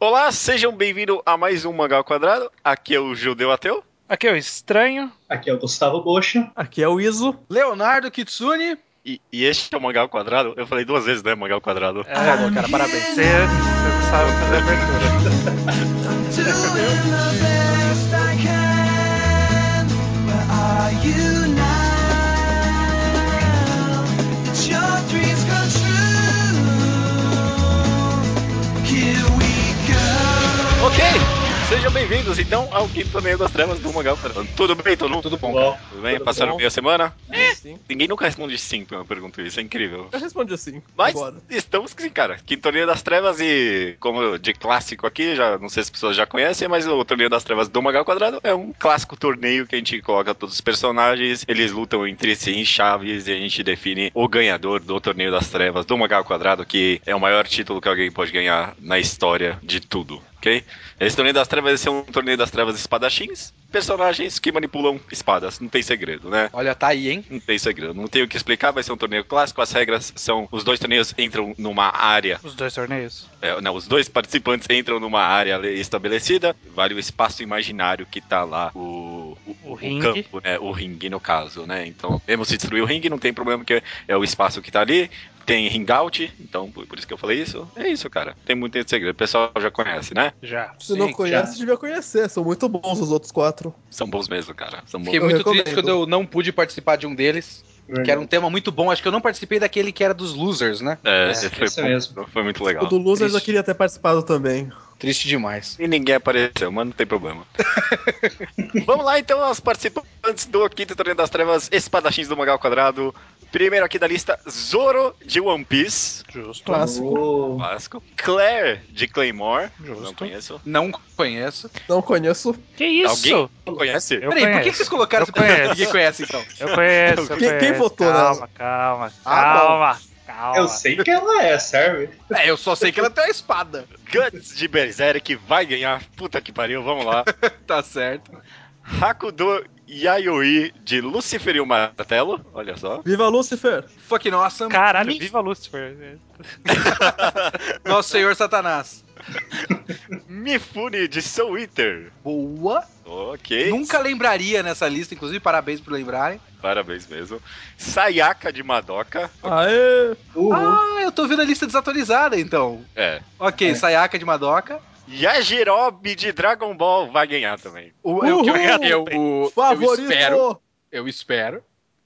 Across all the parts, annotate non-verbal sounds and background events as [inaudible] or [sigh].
Olá, sejam bem-vindos a mais um Mangal Quadrado. Aqui é o Judeu Ateu. Aqui é o Estranho. Aqui é o Gustavo Bocha. Aqui é o Iso. Leonardo Kitsune. E, e este é o Mangal Quadrado. Eu falei duas vezes, né? Mangal Quadrado. É, Falou, cara, parabéns. Você, você sabe fazer abertura. [laughs] Ok, sejam bem-vindos então ao quinto torneio das trevas do Mangal Quadrado. Tudo bem, todo mundo? Tudo bom, Bom, cara. Tudo bem? Tudo Passaram bom. meia semana? Sim. Ninguém nunca responde sim quando eu pergunto isso, é incrível. Eu respondi assim. Mas Bora. estamos sim, cara. Quinto Torneio das Trevas e, como de clássico aqui, já não sei se as pessoas já conhecem, mas o Torneio das Trevas do Magal Quadrado é um clássico torneio que a gente coloca todos os personagens, eles lutam entre si em chaves e a gente define o ganhador do Torneio das Trevas do Magal Quadrado, que é o maior título que alguém pode ganhar na história de tudo. Ok? Esse torneio das trevas vai ser um torneio das trevas espadachins, personagens que manipulam espadas. Não tem segredo, né? Olha, tá aí, hein? Não tem segredo. Não tem o que explicar, vai ser um torneio clássico. As regras são: os dois torneios entram numa área. Os dois torneios. é, não, os dois participantes entram numa área le- estabelecida. Vale o espaço imaginário que tá lá, o, O ringue. campo, né? O ringue, no caso, né? Então, mesmo se destruir o ringue, não tem problema, porque é o espaço que tá ali. Tem ring out, então por por isso que eu falei isso. É isso, cara. Tem muito segredo. O pessoal já conhece, né? Já. Se não Sim, conhece, já. devia conhecer. São muito bons os outros quatro. São bons mesmo, cara. São bons. Fiquei Eu muito recomendo. triste quando eu não pude participar de um deles, que era um tema muito bom. Acho que eu não participei daquele que era dos losers, né? É, É, foi, esse mesmo. foi muito legal. O do Losers eu Triste. queria ter participado também. Triste demais. E ninguém apareceu, mas não tem problema. [laughs] Vamos lá então aos participantes do quinto torneio das trevas Espadachins do Magal Quadrado. Primeiro aqui da lista, Zoro de One Piece. Justo. Clássico. Clássico. Claire de Claymore. Justo. Não conheço. Não conheço. Não conheço. Que isso? Alguém não conhece? Eu Peraí, por que, conheço. vocês colocaram Eu esse personagem que conheço. ninguém conhece, então? Eu conheço, eu Quem- quem conheço. votou calma, nela? Calma, Ah, calma, calma. eu sei que ela é, serve. É, eu só sei que ela tem uma espada. Guts de Berserk vai ganhar. Puta que pariu, vamos lá. [laughs] Tá certo. Hakudo Yayoi de Lucifer e o Martelo. Olha só. Viva Lucifer! Fucking awesome. Caralho, Mi- viva Lucifer. [laughs] Nosso Senhor Satanás. [laughs] Mifune de Soul Eater. Boa. Ok. Nunca lembraria nessa lista, inclusive, parabéns por lembrarem. Parabéns mesmo. Sayaka de Madoka. Aê! Uhul. Ah, eu tô vendo a lista desatualizada, então. É. Ok, É. Sayaka de Madoka. Yajirobe de Dragon Ball vai ganhar também. O, eu, que eu, eu, o- Favorito! eu espero. Eu espero.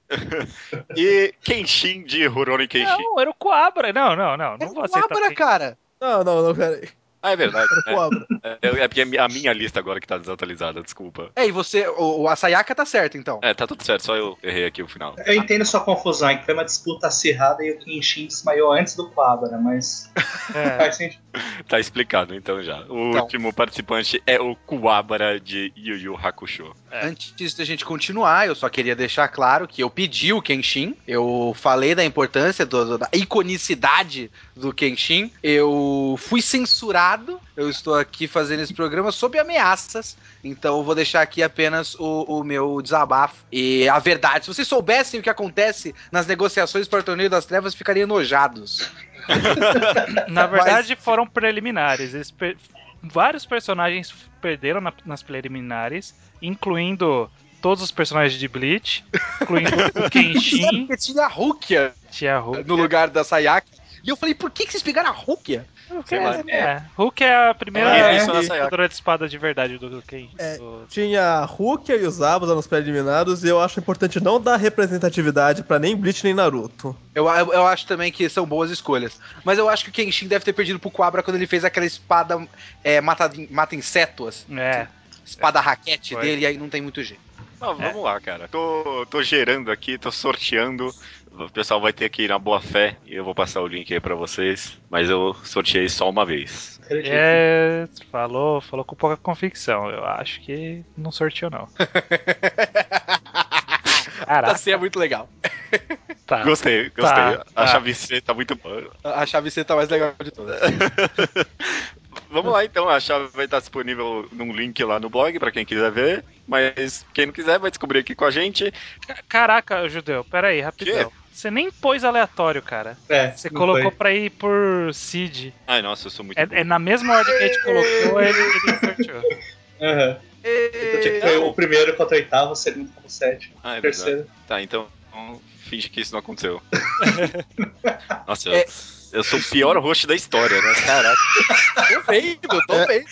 [laughs] E Kenshin de Rurouni Kenshin. Não, era o Coabra. Não, não, não. Não É vou aceitar. Abra, cara. Não, não, não, peraí. Ah, é verdade. Era É, Coabra. é, é porque é a minha lista agora que tá desatualizada, desculpa. É, e você. O, o- a Sayaka tá certo, então. É, tá tudo certo, só eu errei aqui o final. Eu entendo sua confusão, é que foi uma disputa acirrada e o Kenshin desmaiou antes do Quabra, mas É. faz sentido. [laughs] Tá explicado então já. O Então. último participante é o Kuwabara de Yu Yu Hakusho. Antes da gente continuar, eu só queria deixar claro que eu pedi o Kenshin. Eu falei da importância, do- da iconicidade do Kenshin. Eu fui censurado. Eu estou aqui fazendo esse programa sob ameaças. Então eu vou deixar aqui apenas o, o meu desabafo. E a verdade, se vocês soubessem o que acontece nas negociações para o Torneio das Trevas, ficariam enojados. [laughs] Na verdade, foram preliminares. Eles per- Vários personagens perderam na- nas preliminares, incluindo todos os personagens de Bleach, incluindo o [laughs] Kenshin, Porque tinha a Rukia Tia Hulk. no lugar da Sayaka. E eu falei, por que, que vocês pegaram a Rukia? Sei lá. É, Hulk é a primeira É, lutadora de espada de verdade do Kenshin. É. do- Tinha a Rukia e os Zabuza nos preliminares e eu acho importante não dar representatividade pra nem Bleach nem Naruto. Eu, eu, eu acho também que são boas escolhas. Mas eu acho que o Kenshin deve ter perdido pro Quabra quando ele fez aquela espada é, mata, mata inseto, assim, É, espada raquete Foi. dele, e aí não tem muito jeito. Mas vamos lá, cara. Tô, tô gerando aqui, tô sorteando. O pessoal vai ter que ir na boa fé e eu vou passar o link aí pra vocês. Mas eu sorteei só uma vez. É, falou, falou com pouca convicção. Eu acho que não sorteou, não. [laughs] Caraca, Assim é muito legal. Tá. Gostei, gostei. Tá, a tá. chave C tá muito boa. A chave C tá mais legal de todas. [laughs] Vamos lá então, a chave vai estar disponível num link lá no blog pra quem quiser ver. Mas quem não quiser vai descobrir aqui com a gente. Caraca, judeu, peraí, rapidão. Você nem pôs aleatório, cara. É, Você colocou foi. pra ir por Seed. Ai, nossa, eu sou muito. É, é na mesma ordem que a gente colocou, ele, ele [laughs] sorteou. Aham. Porque foi o primeiro contra o oitavo, o segundo contra o sétimo. Ah, é o verdade. terceiro. Tá, então então, finge que isso não aconteceu. [laughs] Nossa, É. eu, eu sou o pior host da história, né? Caraca, Tô vendo, tô É. vendo.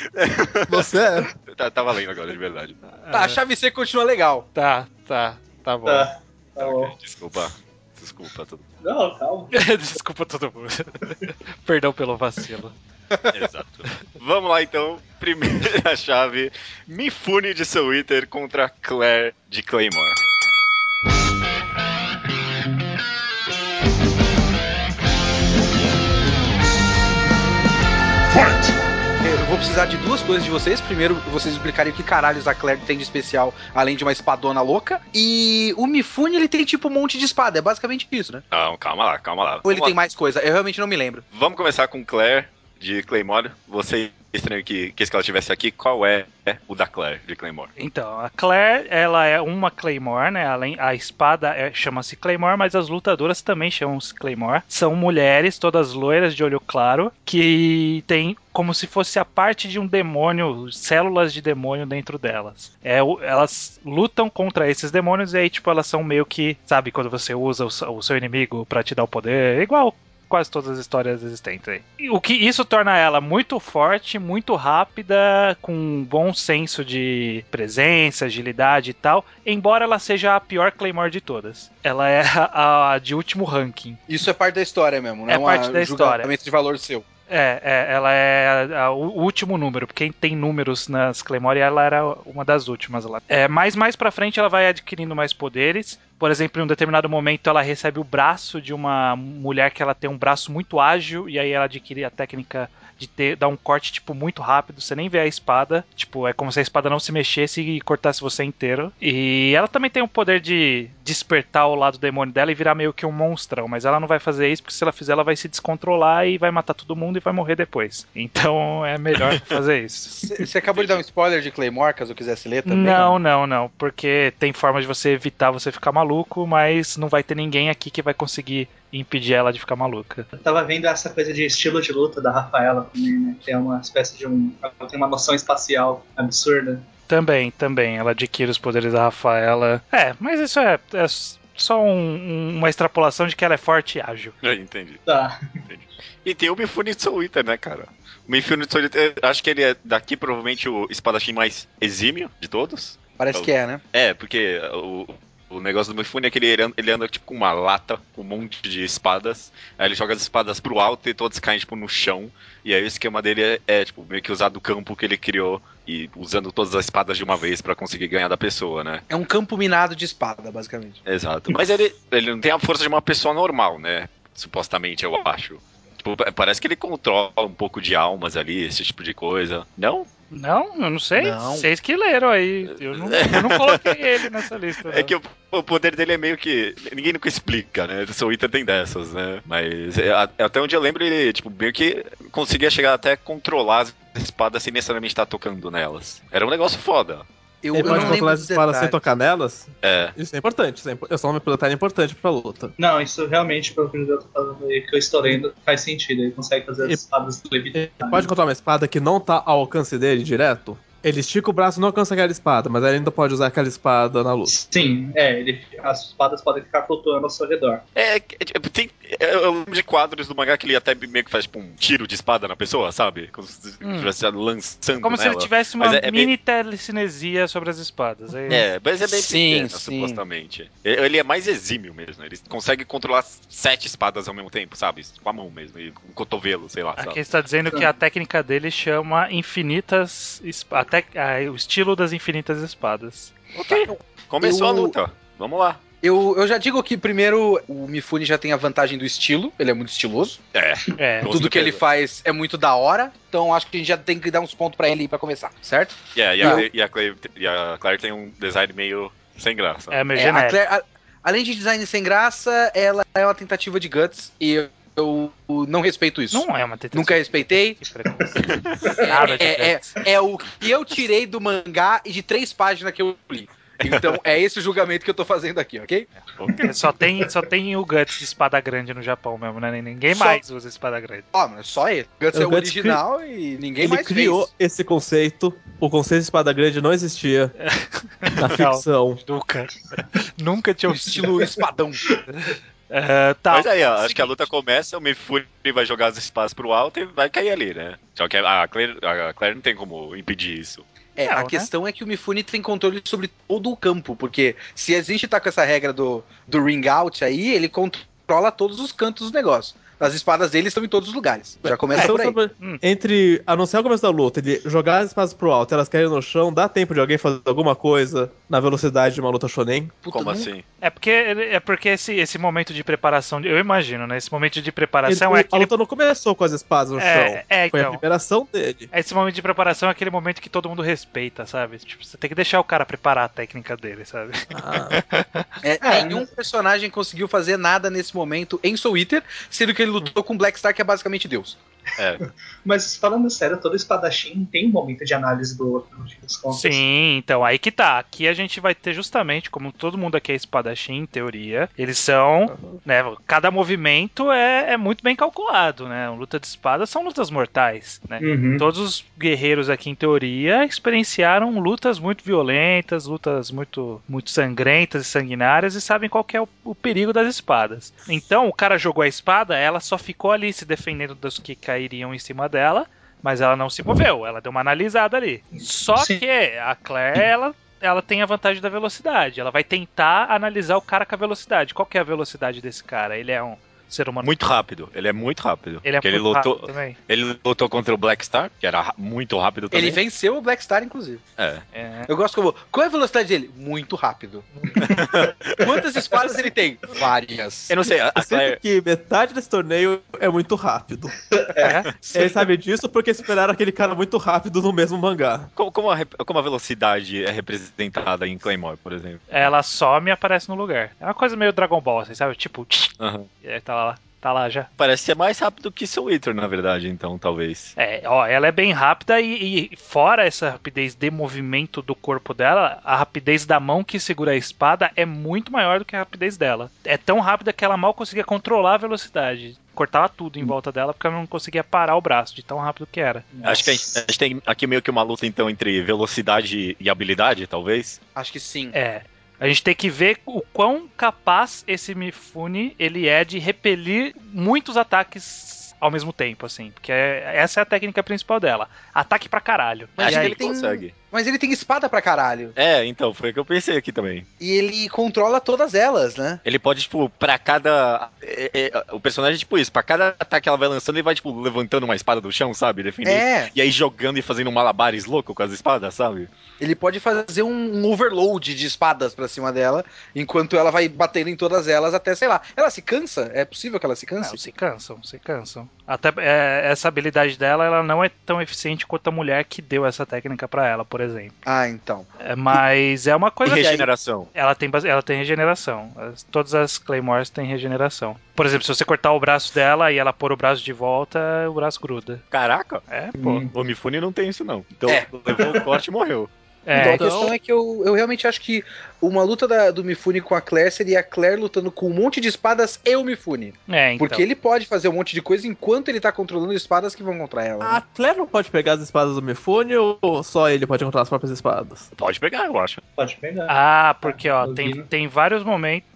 Você é. tá, tá valendo agora, de verdade. Tá, a chave C continua legal. Tá, tá, tá bom. Tá. Tá bom. Desculpa. Desculpa, tudo. Não, calma. [laughs] Desculpa todo mundo. [laughs] Perdão pelo vacilo. Exato. Vamos lá então. Primeira chave: Mifune de Soul Eater contra Claire de Claymore. Eu vou precisar de duas coisas de vocês. Primeiro, vocês explicarem o que caralhos a Claire tem de especial, além de uma espadona louca. E o Mifune, ele tem tipo um monte de espada. É basicamente isso, né? Não, calma lá, calma lá. Ou ele Vamos tem lá. mais coisa? Eu realmente não me lembro. Vamos começar com Claire de Claymore. Você estranho que que ela estivesse aqui. Qual é o da Claire de Claymore? Então, a Claire, ela é uma Claymore, né? Além, a espada é- chama-se Claymore, mas as lutadoras também chamam-se Claymore. São mulheres, todas loiras de olho claro, que tem como se fosse a parte de um demônio, células de demônio dentro delas. É, elas lutam contra esses demônios e aí, tipo, elas são meio que, sabe, quando você usa o, o seu inimigo pra te dar o poder, é igual quase todas as histórias existentes aí. E O que isso torna ela muito forte, muito rápida, com um bom senso de presença, agilidade e tal, embora ela seja a pior Claymore de todas. Ela é [laughs] a, a de último ranking. Isso é parte da história mesmo, não É é, parte da história. de valor seu. É, é, ela é a- a- o último número, porque tem números nas Claymore ela era uma das últimas lá. É, mas mais pra frente ela vai adquirindo mais poderes. Por exemplo, em um determinado momento ela recebe o braço de uma mulher que ela tem um braço muito ágil e aí ela adquire a técnica de ter, dar um corte tipo muito rápido, você nem vê a espada, tipo, é como se a espada não se mexesse e cortasse você inteiro. E ela também tem o poder de despertar o lado demônio dela e virar meio que um monstrão, mas ela não vai fazer isso porque se ela fizer ela vai se descontrolar e vai matar todo mundo e vai morrer depois. Então [laughs] é melhor fazer isso. Você acabou de dar um spoiler de Claymore, caso eu quisesse ler também? Não, não, não, porque tem forma de você evitar você ficar maluco, mas não vai ter ninguém aqui que vai conseguir impedir ela de ficar maluca. Eu tava vendo essa coisa de estilo de luta da Rafaela também, né? Que é uma espécie de um. Ela tem uma noção espacial absurda. Também, também, ela adquire os poderes da Rafaela. É, mas isso é, é só um- um- uma extrapolação de que ela é forte e ágil. Eu entendi. Tá. E tem o Mifune Eater, né, cara? O Mifune Eater, acho que ele é daqui provavelmente o espadachim mais exímio de todos. Parece que é, né? É, porque o, o negócio do Mifune é que ele anda, ele anda tipo com uma lata, com um monte de espadas. Aí ele joga as espadas pro alto e todas caem tipo no chão. E aí o esquema dele é, é, tipo meio que usar do campo que ele criou e usando todas as espadas de uma vez pra conseguir ganhar da pessoa, né? É um campo minado de espada, basicamente. Exato. Mas ele, ele não tem a força de uma pessoa normal, né? Supostamente, eu acho. Tipo, pa- parece que ele controla um pouco de almas ali, esse tipo de coisa. Não? Não, eu não sei. Não. Vocês que leram aí. Eu não, eu não coloquei [laughs] ele nessa lista. É não. que o, o poder dele é meio que. Ninguém nunca explica, né? O Eater tem dessas, né? Mas é, a- até onde eu lembro, ele, tipo, meio que conseguia chegar até a controlar as espadas sem necessariamente estar tocando nelas. Era um negócio foda. Eu, Ele eu pode controlar as espadas sem tocar nelas? É. Isso é importante. Isso é, impo- nome pilotar é importante pra luta. Não, isso realmente, pelo que eu tô falando aí, que eu estou lendo, faz sentido. Ele consegue fazer E- as espadas Ele levitar. pode controlar uma espada que não tá ao alcance dele direto? Ele estica o braço e não alcança aquela espada, mas ele ainda pode usar aquela espada na luta. Sim, é, ele, as espadas podem ficar flutuando ao seu redor. É, é, tipo, tem, é, eu lembro de quadros do mangá que ele até meio que faz tipo um tiro de espada na pessoa, sabe? Como se Hum. estivesse lançando Como se nela. ele tivesse uma é- é mini telecinesia sobre as espadas. Aí- É, mas é bem Sim, pequeno, sim. supostamente. Ele é mais exímio mesmo. Ele consegue controlar sete espadas ao mesmo tempo, sabe? Com a mão mesmo, e com o cotovelo, sei lá, Aqui sabe? está dizendo que a técnica dele chama infinitas. esp- a tec- ah, o estilo das infinitas espadas. Ok. Começou a Eu- luta. Vamos lá. Eu, eu já digo que, primeiro, o Mifune já tem a vantagem do estilo, ele é muito estiloso. É. É. Tudo que ele faz é muito da hora, então acho que a gente já tem que dar uns pontos pra ele aí pra começar, certo? Yeah, e, a, Eu- e, a Claire, e a Claire tem um design meio sem graça. É meio É, a genérico. Claire, a- além de design sem graça, ela é uma tentativa de guts e eu, eu não respeito isso. Não é uma tentativa. Nunca respeitei. [laughs] Nada de É, é, guts. é o que eu tirei do mangá e de três páginas que eu li. Então é esse o julgamento que eu tô fazendo aqui, ok? Só tem, só tem o Guts de espada grande no Japão mesmo, né? Ninguém Só- mais usa espada grande. Ó, mas só ele. Guts O é o Guts original e ninguém Ele mais criou fez. esse conceito. O conceito de espada grande não existia [laughs] na Não. ficção. Nunca. [laughs] Nunca tinha O estilo espadão. [laughs] É, tá. Mas aí, ó, acho que a luta começa, o Mifune vai jogar as espadas pro alto e vai cair ali, né? Só que a Claire, a Claire não tem como impedir isso. É, Não, a né? questão é que o Mifune tem controle sobre todo o campo, porque se a gente tá com essa regra do, do ring out aí, ele controla todos os cantos do negócio. As espadas dele estão em todos os lugares. Já começa Então, por aí. sobre- Hum. Entre anunciar o começo da luta, ele jogar as espadas pro alto e elas caírem no chão, dá tempo de alguém fazer alguma coisa na velocidade de uma luta shonen? Puta, Como não- assim? É porque, é porque esse, esse momento de preparação, eu imagino, né? Esse momento de Ele- preparação o- é A aquele. luta não começou com as espadas no chão. É, é, Foi a então. primeira ação dele. Esse momento de preparação é aquele momento que todo mundo respeita, sabe? Tipo, você tem que deixar o cara preparar a técnica dele, sabe? Ah, É, [laughs] É, nenhum personagem conseguiu fazer nada nesse momento em Soul Eater, sendo que ele lutou com Black Star, que é basicamente Deus. É. [laughs] Mas falando sério, todo espadachim tem um momento de análise do outro, no fim das contas. Sim, então aí que tá. Aqui a gente vai ter justamente, como todo mundo aqui é espadachim, em teoria, eles são, né, cada movimento é, é muito bem calculado, né? Luta de espada são lutas mortais, né? Uhum. Todos os guerreiros aqui, em teoria, experienciaram lutas muito violentas, lutas muito, muito sangrentas e sanguinárias e sabem qual que é o, o perigo das espadas. Então, o cara jogou a espada, ela só ficou ali se defendendo dos que cairiam em cima dela, mas ela não se moveu, ela deu uma analisada ali. Só Sim. que a Claire, ela, ela tem a vantagem da velocidade. Ela vai tentar analisar o cara com a velocidade. Qual que é a velocidade desse cara? Ele é um ser humano. Muito rápido. Ele é muito rápido. ele é muito ele lutou, rápido também. ele lutou contra o Black Star, que era ra- muito rápido também. Ele venceu o Black Star, inclusive. É. É. Eu gosto como. Qual é a velocidade dele? Muito rápido. [laughs] Quantas espadas ele tem? Várias. Eu não sei, a, a eu sinto Claire, que metade desse torneio é muito rápido. É. Ele sabe disso porque esperaram aquele cara muito rápido no mesmo mangá. como, como a, como a velocidade é representada em Claymore, por exemplo? Ela some e aparece no lugar. É uma coisa meio Dragon Ball, assim, sabe? Tipo, e aí tá lá, tá lá já. Parece ser mais rápido que Soul Eater, na verdade, então, talvez. É, ó, ela é bem rápida e, e fora essa rapidez de movimento do corpo dela, a rapidez da mão que segura a espada é muito maior do que a rapidez dela. É tão rápida que ela mal conseguia controlar a velocidade. Cortava tudo em volta dela porque ela não conseguia parar o braço de tão rápido que era. Acho que a gente, a gente tem aqui meio que uma luta, então, entre velocidade e habilidade, talvez. Acho que sim. É. A gente tem que ver o quão capaz esse Mifune ele é de repelir muitos ataques ao mesmo tempo, assim. Porque é- essa é a técnica principal dela. Ataque pra caralho. Mas Acho aí que ele tem- consegue. Mas ele tem espada pra caralho. É, então, foi o que eu pensei aqui também. E ele controla todas elas, né? Ele pode, tipo, pra cada. é, é, o personagem, tipo, isso, pra cada ataque que ela vai lançando, ele vai, tipo, levantando uma espada do chão, sabe? Defendendo. É. E aí jogando e fazendo um malabares louco com as espadas, sabe? Ele pode fazer um, um overload de espadas pra cima dela, enquanto ela vai batendo em todas elas até, sei lá. Ela se cansa? É possível que ela se canse? Não, se cansam, se cansam. Até é, essa habilidade dela, ela não é tão eficiente quanto a mulher que deu essa técnica pra ela, por exemplo. Ah, então. É, mas é uma E coisa. regeneração. Ela tem, ela tem regeneração. As- todas as Claymores têm regeneração. Por exemplo, se você cortar o braço dela e ela pôr o braço de volta, o braço gruda. Caraca, É, pô. Hum. o Mifune não tem isso, não. Então, É. levou o corte e morreu. É, então, a questão é que eu, eu realmente acho que uma luta da- do Mifune com a Claire seria a Claire lutando com um monte de espadas e o Mifune. é, então. Porque ele pode fazer um monte de coisa enquanto ele tá controlando espadas que vão contra ela. né? A Claire não pode pegar as espadas do Mifune ou só ele pode encontrar as próprias espadas? Pode pegar, eu acho. Pode pegar. Ah, porque ó, tem, tem vários momentos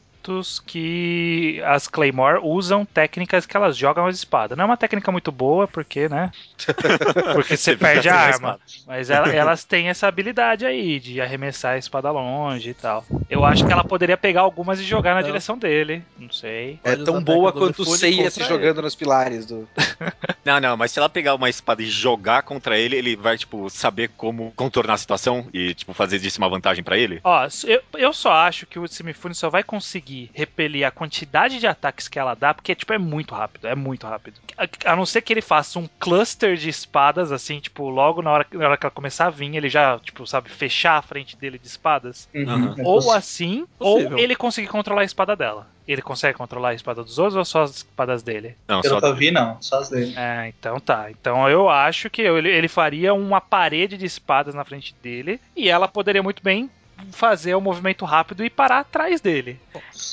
que as Claymore usam técnicas que elas jogam as espadas. Não é uma técnica muito boa, porque, né? [laughs] Porque você perde a arma. Mas ela- elas têm essa habilidade aí de arremessar a espada longe e tal. Eu acho que ela poderia pegar algumas e jogar na Não. direção dele. Não sei. é tão boa quanto o Seiya se jogando nos pilares do. [laughs] Não, não, mas se ela pegar uma espada e jogar contra ele, ele vai, tipo, saber como contornar a situação e, tipo, fazer disso uma vantagem pra ele? Ó, eu, eu só acho que o Simifune só vai conseguir repelir a quantidade de ataques que ela dá, porque, tipo, é muito rápido, é muito rápido. A, a não ser que ele faça um cluster de espadas, assim, tipo, logo na hora, na hora que ela começar a vir, ele já, tipo, sabe, fechar a frente dele de espadas. Uhum. Ou assim, possível. ou ele conseguir controlar a espada dela. Ele consegue controlar a espada dos outros ou só as espadas dele? Não, Pelo só. que eu vi, não. Só as dele. É, então tá. Então eu acho que ele, ele faria uma parede de espadas na frente dele e ela poderia muito bem fazer o movimento rápido e parar atrás dele.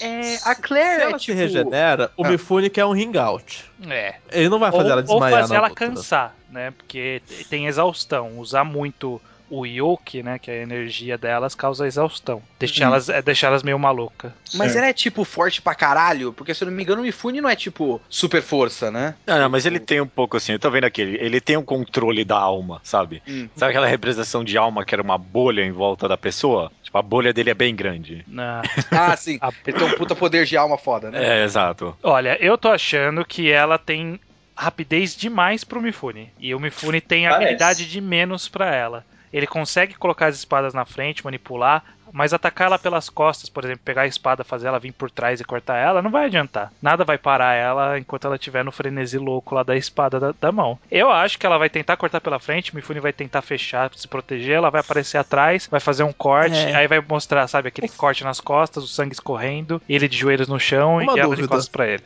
É, a Se Claire ela é se tipo... regenera, o Ah. Mifune quer um ring out. É. Ele não vai fazer ou, ela ou desmaiar fazer na ela luta. cansar, né? Porque tem exaustão. Usar muito o Yoki, né? Que é a energia delas causa exaustão. Deixar, Uhum. elas, é deixar elas meio maluca. Mas Certo. ela é tipo forte pra caralho, porque se eu não me engano o Mifune não é tipo super força, né? Não, não, mas ele tem um pouco assim, eu tô vendo aqui, ele, tem um controle da alma, sabe? Hum. Sabe aquela representação de alma que era uma bolha em volta da pessoa? Tipo, a bolha dele é bem grande. Na- [laughs] Ah, sim. a- Ele tem um puta poder de alma foda, né? É, exato. Olha, eu tô achando que ela tem rapidez demais pro Mifune. E o Mifune tem Parece. habilidade de menos pra ela. Ele consegue colocar as espadas na frente, manipular, mas atacar ela pelas costas, por exemplo, pegar a espada, fazer ela vir por trás e cortar ela, não vai adiantar. Nada vai parar ela enquanto ela estiver no frenesi louco lá da espada da, da mão. Eu acho que ela vai tentar cortar pela frente, o Mifune vai tentar fechar, se proteger, ela vai aparecer atrás, vai fazer um corte, É. aí vai mostrar, sabe, aquele corte nas costas, o sangue escorrendo, ele de joelhos no chão Uma e ela de dúvida. costas pra ele.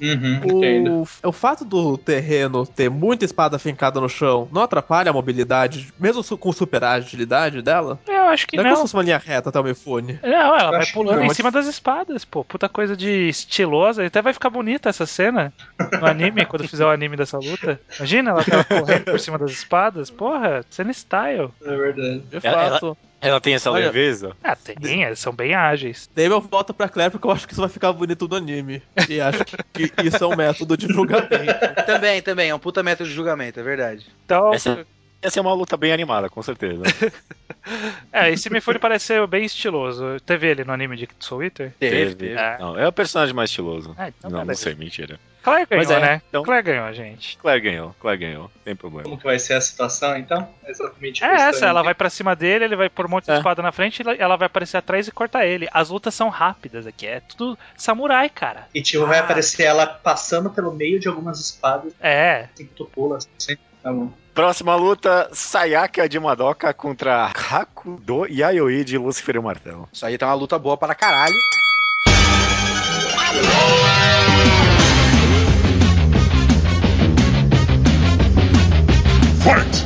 Uhum. O, o fato do terreno ter muita espada fincada no chão não atrapalha a mobilidade, mesmo su- com super agilidade dela? Eu acho que Não é como se não. fosse uma linha reta até o Mifune. Não, ela Eu vai pulando não, em mas- cima das espadas, pô. Puta coisa de estilosa. Até vai ficar bonita essa cena no anime, [laughs] quando fizer o anime dessa luta. Imagina ela, ela correndo por cima das espadas. Porra, cena style. É verdade. De Ela- fato. Ela tem essa Olha- leveza. Ah, tem, eles são bem ágeis. Daí eu volto pra Claire porque eu acho que isso vai ficar bonito no anime. E acho que isso é um método de julgamento. [laughs] Também, também, é um puta método de julgamento, é verdade. Então, Essa- Essa é uma luta bem animada, com certeza. [laughs] é, esse Mifune pareceu bem estiloso. Teve ele no anime de Soul Eater? Teve, teve. É. Não, é o personagem mais estiloso. Ah, então não, não sei, mentira. Claire ganhou, Mas é, né? então- Claire ganhou, gente. Claire ganhou, Claire ganhou, sem problema. Como que vai ser a situação, então? Exatamente. É essa, ela vai pra cima dele, ele vai pôr um monte de É. espada na frente, ela- vai aparecer atrás e cortar ele. As lutas são rápidas aqui, é tudo samurai, cara. E tipo, vai Ah. aparecer ela passando pelo meio de algumas espadas, É, assim que tu pula, assim. Tá bom. Próxima luta, Sayaka de Madoka contra Hakudo Yayoi de Lucifer e o Martelo. Isso aí tá uma luta boa para caralho.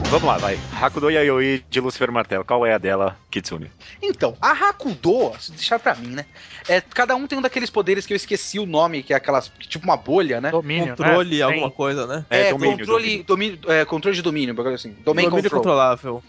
Vamos lá, vai. Hakudo Yayoi de Lucifer Martelo. Qual é a dela, Kitsune? Então, a Hakudo, se deixar pra mim, né? É, cada um tem um daqueles poderes que eu esqueci o nome, que é aquelas. Tipo uma bolha, né? domínio, Controle, né? alguma Tem- coisa, né? É, domínio, controle, domínio. é, controle de domínio, assim. Domain Domínio control. controlável.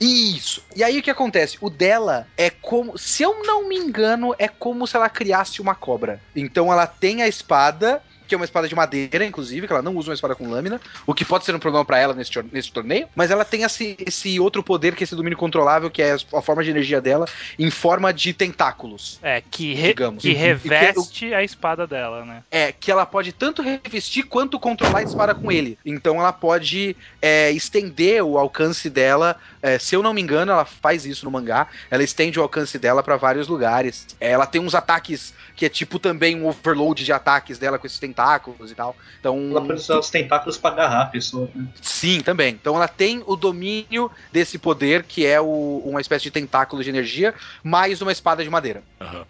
Isso. E aí o que acontece? O dela é como, se eu não me engano, é como se ela criasse uma cobra. Então ela tem a espada, que é uma espada de madeira, inclusive, que ela não usa uma espada com lâmina, o que pode ser um problema pra ela nesse, nesse torneio, mas ela tem esse, esse outro poder que é esse domínio controlável, que é a forma de energia dela em forma de tentáculos. É, que, re- Digamos. que que- reveste a espada dela, né? É, que ela pode tanto revestir quanto controlar a espada com ele. Então ela pode é, estender o alcance dela. é, se eu não me engano, ela faz isso no mangá. Ela estende o alcance dela pra vários lugares. É, ela tem uns ataques que é tipo também um overload de ataques dela com esses tentáculos e tal. Então, Ela pode usar os tentáculos pra agarrar a pessoa. Né? sim, também. Então ela tem o domínio desse poder, que é o- uma espécie de tentáculo de energia, mais uma espada de madeira.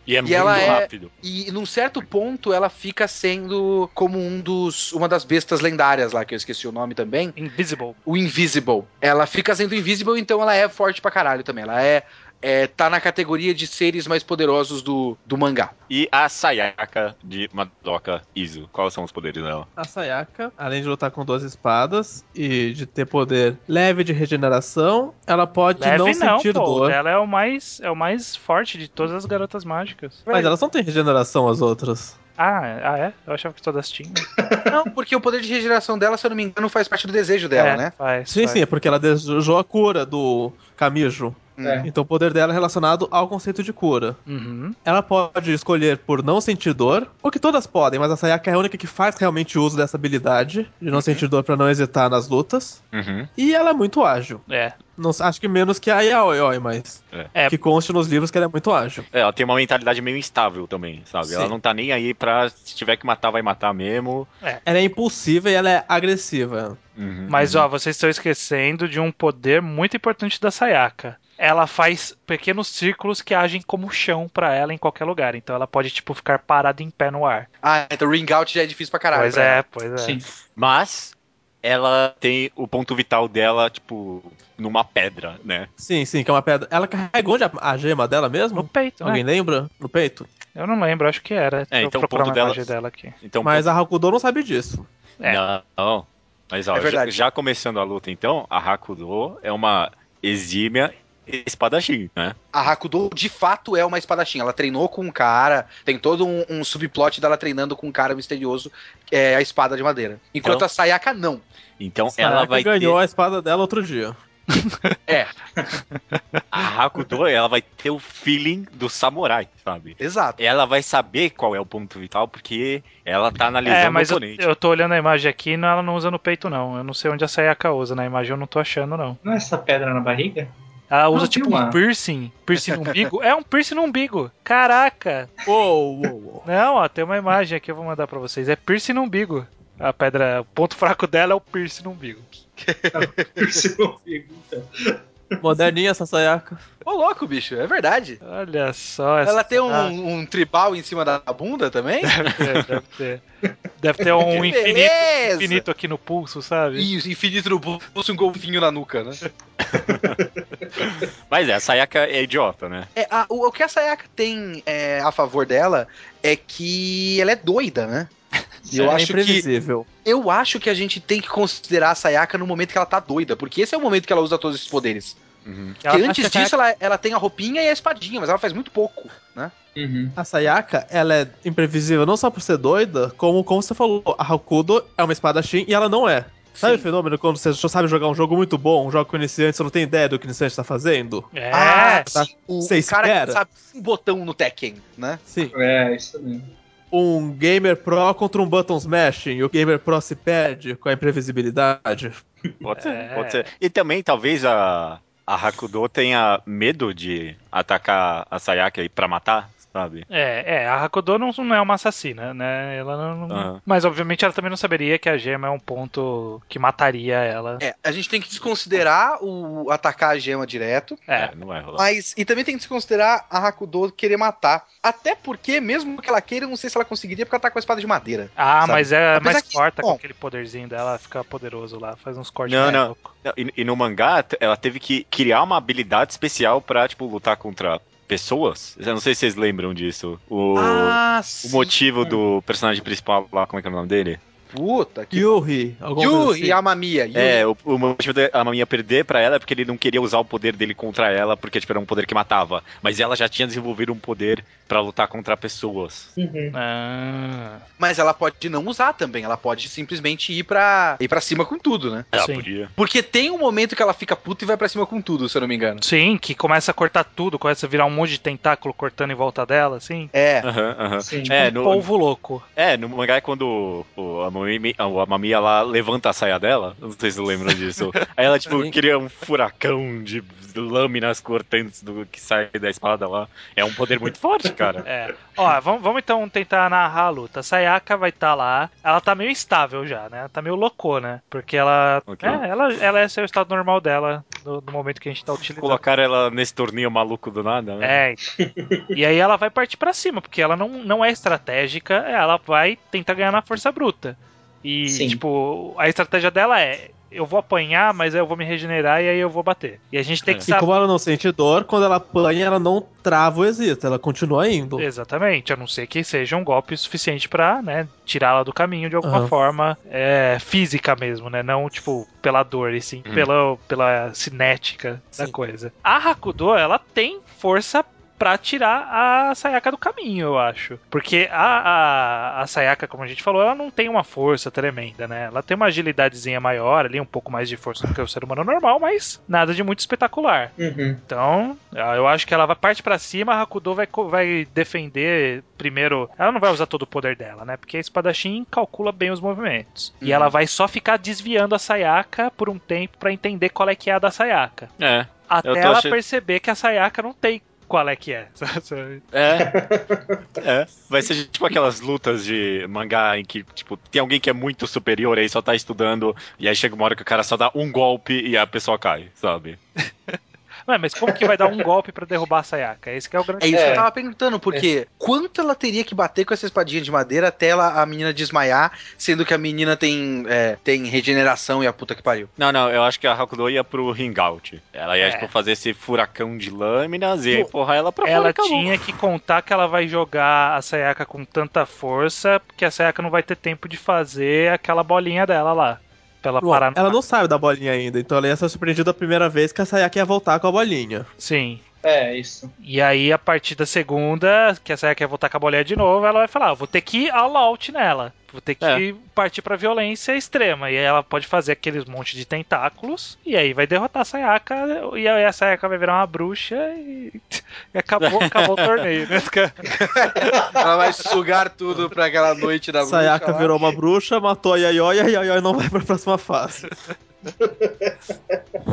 E é E muito ela é- rápido. E num certo ponto ela fica sendo como um dos uma das bestas lendárias lá que eu esqueci o nome também, Invisible. o Invisible. Ela fica sendo Invisible, então ela é forte pra caralho também. Ela é, é tá na categoria de seres mais poderosos do, do mangá. E a Sayaka de Madoka Izu. Quais são os poderes dela? A Sayaka, além de lutar com duas espadas e de ter poder leve de regeneração, ela pode Leve não não, sentir pô. dor. Ela é o mais é o mais forte de todas as garotas mágicas. Mas elas não têm regeneração, as outras. Ah, ah é? Eu achava que todas tinham. [laughs] Não, porque o poder de regeneração dela, se eu não me engano, faz parte do desejo dela, é, né? Faz, Sim, faz. sim, é porque ela desejou a cura do Camijo. É. Então o poder dela é relacionado ao conceito de cura. Uhum. Ela pode escolher por não sentir dor, o que todas podem, mas a Sayaka é a única que faz realmente uso dessa habilidade de não sentir dor pra não hesitar nas lutas. Uhum. E ela é muito ágil. É. Não, acho que menos que a Yaoi, mas É. que conste nos livros que ela é muito ágil. É, ela tem uma mentalidade meio instável também, sabe? Ela Sim. não tá nem aí pra. Se tiver que matar, vai matar mesmo. Ela é impulsiva e ela é agressiva. Uhum, Mas uhum. ó, vocês estão esquecendo de um poder muito importante da Sayaka. Ela faz pequenos círculos que agem como chão pra ela em qualquer lugar. Então ela pode, tipo, ficar parada em pé no ar. Ah, então ring out já é difícil pra caralho. pois pra é, ela. pois é. Sim. Mas ela tem o ponto vital dela, tipo, numa pedra, né? Sim, sim, que é uma pedra. Ela carrega onde a, gema dela mesmo? No peito, Alguém né? lembra? No peito? Eu não lembro, acho que era. Eu então o ponto dela- imagem dela aqui. Então, Mas a Hakudo não sabe disso. É. Não. Mas ó, É já, verdade. já começando a luta, então, a Hakudo é uma exímia espadachim, né? A Hakudo de fato é uma espadachim. Ela treinou com um cara, tem todo um, um subplot dela treinando com um cara misterioso, é a espada de madeira. Enquanto Então- a Sayaka não. Então Sayaka ela vai ganhou ter a espada dela outro dia. [laughs] a Hakudo, ela vai ter o feeling do samurai, sabe? Exato. Ela vai saber qual é o ponto vital porque ela tá analisando É, mas o eu, oponente. eu tô olhando a imagem aqui e não- ela não usa no peito, não. Eu não sei onde a Sayaka usa na imagem, eu não tô achando, não. Não é essa pedra na barriga? Ela usa Não, tipo tem um uma. piercing, piercing no umbigo. É um piercing no umbigo. Caraca! Uou, uou, uou. Não, ó, tem uma imagem aqui, eu vou mandar pra vocês. É piercing no umbigo. A pedra, o ponto fraco dela é o piercing no umbigo. Se não fica, então. Moderninha essa Sayaka. Ô, louco, bicho, é verdade. Olha só essa. Ela tem um, Ah, um tribal em cima da bunda também? deve ter, deve ter. Deve ter um [laughs] infinito, infinito aqui no pulso, sabe? Isso, infinito no pulso e um golfinho na nuca, né? [laughs] Mas é, a Sayaka é idiota, né? É, a- o, o que a Sayaka tem é, a favor dela é que ela é doida, né? E eu é acho que imprevisível. eu acho que a gente tem que considerar a Sayaka no momento que ela tá doida, porque esse é o momento que ela usa todos esses poderes. Uhum. Ela- Porque antes acho que a disso ela, ela tem a roupinha e a espadinha, mas ela faz muito pouco, né? Uhum. A Sayaka, ela é imprevisível não só por ser doida, como, como você falou, a Hakudo é uma espadachim e ela não é. Sabe o Sim. fenômeno quando você só sabe jogar um jogo muito bom, um jogo com o iniciante, você não tem ideia do que o iniciante tá fazendo? É, Ah, tá. o, Você o cara espera? que sabe um botão no Tekken, né? Sim. É, isso mesmo. Um Gamer Pro contra um Button Smashing e o Gamer Pro se perde com a imprevisibilidade. Pode ser, É. pode ser. E também talvez a, a Hakudo tenha medo de atacar a Sayaka aí pra matar, sabe? É, é, a Hakudo não, não é uma assassina, né? Ela não, não- Aham. Mas obviamente ela também não saberia que a gema é um ponto que mataria ela. É, a gente tem que desconsiderar o atacar a gema direto. É. não vai rolar. Mas, e também tem que desconsiderar a Hakudo querer matar. Até porque, mesmo que ela queira, eu não sei se ela conseguiria, porque ela tá com a espada de madeira. Ah, Sabe? mas é Apesar mais que, corta com aquele poderzinho dela, fica poderoso lá, faz uns cortes Não, não. Não, E, e no mangá, ela teve que criar uma habilidade especial pra, tipo, lutar contra pessoas. Eu não sei se vocês lembram disso. O, ah, o motivo do personagem principal lá, como é que é o nome dele? Puta, que. Yuri, Yuri assim. Yamamiya. Yuri. É, o, o motivo da Maminha perder pra ela é porque ele não queria usar o poder dele contra ela, porque tipo, era um poder que matava. Mas ela já tinha desenvolvido um poder pra lutar contra pessoas. Uhum. Ah, Mas ela pode não usar também. Ela pode simplesmente ir pra, ir pra cima com tudo, né? Ela Sim. podia. Porque tem um momento que ela fica puta e vai pra cima com tudo, se eu não me engano. sim, que começa a cortar tudo, começa a virar um monte de tentáculo cortando em volta dela, assim. É. Aham, aham. Sim. É, um no, polvo louco. é, no mangá é quando o, a, Mami, a Mamia lá levanta a saia dela. Não sei se vocês lembram disso. Aí ela, tipo, cria um furacão de lâminas cortantes do que sai da espada lá. É um poder muito forte, cara. É. Ó, vamos, vamos então tentar narrar a luta. A Sayaka vai estar lá. Ela tá meio instável já, né? Ela tá meio loucona. Porque ela. Ok. É, ela, ela é o estado normal dela no, no momento que a gente tá utilizando. Colocaram ela nesse torneio maluco do nada, né? É. e aí ela vai partir pra cima, porque ela não, não é estratégica, ela vai tentar ganhar na força bruta. E, Sim. tipo, a estratégia dela é: eu vou apanhar, mas aí eu vou me regenerar e aí eu vou bater. E a gente tem É. que E saber. como ela não sente dor, quando ela apanha, ela não trava o êxito, ela continua indo. Exatamente, a não ser que seja um golpe suficiente pra, né, tirá-la do caminho de alguma Aham. forma é, física mesmo, né? Não, tipo, pela dor, e sim Hum. pela, pela cinética da Sim. coisa. A Hakudo, ela tem força pra tirar a Sayaka do caminho, eu acho. Porque a, a, a Sayaka, como a gente falou, ela não tem uma força tremenda, né? Ela tem uma agilidadezinha maior ali, um pouco mais de força do que o ser humano normal, mas nada de muito espetacular. Uhum. Então, eu acho que ela vai parte pra cima, a Hakudo vai, vai defender primeiro. Ela não vai usar todo o poder dela, né? Porque a espadachim calcula bem os movimentos. E Uhum. ela vai só ficar desviando a Sayaka por um tempo pra entender qual é que é a da Sayaka. É. Até ela achando- perceber que a Sayaka não tem qual é que é. É. é. Vai ser tipo aquelas lutas de mangá em que, tipo, tem alguém que é muito superior aí só tá estudando, e aí chega uma hora que o cara só dá um golpe e a pessoa cai, sabe? [laughs] Ué, mas como que vai dar um golpe pra derrubar a Sayaka? Esse que é o grande É isso que É. eu tava perguntando, porque quanto ela teria que bater com essa espadinha de madeira até ela, a menina desmaiar, sendo que a menina tem, é, tem regeneração e a puta que pariu. Não, não, eu acho que a Hakudo ia pro ring out. Ela ia, É. tipo, fazer esse furacão de lâminas e empurrar ela pra fora. Ela tinha que contar que ela vai jogar a Sayaka com tanta força, porque a Sayaka não vai ter tempo de fazer aquela bolinha dela lá. Ela Bom, ela não sabe da bolinha ainda, então ela ia ser surpreendida a primeira vez que a Sayaka ia voltar com a bolinha. Sim. É, isso. E aí, a partir da segunda, que a Sayaka quer voltar com a bolinha de novo, ela vai falar: "Ah, vou ter que ir all out nela. Vou ter que É. partir pra violência extrema. E aí ela pode fazer aqueles monte de tentáculos. E aí vai derrotar a Sayaka. E aí a Sayaka vai virar uma bruxa e, e [laughs] acabou, acabou o torneio, né? [laughs] Ela vai sugar tudo pra aquela noite da bruxa Sayaka lá. virou uma bruxa, matou a Yayoi e a Yayoi não vai pra próxima fase.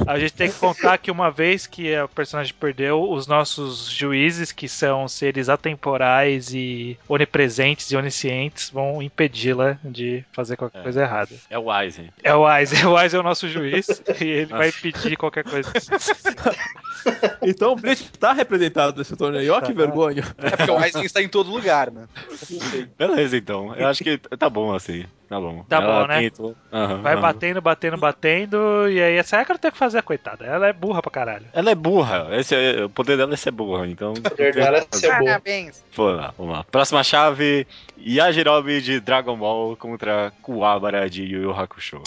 A gente tem que contar que uma vez que o personagem perdeu, os nossos juízes, que são seres atemporais e onipresentes e oniscientes, vão impedi-la de fazer qualquer É. coisa errada. É o Aizen. É o Wise, o Wise é o nosso juiz [laughs] e ele vai pedir qualquer coisa. [laughs] Então o Bleach tá representado nesse torneio, ó que vergonha. É porque o Aizen está em todo lugar, né? Beleza, então. Eu acho que tá bom assim. Tá bom. Tá Ela bom, né? Aham, Vai aham. batendo, batendo, batendo, e aí essa não tem que fazer, coitada. Ela é burra pra caralho. Ela é burra. Esse é- o poder dela é ser burra, então. O poder dela é ser boa. Parabéns. Vamos lá, vamos lá. Próxima chave: Yajirobe de Dragon Ball contra Kuwabara de Yu Yu Hakusho.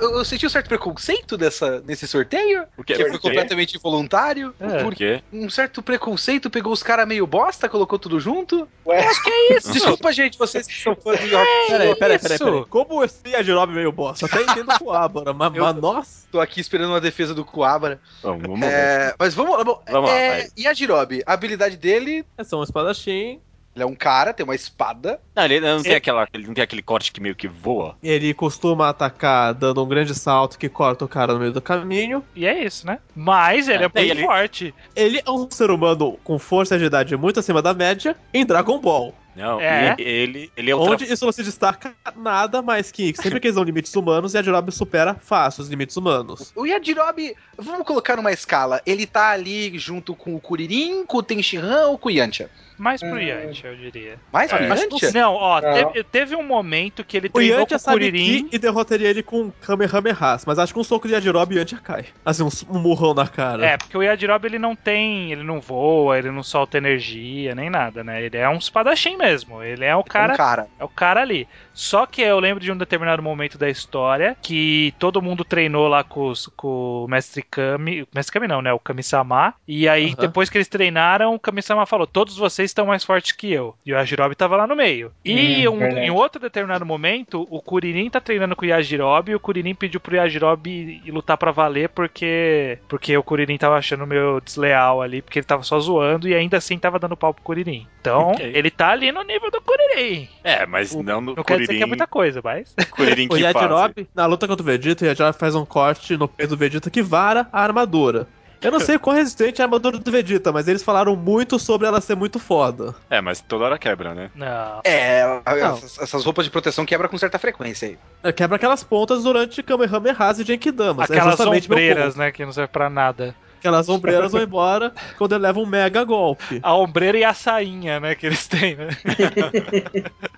Eu, eu senti um certo preconceito dessa, nesse sorteio, O quê? que foi completamente involuntário. É. Por quê? Um certo preconceito, pegou os caras meio bosta, colocou tudo junto. Ué, Acho que é isso. [laughs] Desculpa, gente, vocês que são fãs de Rock. Peraí, peraí, peraí, isso? peraí. Como esse Yajirobe meio bosta? Até entendo o Kuabara, mas, Eu- mas nossa. Tô aqui esperando uma defesa do Kuabara. Vamos, vamos ver. É, mas vamos, vamos, Vamos lá, é, vai. E a Jirobe? A habilidade dele, É só um espadachim. Ele é um cara, tem uma espada. Não, ele não tem, aquela, ele não tem aquele corte que meio que voa. Ele costuma atacar dando um grande salto que corta o cara no meio do caminho. E é isso, né? Mas ele é, É, bem ele- forte. Ele é um ser humano com força de idade muito acima da média em Dragon Ball. Não, É. ele, ele é o Onde isso não se destaca nada mais que sempre que eles dão limites humanos, Yajirobe supera fácil os limites humanos. O Yajirobe, vamos colocar numa escala. Ele tá ali junto com o Kuririn, com o Tenshinhan ou com o Yantia? Mais pro Hum. Yantia, eu diria. Mais É. pro Yantia? Não, ó. Teve, teve um momento que ele O treinou com o Kuririn. e derrotaria ele com Kamehamehas, mas acho que um soco de Yajirobe e Yantia cai. Assim, um, um murrão na cara. É, porque o Yajirobe ele não tem, ele não voa, ele não solta energia, nem nada, né? Ele é um espadachim mesmo. Ele é o cara, Um cara. é o cara ali. Só que eu lembro de um determinado momento da história que todo mundo treinou lá com, os- com o Mestre Kami, o Mestre Kami não, né? O Kami-sama. E aí Aham. depois que eles treinaram, o Kami-sama falou: "Todos vocês estão mais fortes que eu". E o Yajirobe tava lá no meio. E Hum, um- em outro determinado momento, o Kuririn tá treinando com o Yajirobe e o Kuririn pediu pro Yajirobe ir, ir lutar pra valer porque porque o Kuririn tava achando meio desleal ali, porque ele tava só zoando e ainda assim tava dando pau pro Kuririn. Então, Ok. ele tá ali no nível do Kuririn. É, mas não no Não quer dizer Kuririn. que é muita coisa, mas. [laughs] Kuririn O que fase. Yajirobe, na luta contra o Vegeta, o Yajirobe faz um corte no peito do Vegeta que vara a armadura. Eu não sei quão resistente é a armadura do Vegeta, mas eles falaram muito sobre ela ser muito foda. É, mas toda hora quebra, né? Não. É, Não. essas, essas roupas de proteção quebram com certa frequência aí. Ela Quebra aquelas pontas durante Kamehamehas e Genkidamas. Aquelas é justamente meu ombreiras, ponto. né, que não serve pra nada. Aquelas ombreiras vão embora quando ele leva um mega golpe. A ombreira e a sainha, né, que eles têm, né? [laughs]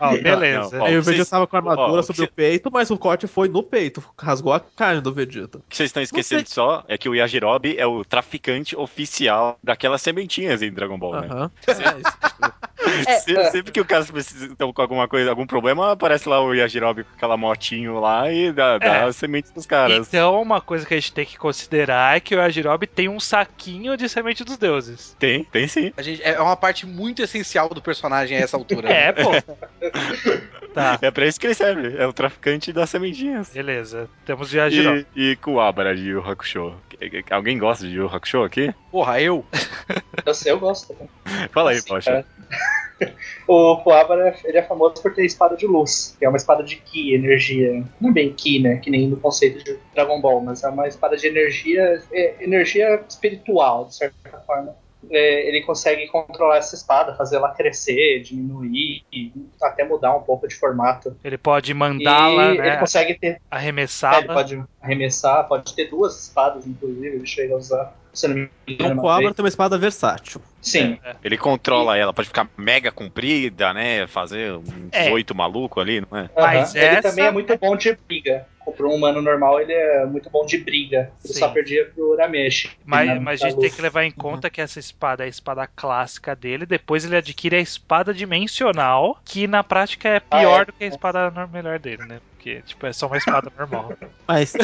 Ó, beleza. Não, ó, Aí o vocês- Vegeta tava com a armadura ó, sobre cê- o peito, mas o corte foi no peito. Rasgou a carne do Vegeta. O que vocês estão esquecendo sei. só é que o Yajirobe é o traficante oficial daquelas sementinhas em Dragon Ball, né? Aham. É isso. [laughs] Se- Sempre que o cara precisa então, com alguma coisa, algum problema, aparece lá o Yajirobe com aquela motinho lá e dá, dá É. as sementes pros caras. Então, uma coisa que a gente tem que considerar é que o Yajirobe tem um saquinho de semente dos deuses. Tem, tem sim. A gente, é uma parte muito essencial do personagem a essa altura. É, pô. [laughs] tá, É pra isso que ele serve. É o traficante das sementinhas. beleza. Temos o Yajirobe. E, e Kuwabara de Yu Hakusho. Alguém gosta de Yu Hakusho aqui? Porra, eu. eu sei, eu gosto. Fala aí, Assim, Poxa. cara. [laughs] O Kuwabara, ele é famoso por ter espada de luz, que é uma espada de Ki, energia. Não é bem Ki, né? Que nem no conceito de Dragon Ball, mas é uma espada de energia, é, energia espiritual, de certa forma. é, ele consegue controlar essa espada, fazer ela crescer, diminuir, e até mudar um pouco de formato. Ele pode mandá-la, né? ele consegue ter. É, ele pode arremessar, pode ter duas espadas, inclusive, ele chega a usar. Se não me engano, Então tem uma espada versátil. Sim. Ele controla ela, pode ficar mega comprida, né? Fazer uns É. oito maluco ali, não é? Mas Aham. Ele essa- também é muito bom de briga. Para um humano normal, ele é muito bom de briga. Ele Sim. só perdia pro Urameshi. Mas, mas a na gente tem que levar em conta que essa espada é a espada clássica dele. Depois ele adquire a espada dimensional, que na prática é pior Ah, é? do que a espada melhor dele, né? Porque, tipo, é só uma espada normal. [laughs] Mas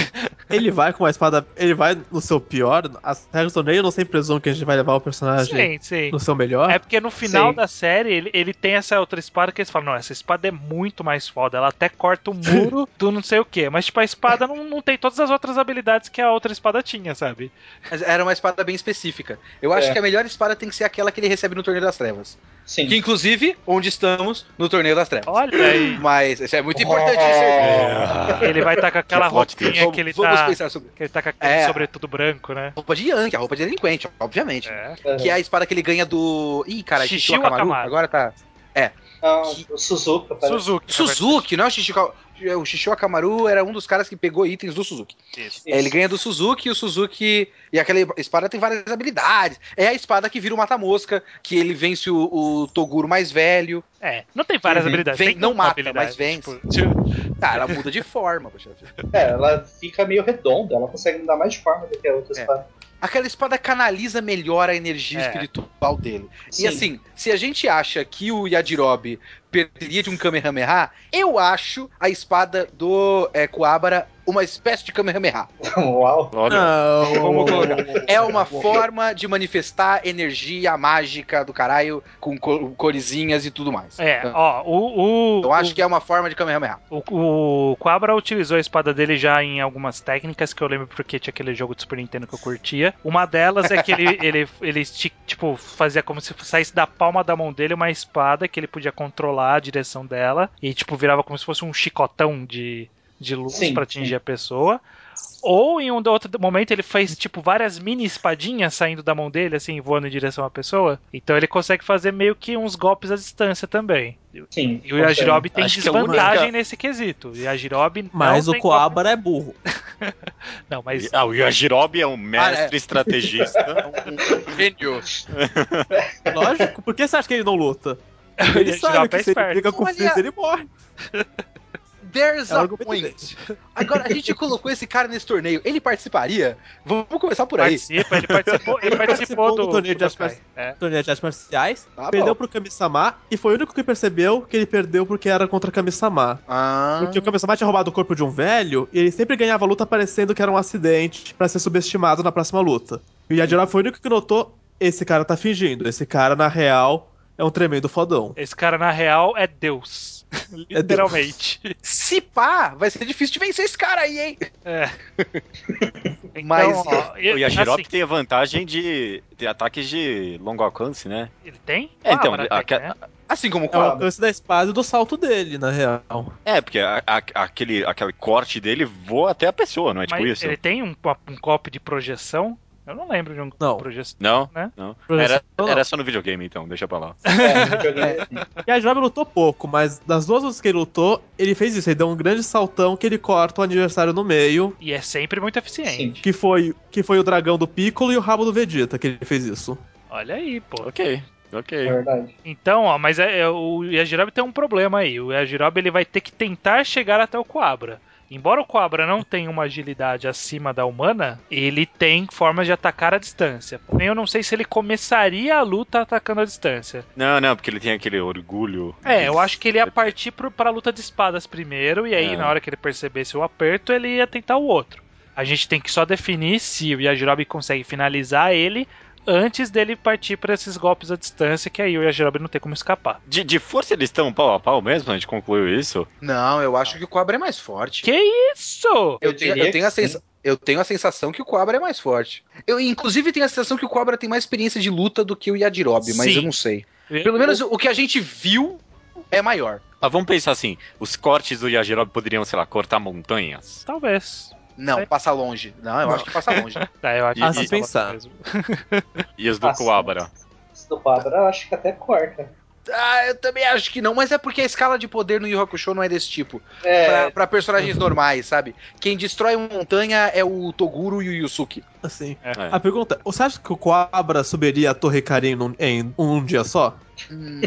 ele vai com uma espada. Ele vai no seu pior. As regras do torneio não sempre presumem que a gente vai levar o personagem sim, sim. no seu melhor. É porque no final Sim. da série ele, ele tem essa outra espada que eles falam: não, essa espada é muito mais foda. Ela até corta o muro [laughs] do não sei o que. Mas, tipo, a espada não, não tem todas as outras habilidades que a outra espada tinha, sabe? Mas era uma espada bem específica. Eu acho É. que a melhor espada tem que ser aquela que ele recebe no Torneio das Trevas. Sim. Que, inclusive, onde estamos no Torneio das Trevas. Olha aí. Mas isso é muito importante isso aí. Ele vai estar com aquela Que roupinha que ele vamos tá. pensar sobre. Que ele tá com aquele É. sobretudo branco, né? Roupa de Yankee, a roupa de delinquente, obviamente. É. Que é a espada que ele ganha do. Ih, cara, Shishio Akamaru. Agora tá. Ah, o Suzuka, parece. Suzuki. Suzuki, não é o Shishio. O Shishio Akamaru era um dos caras que pegou itens do Suzuki. Isso. É, Ele ganha do Suzuki e o Suzuki. E aquela espada tem várias habilidades. É a espada que vira o mata-mosca, que ele vence o, o Toguro mais velho. É, não tem várias Uhum. habilidades. Vem- tem não mata, habilidade, mas vence. tipo, tipo, Ah, ela muda de forma, poxa vida. É, ela fica meio redonda, ela consegue mudar mais de forma do que a outra É. espada. Aquela espada canaliza melhor a energia É. espiritual dele. Sim. E assim, se a gente acha que o Yajirobe perderia de um Kamehameha, eu acho a espada do é, Kuwabara uma espécie de Kamehameha. Uau. Olha, Não. Colocar. É uma forma de manifestar energia mágica do caralho com co- coresinhas e tudo mais. É, ó, o. o Eu acho que é uma forma de Kamehameha. O, o Quabra utilizou a espada dele já em algumas técnicas que eu lembro porque tinha aquele jogo de Super Nintendo que eu curtia. Uma delas é que ele, [laughs] ele, ele tipo, fazia como se saísse da palma da mão dele uma espada que ele podia controlar a direção dela e, tipo, virava como se fosse um chicotão de, de luz Sim, pra atingir a pessoa. Ou em um outro momento ele fez, tipo, várias mini espadinhas saindo da mão dele, assim, voando em direção à pessoa. Então ele consegue fazer meio que uns golpes à distância também. Sim. E o Yajirobe tem Acho que a desvantagem única- nesse quesito. O Yajirobe Mas o Coabra é burro. golpe- [laughs] Não, mas Ah, o Yajirobe é um mestre estrategista. [laughs] Gênio. Lógico, por que você acha que ele não luta? O Ele sabe que é se ele esperto. briga com o Freeza, ele morre. [laughs] There's É a point. [laughs] Agora, a gente colocou esse cara nesse torneio. Ele participaria? Vamos começar por aí. Participa, ele participou, ele [laughs] participou do, torneio de do artes. É. Torneio de artes marciais, Tá perdeu bom. pro Kami-sama e foi o único que percebeu que ele perdeu porque era contra Kami-sama. Ah, Porque o Kami-sama tinha roubado o corpo de um velho e ele sempre ganhava a luta parecendo que era um acidente pra ser subestimado na próxima luta. E o Yajirobe foi o único que notou: esse cara tá fingindo, esse cara na real é um tremendo fodão. Esse cara, na real, [laughs] é Deus. Literalmente. se pá, vai ser difícil de vencer esse cara aí, hein? É. [laughs] Então, Mas- o ó, ele, Yajirobe assim, tem a vantagem de ter ataques de longo alcance, né? ele tem? É, então, a- a- né? Assim como o É o alcance da espada e do salto dele, na real. É, porque a- a- aquele, aquele corte dele voa até a pessoa, não é tipo Mas isso? ele tem um, um copo de projeção? Eu não lembro de um Não. projeção. Não, Né? não. Era, era só no videogame, então, deixa pra lá. [laughs] É, no videogame. E a Yajirobe lutou pouco, mas das duas vezes que ele lutou, ele fez isso. Ele deu um grande saltão que ele corta o adversário no meio, E é sempre muito eficiente. Sim. que foi, que foi o dragão do Piccolo e o rabo do Vegeta que ele fez isso. Olha aí, pô. Ok, É ok. verdade. Então, ó, mas é, é, o Yajirobe tem um problema aí. O Yajirobe ele vai ter que tentar chegar até o Quabra. Embora o Quabra não tenha uma agilidade acima da humana, ele tem formas de atacar à distância. Porém, eu não sei se ele começaria a luta atacando à distância. Não, não, porque ele tem aquele orgulho. É, eu acho que ele ia partir pro, pra luta de espadas primeiro, e aí, É. na hora que ele percebesse o aperto, ele ia tentar o outro. A gente tem que só definir se o Yajirobe consegue finalizar ele antes dele partir pra esses golpes à distância, que aí o Yajirobe não tem como escapar. De, de força eles estão pau a pau mesmo? A gente concluiu isso? Não, eu acho que o Quabra é mais forte. Que isso? Eu, Eu tenho, eu, tenho a que sim. sensa- eu tenho a sensação que o Quabra é mais forte. Eu, inclusive, tenho a sensação que o Quabra tem mais experiência de luta do que o Yajirobe, mas Sim. eu não sei. Pelo menos o que a gente viu é maior. Mas vamos pensar assim: os cortes do Yajirobe poderiam, sei lá, cortar montanhas. Talvez. Não, passa longe. Não, eu Não. acho que passa longe. [laughs] Tá, eu acho E- que Ah, passa pensar. mesmo. [laughs] E os do. Coabra? Esse do Quadra eu acho que até corta. Ah, eu também acho que não, mas é porque a escala de poder no Yu Hakusho não é desse tipo. É, Pra, pra personagens normais, sabe? Quem destrói uma montanha é o Toguro e o Yusuke. Assim. É. A pergunta, você acha que o Coabra subiria a Torre Karin num- em um dia só? Hum,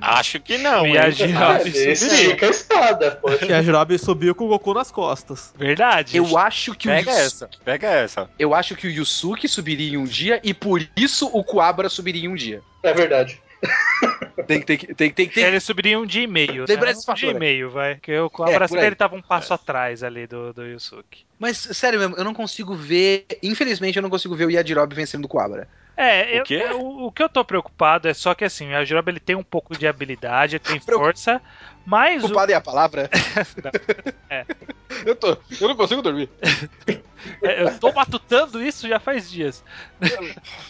Acho que não, E a Jirobe ele subiria. estica a espada, poxa. Que a Jirobe subiu com o Goku nas costas. Verdade. eu acho que o Pega Yus- essa, pega essa. Eu acho que o Yusuke subiria em um dia e por isso o Kuabra subiria em um dia. É verdade. [laughs] Tem que tem, que- tem, tem, tem, Ele subiria um dia e meio. Lembra né? Um dia e meio, vai. Porque o É, Cobra por aí. ele tava um passo atrás ali do, do Yusuke. Mas, sério mesmo, eu não consigo ver. Infelizmente, eu não consigo ver o Yajirobe vencendo o Kuabra. É, O eu- eu- o, que eu tô preocupado é só que assim, o Yajirobe ele tem um pouco de habilidade, tem força, mas o, Culpado é a palavra? [laughs] [laughs] É. Eu, tô, eu não consigo dormir. [laughs] é, eu tô matutando isso já faz dias.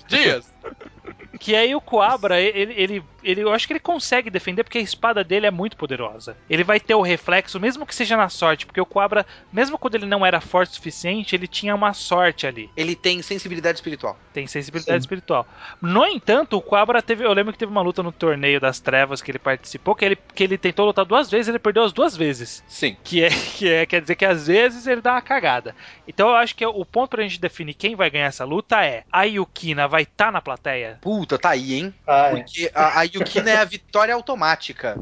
Dias. Que aí o Coabra, ele, ele, ele, eu acho que ele consegue defender porque a espada dele é muito poderosa. Ele vai ter o reflexo, mesmo que seja na sorte, porque o Coabra, mesmo quando ele não era forte o suficiente, ele tinha uma sorte ali. Ele tem sensibilidade espiritual. Tem sensibilidade Sim. espiritual. No entanto, o Coabra teve. Eu lembro que teve uma luta no torneio das trevas que ele participou, que ele, que ele tentou lutar duas vezes ele perdeu as duas vezes. Sim. Que é, [laughs] que é, quer dizer que às vezes ele dá uma cagada. Então eu acho que o ponto pra gente definir quem vai ganhar essa luta é a Yukina vai estar na plateia? Puta, tá aí, hein? Ah, é. Porque a, a Yukina é a vitória automática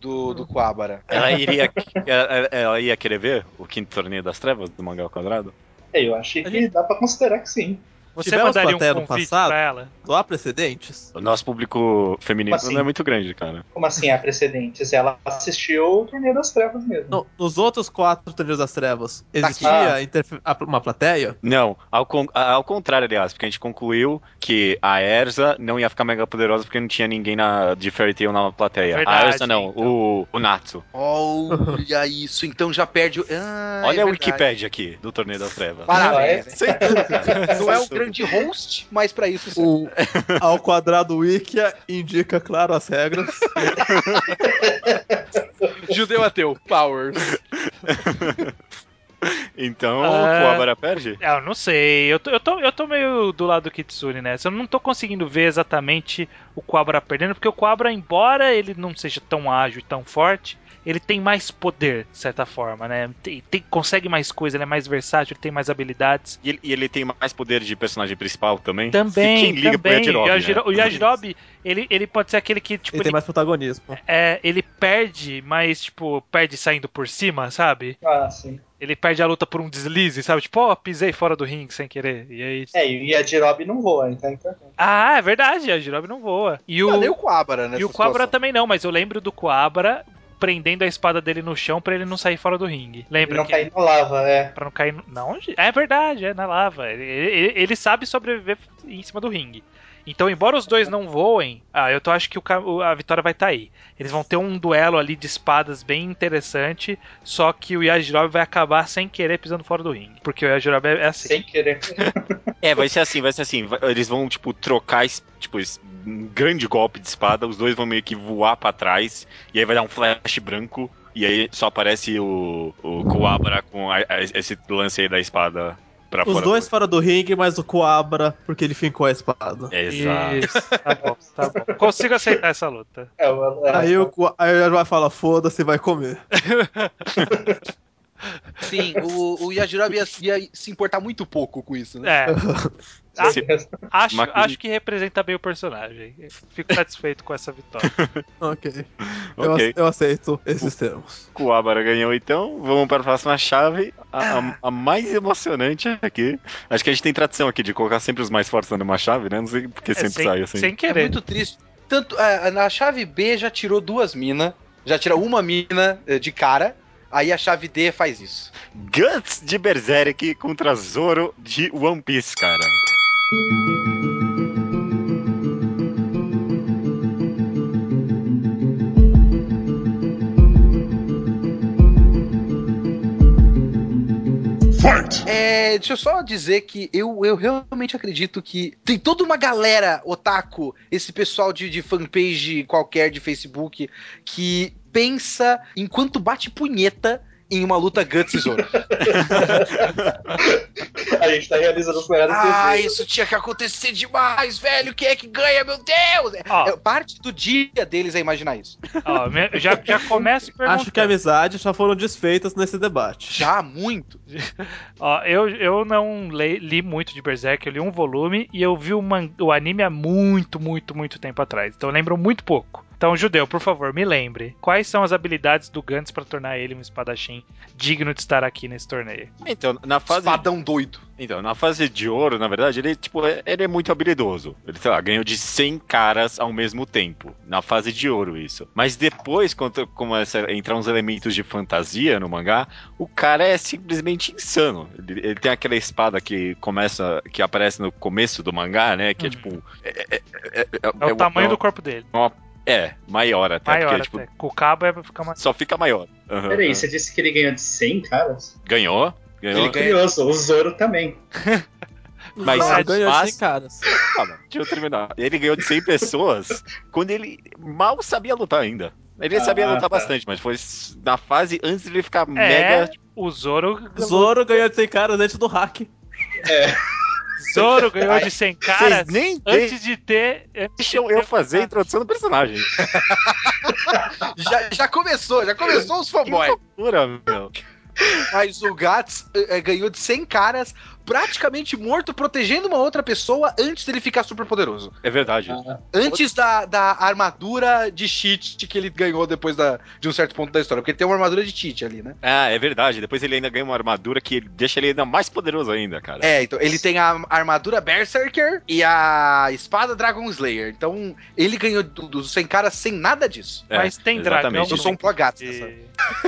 do, do Kuabara. Ela iria, ela, ela ia querer ver o quinto torneio das trevas do Mangá ao Quadrado? É, Eu achei que dá pra considerar que sim. Você Tivemos mandaria um plateia no convite passado? pra ela? Não há precedentes? O nosso público feminino Assim? não é muito grande, cara. Como assim há precedentes? Ela assistiu o Torneio das Trevas mesmo. No- nos outros quatro torneios das trevas, Tá existia Ah. uma plateia? Não, ao, con- ao contrário, aliás, porque a gente concluiu que a Erza não ia ficar mega poderosa porque não tinha ninguém na, de Fairy Tail na plateia. Verdade, a Erza não, então. o, o Natsu. Olha [laughs] isso, então já perde o. Ah, Olha é a verdade. Wikipedia aqui do Torneio das Trevas. Parabéns. Sem dúvida. Não é um grande host, mas pra isso. O [laughs] ao quadrado Wikia indica, claro, as regras. [laughs] Judeu ateu. Power. [laughs] Então, Ah. o Kuwabara perde? É, Eu não sei. Eu tô, eu, tô, eu tô meio do lado do Kitsune nessa. Eu não tô conseguindo ver exatamente o Quabra perdendo, porque o Quabra, embora ele não seja tão ágil e tão forte, ele tem mais poder, de certa forma, né? Tem, tem- consegue mais coisa, ele é mais versátil, ele tem mais habilidades. E ele, e ele tem mais poder de personagem principal também? Também, Quem liga pro também. Yajirobe, o Yajiro- né? o Yajirobe, ele, ele pode ser aquele que, tipo, Ele ele, tem mais protagonismo. é, ele perde, mas, tipo, perde saindo por cima, sabe? Ah, sim. Ele perde a luta por um deslize, sabe? Tipo, ó, pisei fora do ringue sem querer. E aí. É, e a Jirobe não voa, então é importante. Ah, é verdade, a Jirobe não voa. E o, Não, nem o Kuabara, né? e o Quabra também não, mas eu lembro do Quabra prendendo a espada dele no chão pra ele não sair fora do ringue. Lembra não que cair na lava, é. Pra não cair. Não, é verdade, é na lava. Ele, ele- ele sabe sobreviver em cima do ringue. Então, embora os dois não voem, ah, eu tô, acho que o a vitória vai estar aí. Eles vão ter um duelo ali de espadas bem interessante, só que o Yajirobe vai acabar sem querer pisando fora do ringue. Porque o Yajirobe é, assim. Sem querer. [laughs] É, vai ser assim, vai ser assim. Eles vão, tipo, trocar, tipo, um grande golpe de espada, os dois vão meio que voar pra trás, e aí vai dar um flash branco, e aí só aparece o, o Kuwabara com a- a- esse lance aí da espada pra Os fora. dois do... fora do ringue, mas o Coabra, porque ele fincou a espada. Exato. Isso, tá bom, tá bom. Consigo aceitar essa luta. É, o- é, Aí o, Ku- aí o vai falar, foda-se, vai comer. Sim, o, o Yajirobe ia, ia se importar muito pouco com isso, né? É, [laughs] Ah, Se- acho, acho que representa bem o personagem. Fico satisfeito com essa vitória. [laughs] ok. Eu, Ok. ace- eu aceito esses termos. Kuwabara ganhou então. Vamos para a próxima chave, a, a- a mais emocionante aqui. Acho que a gente tem tradição aqui de colocar sempre os mais fortes numa chave, né? Não sei porque É, sempre sem, sai assim. sem É querer. muito triste. Tanto, é, na chave B já tirou duas minas, já tira uma mina é, de cara, aí a chave D faz isso. Guts de Berserk contra Zoro de One Piece, cara. É, deixa eu só dizer que eu, eu realmente acredito que tem toda uma galera otaku, esse pessoal de, de fanpage qualquer de Facebook, que pensa, enquanto bate punheta, em uma luta Guts e Zoro. [laughs] A gente tá realizando os melhores ah, desejos. isso tinha que acontecer demais, velho. Quem é que ganha, meu Deus? Ó. É, parte do dia deles é imaginar isso. Ó, já, já começa perguntando. [laughs] Acho que a amizade já foram desfeitas nesse debate. Já muito. [laughs] Ó, eu, eu não le- li muito de Berserk, eu li um volume e eu vi o, man- o anime há muito, muito, muito tempo atrás. Então eu lembro muito pouco. Então, Judeu, por favor, me lembre. Quais são as habilidades do Gantz pra tornar ele um espadachim digno de estar aqui nesse torneio? Então, na fase. Espadão doido. Então, na fase de ouro, na verdade, ele, tipo, é- ele é muito habilidoso. Ele, sei lá, ganhou de 100 caras ao mesmo tempo. Na fase de ouro, isso. Mas depois, quando começa a entrar uns elementos de fantasia no mangá, o cara é simplesmente insano. Ele, ele tem aquela espada que começa, que aparece no começo do mangá, né? Que é Uhum. tipo. É, é- é- é- É, o tamanho é- do corpo dele. É, maior até. Maior porque, tipo, até. Com o cabo é pra ficar mais. só fica maior. Aham, Peraí, aham. você disse que ele ganhou de 100 caras? Ganhou? Ganhou. Ele curioso, o Zoro também. [laughs] Mas Zoro ganhou mas- 100 caras. Calma, deixa eu terminar. Ele ganhou de 100 pessoas quando ele mal sabia lutar ainda. Ele Ah, sabia lutar tá. bastante, mas foi na fase antes de ele ficar É, mega. o Zoro. Zoro ganhou de 100 caras antes do hack. [laughs] Zoro ganhou de 100 caras nem antes de ter. deixam eu fazer a introdução do personagem. [laughs] Já, já começou, já começou os Que fanboys. loucura, meu. Mas o Gats eh, eh, ganhou de 100 caras, praticamente morto, protegendo uma outra pessoa antes dele ficar super poderoso. É verdade. Ah, Antes da, da armadura de cheat que ele ganhou depois da, de um certo ponto da história. Porque ele tem uma armadura de cheat ali, né? Ah, é verdade. Depois ele ainda ganha uma armadura que deixa ele ainda mais poderoso ainda, cara. É, então ele tem a armadura Berserker e a espada Dragon Slayer. Então ele ganhou do- dos 100 caras sem nada disso. É, Mas tem dragão. exatamente. Eu sou um plagats [laughs] E-.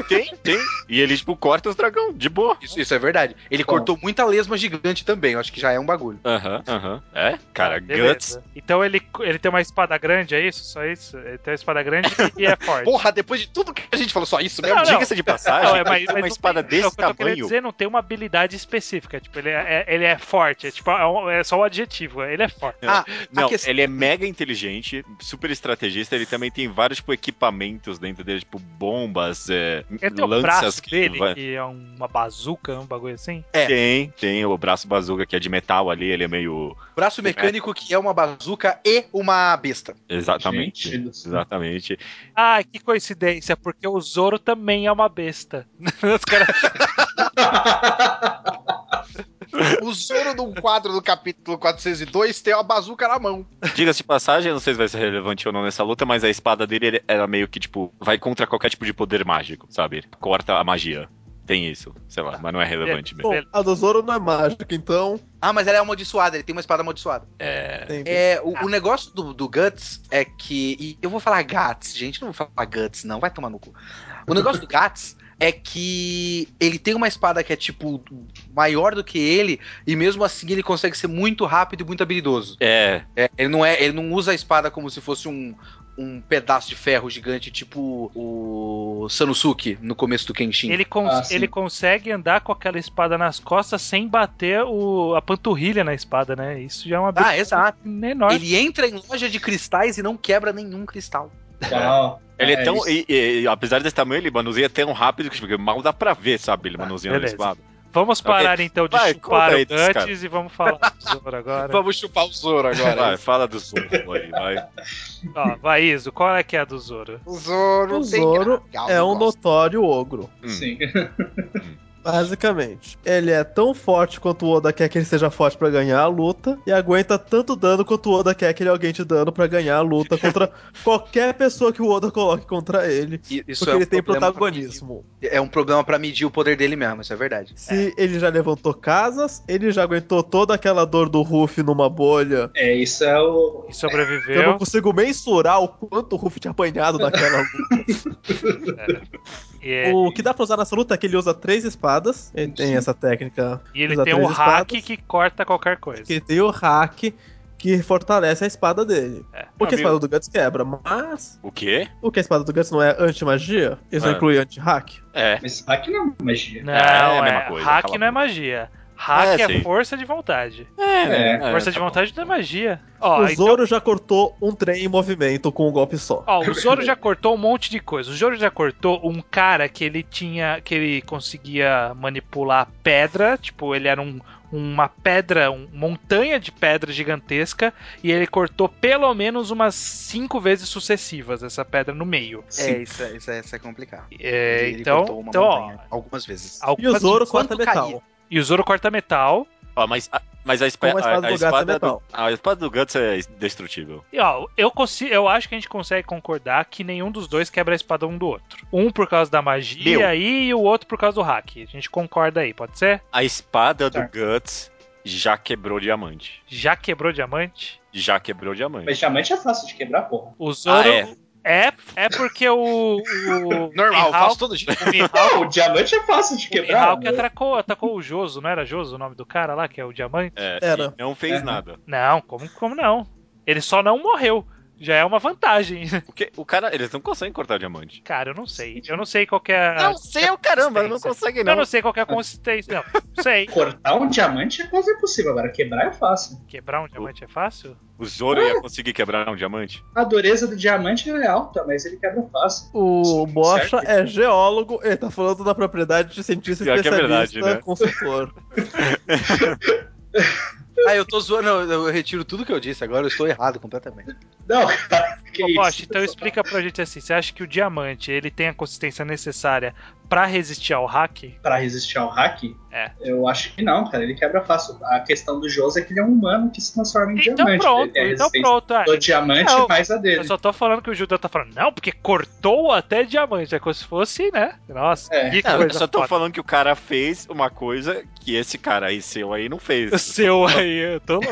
Tem, tem. E ele, tipo, corta os dragão, de boa. Isso, isso é verdade. Ele Bom. cortou muita lesma gigante também. Eu acho que já é um bagulho. Aham, aham. É, cara, Ah, beleza. Guts. Então ele, ele tem uma espada grande, é isso? Só isso? Ele tem uma espada grande e é forte. Porra, depois de tudo que a gente falou, só isso mesmo? Diga-se de passagem, Não, é, mas, mas uma não espada tem, é desse o que eu tamanho. dizer, não tem uma habilidade específica. Tipo, ele é, é- ele é forte. É, tipo, é, um- é só o adjetivo. Ele é forte. Ah, Não, questão- ele é mega inteligente, super estrategista, ele também tem vários, tipo, equipamentos dentro dele, tipo, bombas, é, Ele tem o lanças braço que dele, vai- que é uma bazuca, um bagulho assim. É. Tem, tem o braço bazuca que é de metal ali, ele é meio... Braço mecânico que é uma bazuca e uma besta. Exatamente. Gente. Exatamente. Ah, que coincidência, porque o Zoro também é uma besta. [laughs] Os caras [laughs] O Zoro num quadro do capítulo 402 tem uma bazuca na mão. Diga-se de passagem, não sei se vai ser relevante ou não nessa luta, mas a espada dele ele- era meio que, tipo, vai contra qualquer tipo de poder mágico, sabe? Corta a magia. Tem isso, sei lá, mas não é relevante mesmo. Bom, a do Zoro não é mágica, então. Ah, mas ela é amaldiçoada, ele tem uma espada amaldiçoada. É. É, o, o negócio do, do Guts é que. E eu vou falar Guts, gente, não vou falar Guts, não, vai tomar no cu. O negócio do Guts é que ele tem uma espada que é, tipo, maior do que ele, e mesmo assim ele consegue ser muito rápido e muito habilidoso. É, É, ele, não é, ele não usa a espada como se fosse um, um pedaço de ferro gigante, tipo o Sanosuke no começo do Kenshin. Ele, cons- Ah, ele consegue andar com aquela espada nas costas sem bater o, a panturrilha na espada, né? Isso já é uma Ah, exato. enorme. Ele entra em loja de cristais e não quebra nenhum cristal. Não, Ele é, tão. isso. E, e- e apesar desse tamanho, ele manuseia tão rápido que tipo, mal dá pra ver, sabe? Ele manuseando a espada. Vamos parar então de Vai, chupar aí Guts e vamos falar do Zoro agora. [laughs] Vamos chupar o Zoro agora. Vai, fala do Zoro aí, vai. Ó, vai, Iso, qual é que é a do Zoro? O Zoro, O Zoro tem- é um notório ogro. Hum. Sim. [laughs] Basicamente, ele é tão forte quanto o Oda quer que ele seja forte pra ganhar a luta e aguenta tanto dano quanto o Oda quer que ele aguente dano pra ganhar a luta [laughs] contra qualquer pessoa que o Oda coloque contra ele. Isso porque é um ele tem protagonismo. É um problema pra medir o poder dele mesmo, isso é verdade. Se ele já levantou casas, ele já aguentou toda aquela dor do Ruff numa bolha. É, isso é o. E Eu sobreviveu. não consigo mensurar o quanto o Ruff tinha apanhado naquela luta. E, [laughs] [laughs] é- O que dá pra usar nessa luta é que ele usa três espadas. Ele tem essa técnica. e ele tem um três hack espadas, que corta qualquer coisa. Que tem o hack que fortalece a espada dele. É. Porque a Amigo. espada do Guts quebra, mas O quê? o que a espada do Guts não é anti-magia? Isso Ah. não inclui anti-hack? É. Mas hack não é magia. Não, É, é a é, mesma coisa, hack não é magia. Hack É, é, força de vontade. É, força de tá bom. vontade não é magia. Ó, o então- Zoro já cortou um trem em movimento com um golpe só. Ó, o Zoro já cortou um monte de coisa. O Zoro já cortou um cara que ele tinha. que ele conseguia manipular pedra. Tipo, ele era um, uma pedra, uma montanha de pedra gigantesca. E ele cortou pelo menos umas cinco vezes sucessivas essa pedra no meio. É, isso é, isso é, isso é complicado. É, Ele então, cortou uma então ó, montanha algumas vezes. E o algumas- Zoro corta metal. caía. E o Zoro corta metal. Ó, mas, a- mas a, espa- a espada a- a do Guts é espada metal. do, a espada do Guts é indestrutível. E ó, eu, consigo, eu acho que a gente consegue concordar que nenhum dos dois quebra a espada um do outro. Um por causa da magia Meu. aí e o outro por causa do hack. A gente concorda aí, pode ser? A espada do Tá. Guts já quebrou diamante. Já quebrou diamante? Já quebrou diamante. Mas diamante é fácil de quebrar, porra. O Zoro. Ah, é? É. é. porque o. o Normal, Mihawk- faço todo dia. O Mihawk, Não, o diamante é fácil de o quebrar. Mihawk né? atacou, atacou o Joso, não era Joso o nome do cara lá, que é o diamante? É, Era. não fez É. nada. Não, como, como não? Ele só não morreu. Já é uma vantagem. [laughs] Porque o cara, eles não conseguem cortar diamante. Cara, eu não sei. Eu não sei qual que é. a- Não sei o caramba, não consegue Eu não. não sei qual que é a consistência. Não, não sei. [laughs] Cortar um diamante é quase impossível, agora quebrar é fácil. Quebrar um diamante é fácil? O Zoro ia conseguir quebrar um diamante? A dureza do diamante é alta, mas ele quebra fácil. O certo. é geólogo, ele tá falando da propriedade de cientista Pior que é especialista, verdade, né? consultor. [laughs] Ah, eu tô zoando, eu, retiro tudo que eu disse, agora eu estou errado completamente. Não, cara, que Ô, isso? Bosch, então explica pra gente assim, você acha que o diamante ele tem a consistência necessária pra resistir ao hack? Pra resistir ao hack? É. Eu acho que não, cara. Ele quebra fácil. A questão do Josi é que ele é um humano que se transforma em Então diamante. pronto, então pronto. é. do diamante Não, mais a Eu dele. só tô falando que o Judeu tá falando, não, porque cortou até diamante. É como se fosse, né? Nossa, É. que Não, eu só tô foda. falando que o cara fez uma coisa que esse cara aí seu aí não fez. [laughs] O seu aí, eu tô louco.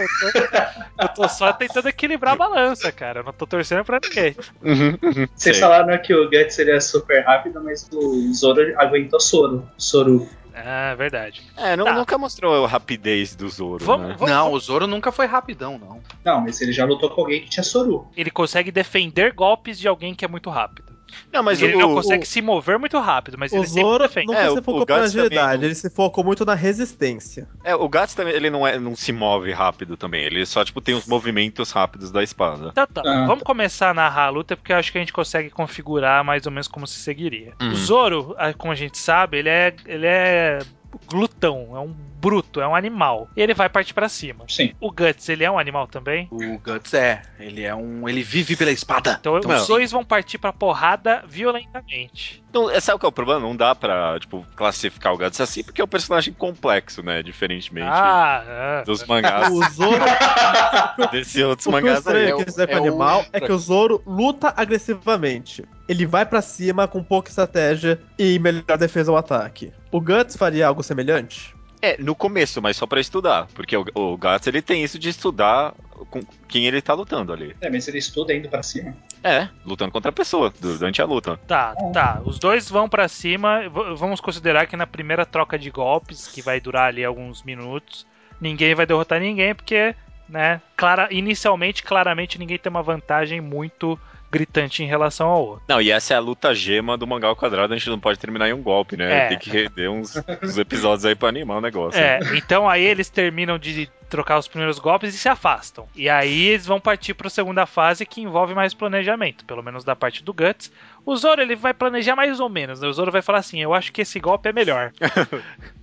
Eu tô só tentando equilibrar a balança, cara. Eu não tô torcendo pra ninguém. Uhum, uhum, Vocês sei. falaram que o Guts ele é super rápido, mas o Zoro aguentou Soro. Soro. Ah, verdade. É, não, Tá. nunca mostrou a rapidez do Zoro, Vamos- né? vamos- Não, o Zoro nunca foi rapidão, não. Não, mas ele já lutou com alguém que tinha Soru. Ele consegue defender golpes de alguém que é muito rápido. Não, mas ele o, não consegue o- se mover muito rápido, mas O ele sempre Zoro defende. nunca É, se focou o Guts também agilidade, não- ele se focou muito na resistência. É, o Gats também, ele não, é, não se move rápido também. Ele só, tipo, tem os movimentos rápidos da espada. Tá, tá. Ah, Vamos começar a narrar a luta, porque eu acho que a gente consegue configurar mais ou menos como se seguiria. Uhum. O Zoro, ah, como a gente sabe, ele é, ele é glutão, é um bruto, é um animal. E ele vai partir pra cima. Sim. O Guts, ele é um animal também? O Guts é, ele é um. Ele vive pela espada. Então, Então, os dois vão partir pra porrada violentamente. Então, é, sabe qual é o problema? Não dá pra, tipo, classificar o Gats assim, porque é um personagem complexo, né? Diferentemente Ah, ah. dos mangás, O Zoro, [laughs] desses outros o que o mangás aí. é que o- esse é é o- animal é que o Zoro luta agressivamente. Ele vai pra cima com pouca estratégia e melhor defesa ao ataque. O Guts faria algo semelhante? É, no começo, mas só pra estudar. Porque o, o Gats, ele tem isso de estudar com quem ele tá lutando ali. É, mas ele estuda indo pra cima. É, lutando contra a pessoa, durante a luta. Tá, tá. Os dois vão pra cima. Vamos considerar que na primeira troca de golpes, que vai durar ali alguns minutos, ninguém vai derrotar ninguém, porque, né, clara, inicialmente, claramente, ninguém tem uma vantagem muito gritante em relação ao outro. Não, e essa é a luta gema do mangá ao quadrado, a gente não pode terminar em um golpe, né? É. Tem que render uns, uns episódios aí pra animar o negócio. É, [laughs] então aí eles terminam de trocar os primeiros golpes e se afastam. E aí eles vão partir para a segunda fase que envolve mais planejamento, pelo menos da parte do Guts. O Zoro ele vai planejar mais ou menos, né? O Zoro vai falar assim: "Eu acho que esse golpe é melhor". [laughs]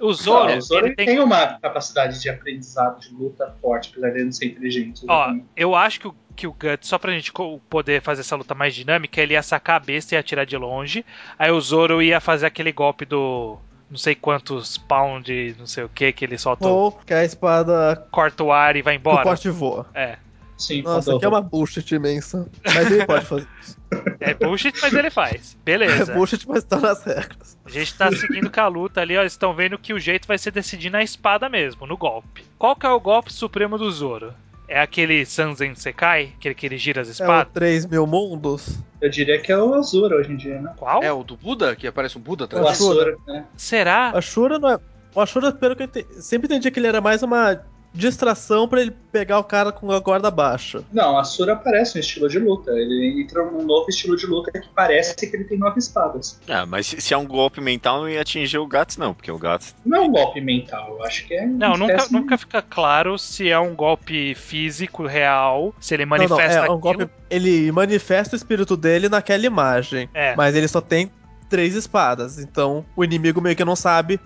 o Zoro, Não, o Zoro ele tem... tem uma capacidade de aprendizado, de luta forte, apesar de ele não ser inteligente. Ó, eu acho que o, que o Guts, só pra gente poder fazer essa luta mais dinâmica, ele ia sacar a besta e atirar de longe. Aí o Zoro ia fazer aquele golpe do. Não sei quantos pound, não sei o que, que ele solta, o- Ou que a espada corta o ar e vai embora. corte voa. É. Sim, Nossa, aqui é uma bullshit imensa. Mas ele pode fazer isso. É bullshit, mas ele faz. É Beleza. bullshit, mas tá nas regras. A gente tá seguindo com a luta ali, ó. Eles estão vendo que o jeito vai ser decidir na espada mesmo, no golpe. Qual que é o golpe supremo do Zoro? É aquele Sanzen Sekai? Aquele que ele gira as É o espadas? 3 mil mundos. Eu diria que é o Azura hoje em dia, né? Qual? É o do Buda, que aparece um Buda atrás. O Azura. Azura, né? Será? A Shura não é. O Ashura, pelo que eu entendi, sempre entendi que ele era mais uma distração pra ele pegar o cara com a guarda baixa. Não, a Sura aparece no estilo de luta. Ele entra num novo estilo de luta que parece que ele tem nove espadas. Ah, mas se, se é um golpe mental, não ia atingir o Gats, não, porque o Gats. Não é um golpe mental, eu acho que é. Não, nunca, espécie- nunca fica claro se é um golpe físico, real, se ele Não, não, manifesta é um golpe. Ele manifesta o espírito dele naquela imagem. É. Mas ele só tem três espadas. Então o inimigo meio que não sabe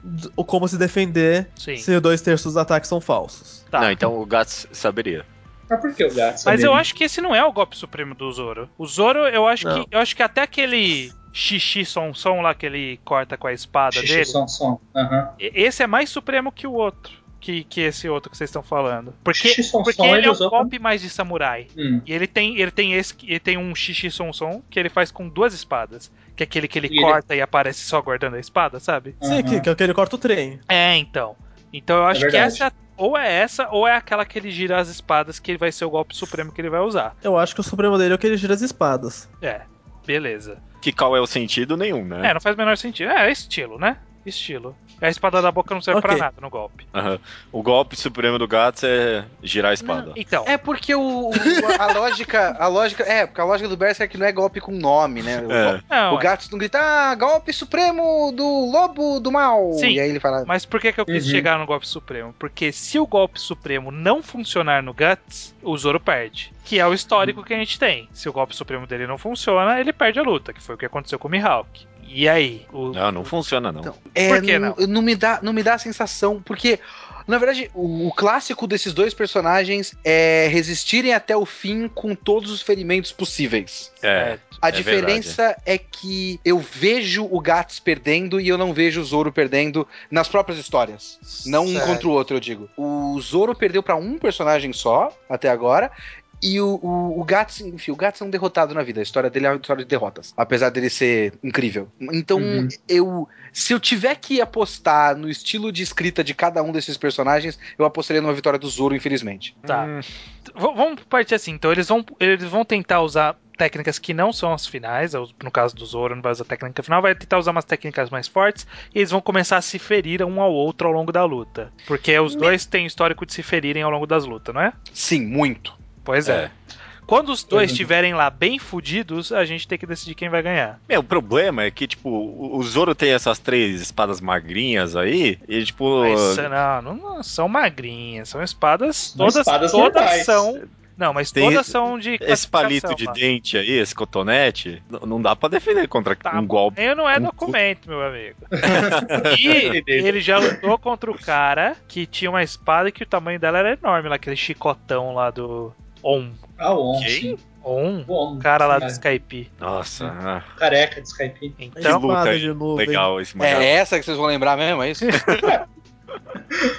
como se defender Sim. se dois terços dos ataques são falsos. Tá. Não, então o Gats saberia. Mas por que o gato? Mas eu acho que esse não é o golpe supremo do Zoro. O Zoro, eu acho Não. que eu acho que até aquele xixi som som lá que ele corta com a espada Xixi, dele, som, som. Aham. e- esse é mais supremo que o outro. Que, que esse outro que vocês estão falando. Porque, Xixi, porque ele ele é um golpe mais de samurai. Hum. E ele tem, ele tem esse, ele tem um xixi som som que ele faz com duas espadas. Que é aquele que ele E ele- corta e aparece só guardando a espada, sabe? Sim, que, que é o que ele corta o trem. É, então. Então eu acho que verdade. essa ou é essa ou é aquela que ele gira as espadas que vai ser o golpe supremo que ele vai usar. Eu acho que o supremo dele é o que ele gira as espadas. É. Beleza. Que qual é o sentido nenhum, né? É, não faz o menor sentido. É, é estilo, né? Estilo. A espada da boca não serve Ok. pra nada no golpe. Aham. O golpe supremo do Gats é girar a espada. Então, É porque o, o- a lógica. A lógica. É, porque a lógica do Berserk é que não é golpe com nome, né? O, É. não, o Gats não grita, ah, golpe supremo do lobo do mal. Sim. E aí ele fala. Mas por que, que eu quis Uhum. chegar no golpe supremo? Porque se o golpe supremo não funcionar no Guts, o Zoro perde. Que é o histórico que a gente tem. Se o golpe supremo dele não funciona, ele perde a luta, que foi o que aconteceu com o Mihawk. E aí? O... Não, não funciona, não. Então, É, Por que não, não me dá, não me dá a sensação, porque na verdade o, o clássico desses dois personagens é resistirem até o fim com todos os ferimentos possíveis. É. A É diferença é que eu vejo o Gats perdendo e eu não vejo o Zoro perdendo nas próprias histórias. Não um contra o outro, eu digo. O Zoro perdeu pra um personagem só até agora. E o, o, o Gats, enfim, o Gats é um derrotado na vida. A história dele é uma história de derrotas. Apesar dele ser incrível. Então, Uhum. eu. Se eu tiver que apostar no estilo de escrita de cada um desses personagens, eu apostaria numa vitória do Zoro, infelizmente. Tá. Hum, vamos partir assim. Então eles vão, eles vão tentar usar técnicas que não são as finais. é No caso do Zoro, não vai usar a técnica final, vai tentar usar umas técnicas mais fortes. E eles vão começar a se ferir um ao outro ao longo da luta. Porque os dois têm histórico de se ferirem ao longo das lutas, não é? Sim, muito. Pois é. É. Quando os dois Uhum. estiverem lá bem fudidos, a gente tem que decidir quem vai ganhar. Meu, o problema é que, tipo, o Zoro tem essas três espadas magrinhas aí, e, tipo. Mas não, não, não são magrinhas, são espadas. Todas, espadas todas são. Não, mas Tem todas são de. Esse palito de mano. dente aí, esse cotonete, não dá pra defender contra Tá um golpe. Eu não é Um documento, meu amigo. [laughs] e ele já lutou contra o cara que tinha uma espada que o tamanho dela era enorme, lá, aquele chicotão lá do On. Ah, o On, Quem? sim. On? O On. O cara lá do É, Skype. Nossa, ah, Careca de Skype. Então, luta Espada aí. de nuvem. legal esse mangá. É essa que vocês vão lembrar mesmo, é isso? [laughs]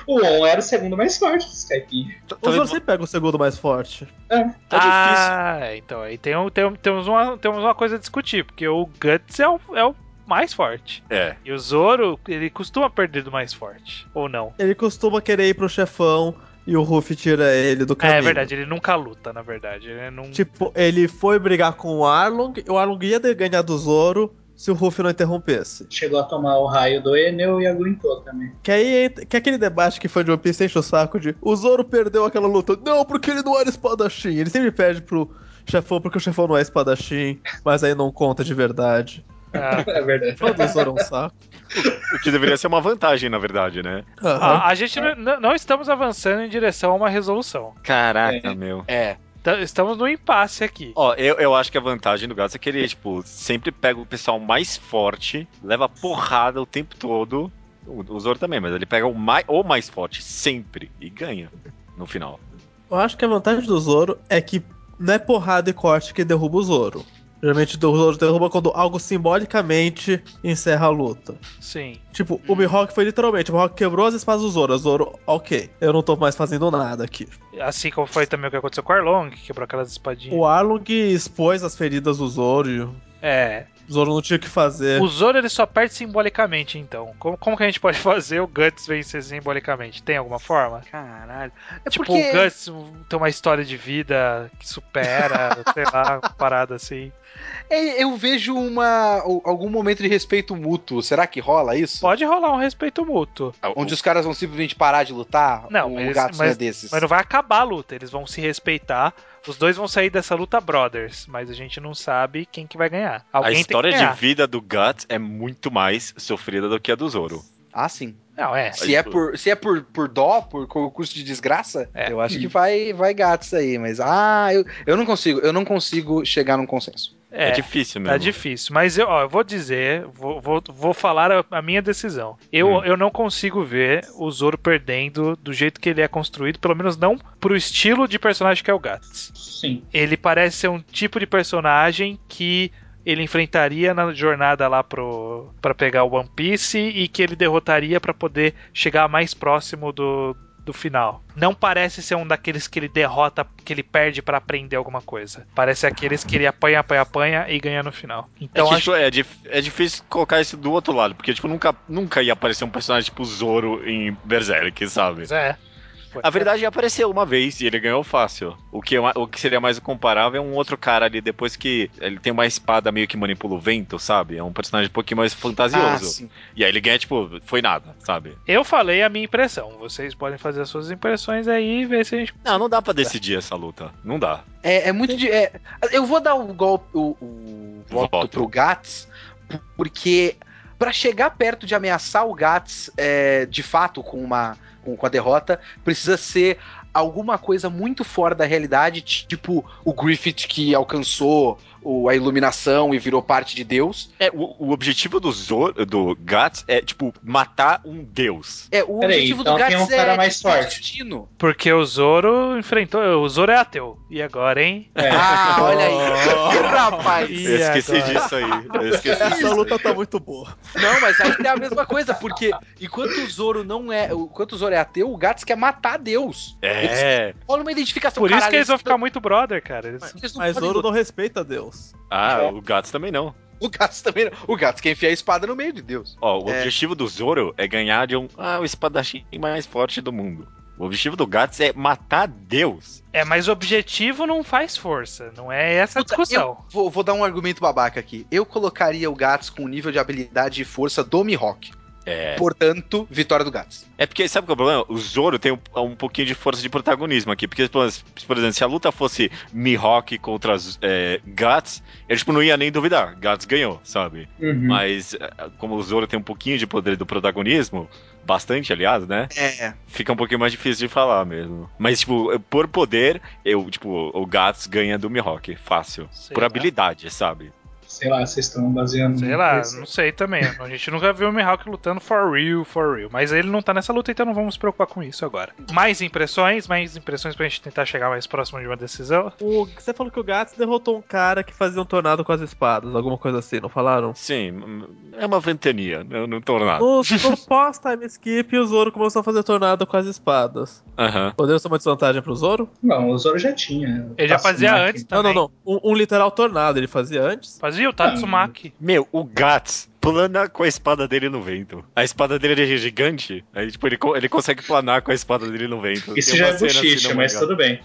O On era o segundo mais forte do Skype. O Zoro sempre pega o segundo mais forte. Tá difícil. ah, então aí tem, tem, temos, uma, temos uma coisa a discutir, porque o Guts é o, é o mais forte. É. E o Zoro, ele costuma perder do mais forte. Ou não? Ele costuma querer ir pro chefão e o Ruffy tira ele do É, caminho. é verdade, ele nunca luta, na verdade. Ele não... Tipo, ele foi brigar com o Arlong, e o Arlong ia ganhar do Zoro se o Ruffy não interrompesse. Chegou a tomar o raio do Enel e aguentou também. Que aí que aquele debate que foi de One Piece enche o saco de o Zoro perdeu aquela luta. Não, porque ele não era espadachim. Ele sempre pede pro chefão porque o chefão não é espadachim, mas aí não conta de verdade. Ah, [laughs] É verdade. É um saco. O que deveria ser uma vantagem, na verdade, né? Aham. a, a gente não, não- não estamos avançando em direção a uma resolução. Caraca, É. meu. É. Tá- Estamos no impasse aqui. Ó, eu, eu acho que a vantagem do Gats é que ele, tipo, sempre pega o pessoal mais forte, leva porrada o tempo todo. O, o Zoro também, mas ele pega o mais, o mais forte sempre e ganha no final. Eu acho que a vantagem do Zoro é que não é porrada e corte que derruba o Zoro. Geralmente o Zoro derruba quando algo simbolicamente encerra a luta. Sim. Tipo, o Mihawk foi literalmente, o Mihawk quebrou as espadas do Zoro. O Zoro, ok, eu não tô mais fazendo nada aqui. Assim como foi também o que aconteceu com o Arlong, que quebrou aquelas espadinhas. O Arlong expôs as feridas do Zoro. É. O Zoro não tinha o que fazer. O Zoro ele só perde simbolicamente, então. Como, como que a gente pode [laughs] fazer o Guts vencer simbolicamente? Tem alguma forma? Caralho. É tipo, porque... o Guts tem uma história de vida que supera, [laughs] sei lá, uma parada assim. É, eu vejo uma algum momento de respeito mútuo. Será que rola isso? Pode rolar um respeito mútuo. Onde os caras vão simplesmente parar de lutar? Não, um mas, gato mas, é desses. mas não vai acabar a luta. Eles vão se respeitar. Os dois vão sair dessa luta brothers, mas a gente não sabe quem que vai ganhar. Alguém a história ganhar. de vida do Guts é muito mais sofrida do que a do Zoro. Ah, sim. Não, é. Se é por, se é por, por dó, por concurso de desgraça, É. eu acho que vai, vai gatos aí. Mas, ah, eu, eu não consigo, eu não consigo chegar num consenso. É, É, difícil mesmo. Tá difícil, mas eu, ó, eu vou dizer, vou, vou, vou falar a, a minha decisão. Eu, Hum. eu não consigo ver o Zoro perdendo do jeito que ele é construído, pelo menos não pro estilo de personagem que é o Guts. Sim. Ele parece ser um tipo de personagem que ele enfrentaria na jornada lá pro para pegar o One Piece e que ele derrotaria pra poder chegar mais próximo do, do final. Não parece ser um daqueles que ele derrota, que ele perde pra aprender alguma coisa. Parece aqueles que ele apanha, apanha, apanha e ganha no final. Então é, que, acho é, é difícil colocar isso do outro lado, porque tipo, nunca, nunca ia aparecer um personagem tipo Zoro em Berserk, sabe? Mas é. A verdade apareceu uma vez e ele ganhou fácil. O que, é o que seria mais comparável é um outro cara ali, depois que ele tem uma espada meio que manipula o vento, sabe? É um personagem um pouquinho mais Ah, fantasioso. sim. e aí ele ganha, tipo, foi nada, sabe? Eu falei a minha impressão. Vocês podem fazer as suas impressões aí e ver se a gente. Não, não dá pra decidir essa luta. Não dá. É, é muito de. é, eu vou dar o golpe, o, o voto Voto. pro Gats, porque pra chegar perto de ameaçar o Gats é, de fato com uma com, com a derrota, precisa ser alguma coisa muito fora da realidade, tipo o Griffith que alcançou o- a iluminação e virou parte de Deus. É, o, o objetivo do Zoro, do Guts é, tipo, matar um deus. É, o Peraí, objetivo então do Gats tem um cara é mais forte. destino. Porque o Zoro enfrentou. O Zoro é ateu. E agora, hein? É. Ah, olha aí. [laughs] [laughs] Rapaz. Eu esqueci agora? disso aí. Eu [laughs] esqueci Essa disso. luta tá muito boa. Não, mas aí é a mesma coisa, porque enquanto o Zoro não é. Enquanto o Zoro é ateu, o Gats quer matar Deus. É. Rola uma identificação Por isso caralho, que eles vão ficar muito brother, cara. Eles- Mas podem Zoro não respeita Deus. Ah, É. o Guts [laughs] também não. O Gats também não. O Gats quer enfiar a espada no meio de Deus. Ó, o É. objetivo do Zoro é ganhar de um. Ah, o espadachim mais forte do mundo. O objetivo do Guts é matar Deus. É, mas o objetivo não faz força. Não é essa a discussão. eu vou, vou dar um argumento babaca aqui. Eu colocaria o Gats com o nível de habilidade e força do Mihawk. É. Portanto, vitória do Gats. É porque, sabe qual é o problema? O Zoro tem um, um pouquinho de força de protagonismo aqui. Porque, por exemplo, se a luta fosse Mihawk contra é, Guts, ele tipo, não ia nem duvidar. Guts ganhou, sabe? Uhum. Mas, é, como o Zoro tem um pouquinho de poder do protagonismo, bastante, aliás, né? É. Fica um pouquinho mais difícil de falar mesmo. Mas, tipo, por poder, eu, tipo, o Guts ganha do Mihawk, fácil. Sei por lá. habilidade, sabe? Sei lá, vocês estão baseando. Sei lá, não sei também. A gente nunca viu o Mihawk lutando for real, for real. Mas ele não tá nessa luta, então não vamos se preocupar com isso agora. Mais impressões, mais impressões pra gente tentar chegar mais próximo de uma decisão. O, você falou que o Gats derrotou um cara que fazia um tornado com as espadas, alguma coisa assim, não falaram? Sim, é uma ventania, não, não tornado. No, no [laughs] pós-time skip, o Zoro começou a fazer tornado com as espadas. Aham. Poderia ser uma desvantagem pro Zoro? Não, o Zoro já tinha. Ele já fazia Tatsumaki. antes Não, também. não, não. Um, um literal tornado ele fazia antes. Fazia o Tatsumaki. Meu, o Guts plana com a espada dele no vento. A espada dele é gigante, aí tipo, ele, ele consegue planar com a espada dele no vento. Isso Tem já é assim buchiche, no mas tudo bem.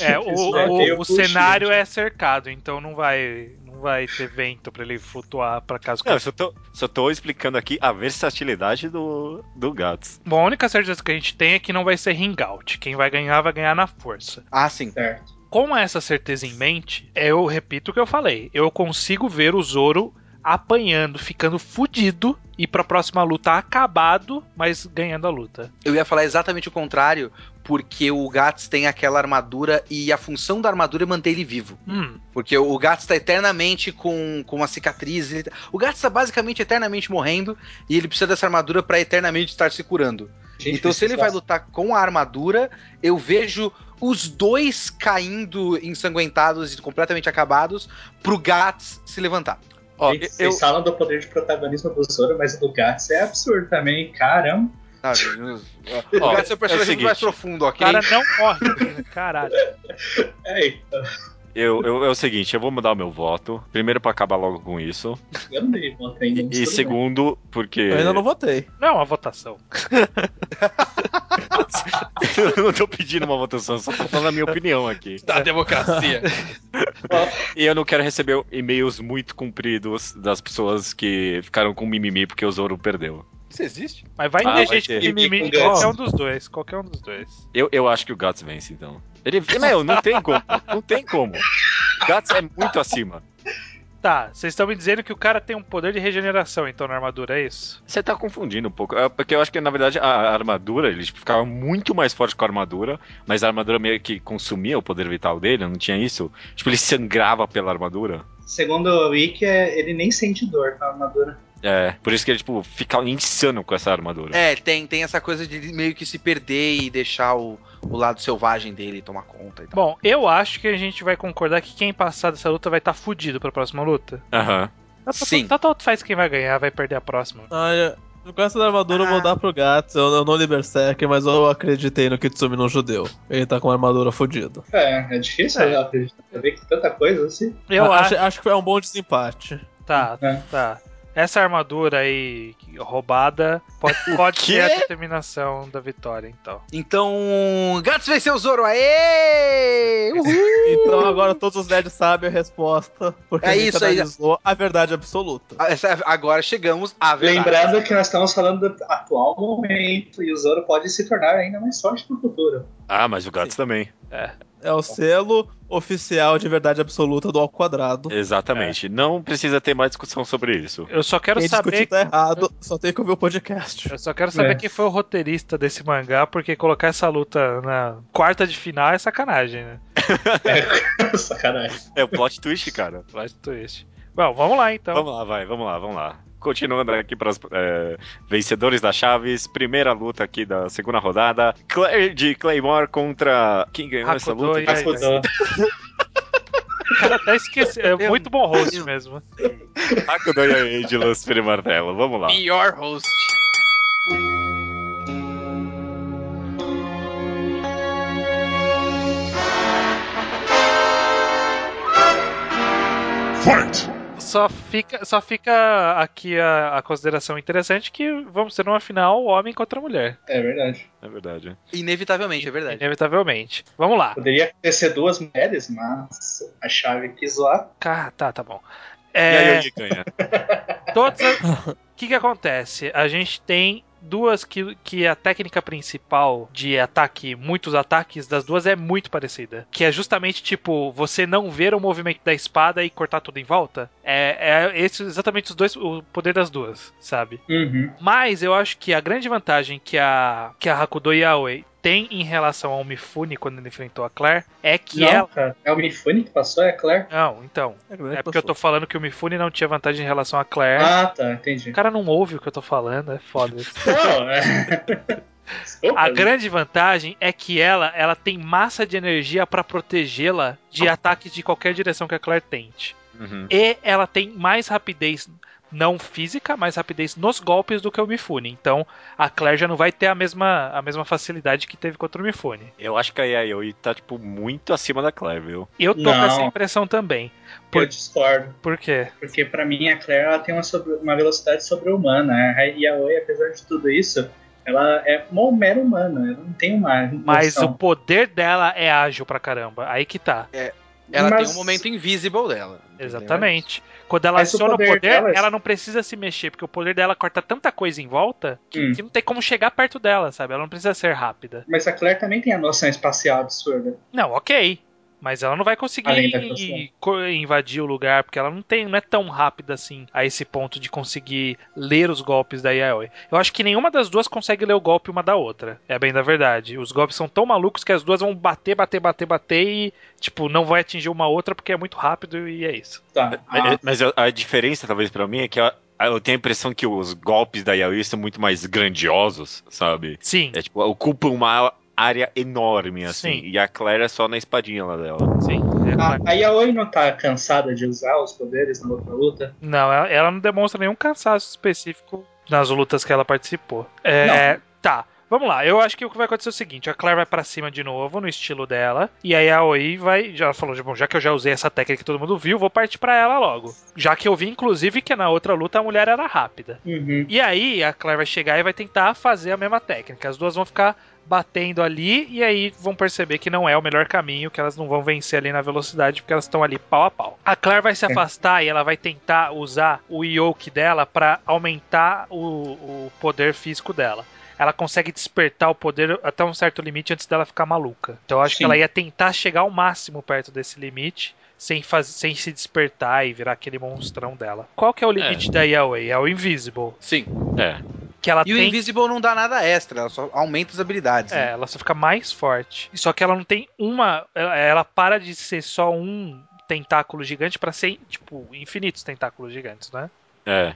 É, [laughs] o, Isso é o- o cenário é cercado, então não vai, não vai ter vento pra ele flutuar pra caso Não, eu só tô, só tô explicando aqui a versatilidade do, do Guts. Bom, a única certeza que a gente tem é que não vai ser ring out. Quem vai ganhar, vai ganhar na força. Ah, sim. Certo. Com essa certeza em mente, eu repito o que eu falei. Eu consigo ver o Zoro apanhando, ficando fudido e pra próxima luta acabado, mas ganhando a luta. Eu ia falar exatamente o contrário, porque o Gats tem aquela armadura e a função da armadura é manter ele vivo. Hum, Porque o Gats tá eternamente com, com uma cicatriz. ele tá- O Gats tá basicamente eternamente morrendo e ele precisa dessa armadura pra eternamente estar se curando. Gente, então, se ele vai lutar com a armadura, eu vejo os dois caindo ensanguentados e completamente acabados pro Gats se levantar. Ó, Gente, eu, Vocês falam do poder de protagonismo do Zoro, mas o do Gats é absurdo também, caramba. Sabe? [laughs] o Gats é o personagem é o mais profundo, o ok? cara não morre. Caralho. [laughs] É, então. Eu, eu, é o seguinte, eu vou mudar o meu voto. Primeiro pra acabar logo com isso. Eu não dei voto ainda. E tudo segundo, porque. Eu ainda não votei. Não é uma votação. [laughs] eu não tô pedindo uma votação, só tô falando a minha opinião aqui. Da democracia. E eu não quero receber e-mails muito compridos das pessoas que ficaram com mimimi porque o Zoro perdeu. Isso existe? Mas vai Ah, ter gente ter. que mimimi qualquer um dos dois. Qualquer um dos dois. Eu, eu acho que o Guts vence, então. Ele, [laughs] meu, não tem como. Não tem como. Guts é muito acima. Tá, vocês estão me dizendo que o cara tem um poder de regeneração, então, na armadura, é isso? Você tá confundindo um pouco. É, Porque eu acho que, na verdade, a armadura, ele tipo, ficava muito mais forte com a armadura, mas a armadura meio que consumia o poder vital dele, não tinha isso? Tipo, ele sangrava pela armadura. Segundo o Wiki, é- ele nem sente dor com a armadura. É, por isso que ele, tipo, fica insano com essa armadura. É, tem, tem essa coisa de meio que se perder e deixar o, o lado selvagem dele tomar conta e tal. Bom, eu acho que a gente vai concordar que quem passar dessa luta vai estar fudido pra próxima luta. Aham. Sim. Tanto tanto faz quem vai ganhar, vai perder a próxima. Olha, com essa armadura eu vou Ah. dar pro Gats. Eu, eu não li Berserker, mas eu acreditei no Kitsumi no judeu. Ele tá com uma armadura fodida. É, é difícil É. acreditar. Ver que tanta coisa assim. Eu Ah, acho. acho, acho que é um bom desempate. Tá, É. tá. Essa armadura aí roubada pode, pode ser a determinação da vitória, então. Então, Gats venceu o Zoro, aê! [laughs] Uhul! Então agora todos os nerds sabem a resposta, porque É a gente isso analisou a verdade absoluta. Ah, Agora chegamos à verdade. Lembrando que nós estamos falando do atual momento e o Zoro pode se tornar ainda mais forte no futuro. Ah, mas o Guts também. É o selo oficial de verdade absoluta do ao quadrado. Exatamente. Não precisa ter mais discussão sobre isso. Eu só quero Quem saber. discutir tá errado, só tem que ouvir o podcast. Eu só quero saber É. quem foi o roteirista desse mangá, porque colocar essa luta na quarta de final é sacanagem, né? [laughs] É, [laughs] sacanagem. É o plot twist, cara. Plot twist. Bom, vamos lá então. Vamos lá, vai, vamos lá, vamos lá. Continuando aqui para os vencedores da Chaves, primeira luta aqui da segunda rodada. Claire de Claymore contra. Quem ganhou essa Hakudo luta? e. O cara até esqueci. É muito bom host mesmo. Hakudo e de Lucifer e Martelo. Vamos lá. Pior host. Só fica, só fica aqui a, a consideração interessante que vamos ter uma final homem contra mulher. É verdade. É verdade. Inevitavelmente, é verdade. Inevitavelmente. Vamos lá. Poderia acontecer duas mulheres, mas a chave quis lá. Cá, tá, tá bom. E É, aí, ganha. todas as- [laughs] O que que acontece? A gente tem duas que, que a técnica principal de ataque, muitos ataques das duas é muito parecida. Que é justamente tipo, você não ver o movimento da espada e cortar tudo em volta. É, é esse, exatamente os dois, o poder das duas, sabe? Uhum. Mas eu acho que a grande vantagem que a, que a Hakudo Yaoi tem em relação ao Mifune quando ele enfrentou a Claire é que Não, ela. cara. É o Mifune que passou, é a Claire? Não, então. É porque eu tô falando que o Mifune não tinha vantagem em relação a Claire. Ah, tá, entendi. O cara não ouve o que eu tô falando, é foda isso. Não, é... [laughs] Desculpa, A grande vantagem é que ela, ela tem massa de energia pra protegê-la de ataques de qualquer direção que a Claire tente. Uhum. E ela tem mais rapidez não física, mais rapidez nos golpes do que o Mifune. Então a Claire já não vai ter a mesma, a mesma facilidade que teve contra o Mifune. Eu acho que a Yayoi tá, tipo, muito acima da Claire, viu? Eu tô com Não. essa impressão também. Eu discordo. Por quê? Porque pra mim a Claire ela tem uma, sobre- uma velocidade sobre-humana. A Yaoi, apesar de tudo isso, ela é uma mera humana. Ela não tem uma. Mas o poder dela é ágil pra caramba. Aí que tá. Ela Mas- tem um momento invisible dela. entendeu? Exatamente. Quando ela o aciona o poder poder, dela- ela não precisa se mexer, porque o poder dela corta tanta coisa em volta que, Hum. que não tem como chegar perto dela, sabe? Ela não precisa ser rápida. Mas a Claire também tem a noção espacial absurda. Não, ok. Mas ela não vai conseguir invadir o lugar, porque ela não tem, não é tão rápida assim a esse ponto de conseguir ler os golpes da Yaoi. Eu acho que nenhuma das duas consegue ler o golpe uma da outra. É bem da verdade. Os golpes são tão malucos que as duas vão bater, bater, bater, bater e, tipo, não vai atingir uma outra porque é muito rápido e é isso. Tá. Ah, Mas a diferença, talvez, pra mim, é que a- eu tenho a impressão que os golpes da Yayoi são muito mais grandiosos, sabe? Sim, É tipo, ocupam uma área enorme, assim. Sim. E a Claire é só na espadinha lá dela. sim. É a, claro. a Yaoi não tá cansada de usar os poderes na outra luta? Não, ela, ela não demonstra nenhum cansaço específico nas lutas que ela participou. É, tá. Vamos lá, eu acho que o que vai acontecer é o seguinte: a Claire vai pra cima de novo, no estilo dela, e aí a Oi vai. Já falou, bom, já que eu já usei essa técnica que todo mundo viu, vou partir pra ela logo. Já que eu vi, inclusive, que na outra luta a mulher era rápida. Uhum. E aí a Claire vai chegar e vai tentar fazer a mesma técnica. As duas vão ficar batendo ali e aí vão perceber que não é o melhor caminho, que elas não vão vencer ali na velocidade porque elas estão ali pau a pau. A Claire vai se afastar e ela vai tentar usar o yoke dela pra aumentar o, o poder físico dela. Ela consegue despertar o poder até um certo limite antes dela ficar maluca. Então eu acho que Sim. ela ia tentar chegar ao máximo perto desse limite. Sem, faz, sem se despertar e virar aquele monstrão dela. Qual que é o limite da Yaoi? É o Invisible. Sim. É. Que ela E o tem Invisible não dá nada extra, ela só aumenta as habilidades. É, né? ela só fica mais forte. Só que ela não tem uma. Ela, ela para de ser só um tentáculo gigante pra ser, tipo, infinitos tentáculos gigantes, né? É.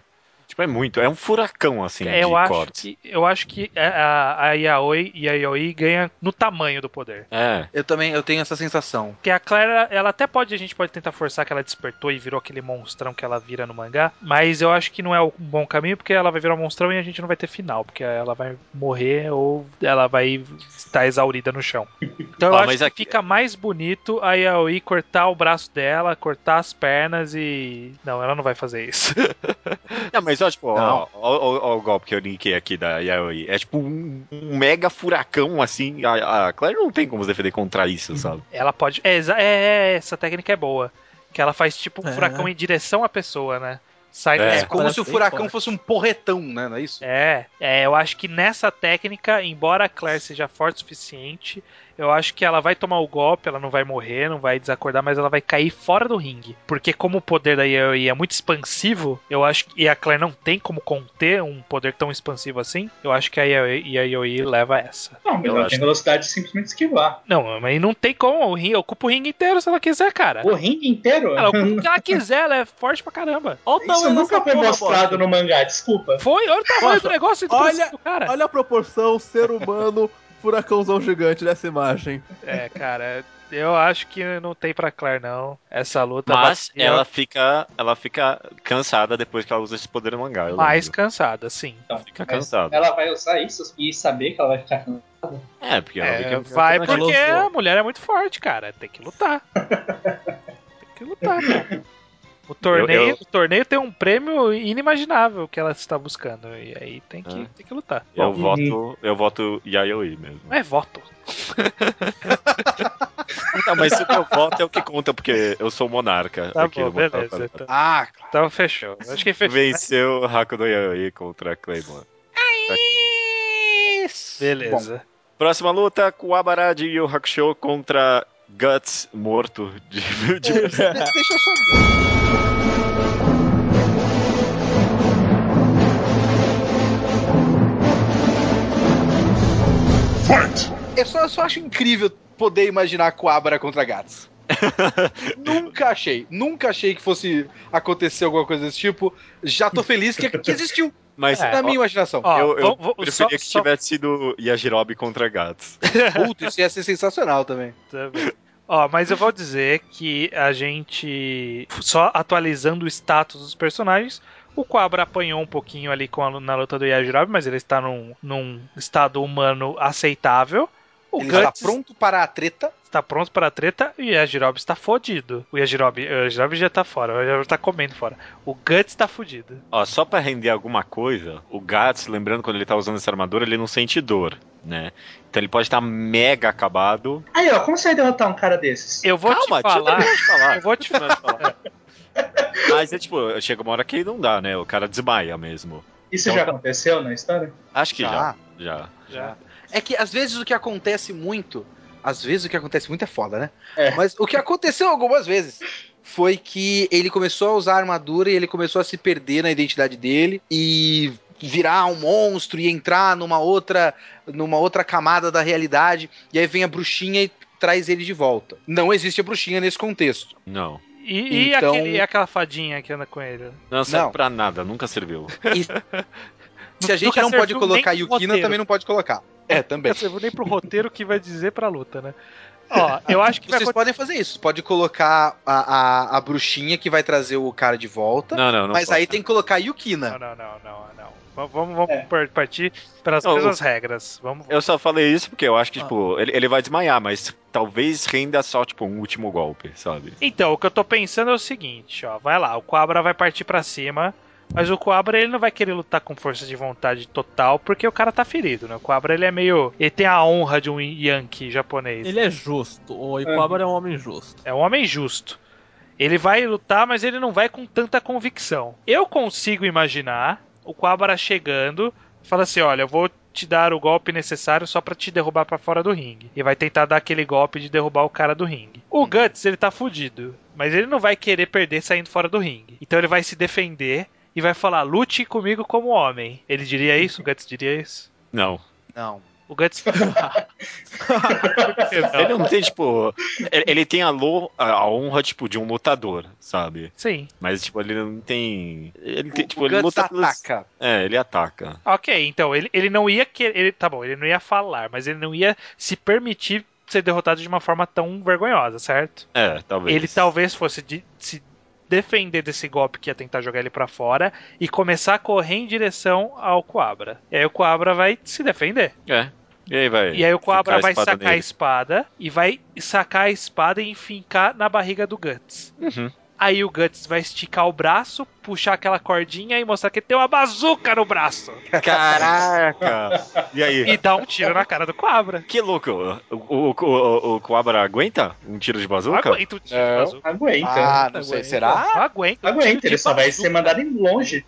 Tipo, é muito. É um furacão, assim, É, eu de acho cortes. que eu acho que a, a Yaoi e a Yaoi ganha no tamanho do poder. É. Eu também eu tenho essa sensação. Porque a Clara, ela até pode, a gente pode tentar forçar que ela despertou e virou aquele monstrão que ela vira no mangá, mas eu acho que não é um bom caminho porque ela vai virar um monstrão e a gente não vai ter final, porque ela vai morrer ou ela vai estar exaurida no chão. Então eu acho mas que aqui- fica mais bonito a Yaoi cortar o braço dela, cortar as pernas e. Não, ela não vai fazer isso. [laughs] Não, mas ó, tipo, ó, ó, ó, ó o golpe que eu linkei aqui da Yaoi. É tipo um, um mega furacão, assim. A, a Claire não tem como se defender contra isso, sabe? ela pode. É, é, é, essa técnica é boa. Que ela faz tipo um É. furacão em direção à pessoa, né? Sai É. É como se o furacão forte. fosse um porretão, né? Não é isso? É, é, eu acho que nessa técnica, embora a Claire seja forte o suficiente, eu acho que ela vai tomar o golpe, ela não vai morrer, não vai desacordar, mas ela vai cair fora do ringue. Porque como o poder da Yaoi é muito expansivo, eu acho que e a Claire não tem como conter um poder tão expansivo assim, eu acho que a Yaoi leva essa. Não, mas Eu ela acho tem velocidade de simplesmente esquivar. Não, mas não tem como, o ringue, ocupa o ringue inteiro se ela quiser, cara. O ringue inteiro? Ela ocupa [laughs] o que ela quiser, ela é forte pra caramba. Olha o Isso nunca foi porra, mostrado bosta. no mangá, desculpa. Foi, olha o tamanho do negócio do olha- do cara. Olha a proporção ser humano, [laughs] furacãozão gigante dessa imagem. É, cara, eu acho que não tem pra Claire, não. Essa luta Mas batia ela fica, ela fica cansada depois que ela usa esse poder no mangá. mais lembro. cansada, sim. Então, Fica cansada. Ela vai usar isso e saber que ela vai ficar cansada. É, porque ela É, fica. vai porque a mulher é muito forte, cara. Tem que lutar. [laughs] tem que lutar, cara. O torneio, Eu- eu- o torneio tem um prêmio inimaginável que ela está buscando. E aí tem que, Ah. tem que lutar. Eu Bom, voto, eu voto Yayoi mesmo. Não é voto. [laughs] Não, mas o meu voto é o que conta, porque eu sou monarca. Tá aqui bom, beleza. Então, Ah, claro. então fechou. Acho que fechou. né? Venceu o Hakuno Yayoi contra a Claymore. Beleza. Próxima luta, Kuwabara de Yu Hakusho contra Guts morto de, [laughs] de De- Deixa eu só dizer. Eu só, eu só acho incrível poder imaginar Coabra contra Gats. [laughs] nunca achei, nunca achei que fosse acontecer alguma coisa desse tipo. Já tô feliz que, que existiu Mas É, na ó, minha imaginação. Ó, eu, eu vamos- preferia só- que só- tivesse sido Yajirobe contra Gats. [laughs] [laughs] Puta, isso ia ser sensacional também. Também. Ó, mas eu vou dizer que a gente, só atualizando o status dos personagens, o Quabra apanhou um pouquinho ali com a, na luta do Yajirobe, mas ele está num, num estado humano aceitável. O Ele Guts está pronto para a treta. está pronto para a treta e o Yajirobe está fodido. O Yajirobe, o Yajirobe já tá fora, o Yajirobe tá comendo fora. O Guts tá fudido. Ó, só pra render alguma coisa, o Gats, lembrando quando ele tá usando essa armadura, ele não sente dor, né? Então ele pode estar mega acabado. Aí, ó, como você vai derrotar um cara desses? Eu vou Calma, te falar, eu te falar. eu vou te falar. Mas é tipo, chega uma hora que não dá, né? O cara desmaia mesmo. Isso Então- já aconteceu na história? Acho que já. Já. Já. Já. É que às vezes o que acontece muito. Às vezes o que acontece muito é foda, né? É. Mas o que aconteceu algumas vezes foi que ele começou a usar a armadura e ele começou a se perder na identidade dele e virar um monstro e entrar numa outra numa outra camada da realidade e aí vem a bruxinha e traz ele de volta. Não existe a bruxinha nesse contexto. Não. E, e Então- aquele- e aquela fadinha que anda com ele? Não serve Não. pra nada, nunca serviu. [laughs] Se a gente Nunca não pode colocar Yukina, também não pode colocar. É, também. Não serviu nem pro roteiro que vai dizer pra luta, né? Ó, eu acho que vai Vocês acontecer. podem fazer isso. Pode colocar a, a, a bruxinha que vai trazer o cara de volta. Não, não, não. mas posso. aí tem que colocar a Yukina. Não, não, não, não, não. Vamos, vamos É. par- partir pelas Não, mesmas regras. Vamos. Eu só falei isso porque eu acho que, Ah. tipo, ele, ele vai desmaiar, mas talvez renda só, tipo, um último golpe, sabe? Então, o que eu tô pensando é o seguinte, ó. Vai lá, o Coabra vai partir pra cima. Mas o Coabra ele não vai querer lutar com força de vontade total porque o cara tá ferido, né? O Coabra ele é meio. Ele tem a honra de um Yankee japonês. Ele é justo. O Iquabara é um homem justo. É um homem justo. Ele vai lutar, mas ele não vai com tanta convicção. Eu consigo imaginar o Quabara chegando, fala assim: "Olha, eu vou te dar o golpe necessário só pra te derrubar pra fora do ringue". E vai tentar dar aquele golpe de derrubar o cara do ringue. O Guts, ele tá fudido, mas ele não vai querer perder saindo fora do ringue. Então ele vai se defender e vai falar: "Lute comigo como homem". Ele diria isso? O Guts diria isso? Não. Não. O Guts [laughs] Ele não tem, tipo. Ele, tem a, lo- a- honra, tipo, de um lutador, sabe? Sim. Mas, tipo, ele não tem. Ele tem, tipo, o ele Guts luta ataca. É, ele ataca. Ok, então ele, ele não ia querer. Ele, tá bom, ele não ia falar, mas ele não ia se permitir ser derrotado de uma forma tão vergonhosa, certo? É, talvez. Ele talvez fosse de, se defender desse golpe que ia tentar jogar ele pra fora e começar a correr em direção ao Coabra. E aí o Coabra vai se defender. É. E aí vai. E aí o Coabra a vai sacar a nele. espada e vai sacar a espada e enfincar na barriga do Guts. Uhum. Aí o Guts vai esticar o braço, puxar aquela cordinha e mostrar que tem uma bazuca no braço. Caraca! [laughs] E aí? E dar um tiro na cara do Coabra. Que louco! O, o, o, o Coabra aguenta um tiro de bazuca? aguenta o tiro de bazuca. Aguenta. Ah, não sei. Aguenta. Será? Não aguenta. um Aguenta, tiro ele de só vai ser mandado em longe.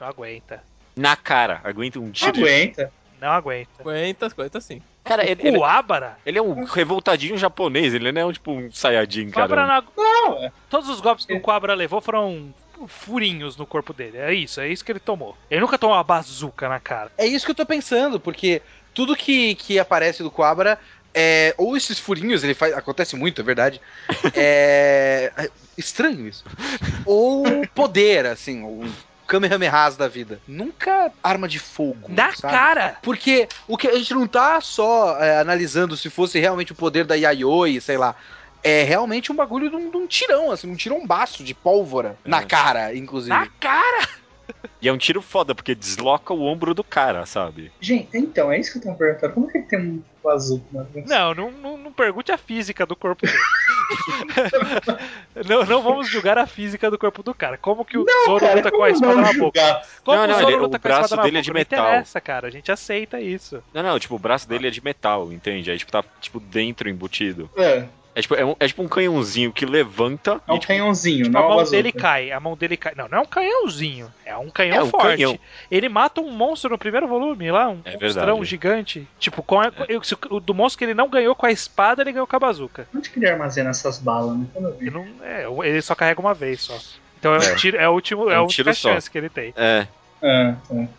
Não aguenta. Na cara. Aguenta um tiro de... Aguenta. Não aguenta. Aguenta, aguenta sim. Cara, ele, ele, O Abara. ele é um revoltadinho japonês. Ele não é um, tipo um Saiyajin, Abra cara. não- Não, é. Todos os golpes que o Cobra levou foram furinhos no corpo dele. É isso, é isso que ele tomou. Ele nunca tomou uma bazuca na cara. É isso que eu tô pensando, porque tudo que, que aparece do Quabra é. Ou esses furinhos, ele faz. Acontece muito, é verdade. [laughs] É. é Estranho isso. Ou poder, assim, um Kamehamehas da vida. Nunca arma de fogo. Na sabe? cara! Porque o que a gente não tá só é, analisando se fosse realmente o poder da Yayoi, sei lá. É realmente um bagulho de um, de um tirão, assim, um tirombaço de pólvora. É. Na cara, inclusive. Na cara! E é um tiro foda, porque desloca o ombro do cara, sabe? Gente, então, é isso que eu tô me perguntando. Como que ele tem um azul? Mano? Não, não, não, não pergunte a física do corpo dele. [laughs] não, não vamos julgar a física do corpo do cara. Como que o Zoro Cara, luta com a espada não na boca? Como Não, o não, Zoro ele- luta o com a espada braço na dele é boca? de Não metal. interessa, cara. A gente aceita isso. Não, não, tipo, o braço dele é de metal, entende? Aí, tipo, tá, tipo, dentro embutido. É, É tipo, é, um- é tipo um canhãozinho que levanta é um e, tipo, canhãozinho, Tipo, não a é mão dele cai, a mão dele cai. Não, não é um canhãozinho. É um canhão É um forte. canhão. Ele mata um monstro no primeiro volume lá, um É monstrão gigante. Tipo, com a- se o- o do monstro que ele não ganhou com a espada, ele ganhou com a bazuca. Onde que ele armazena essas balas? Né? Ele, não, é, ele só carrega uma vez só. Então é, É. um tiro, é, o último, é, É a um tiro só. chance que ele tem. É.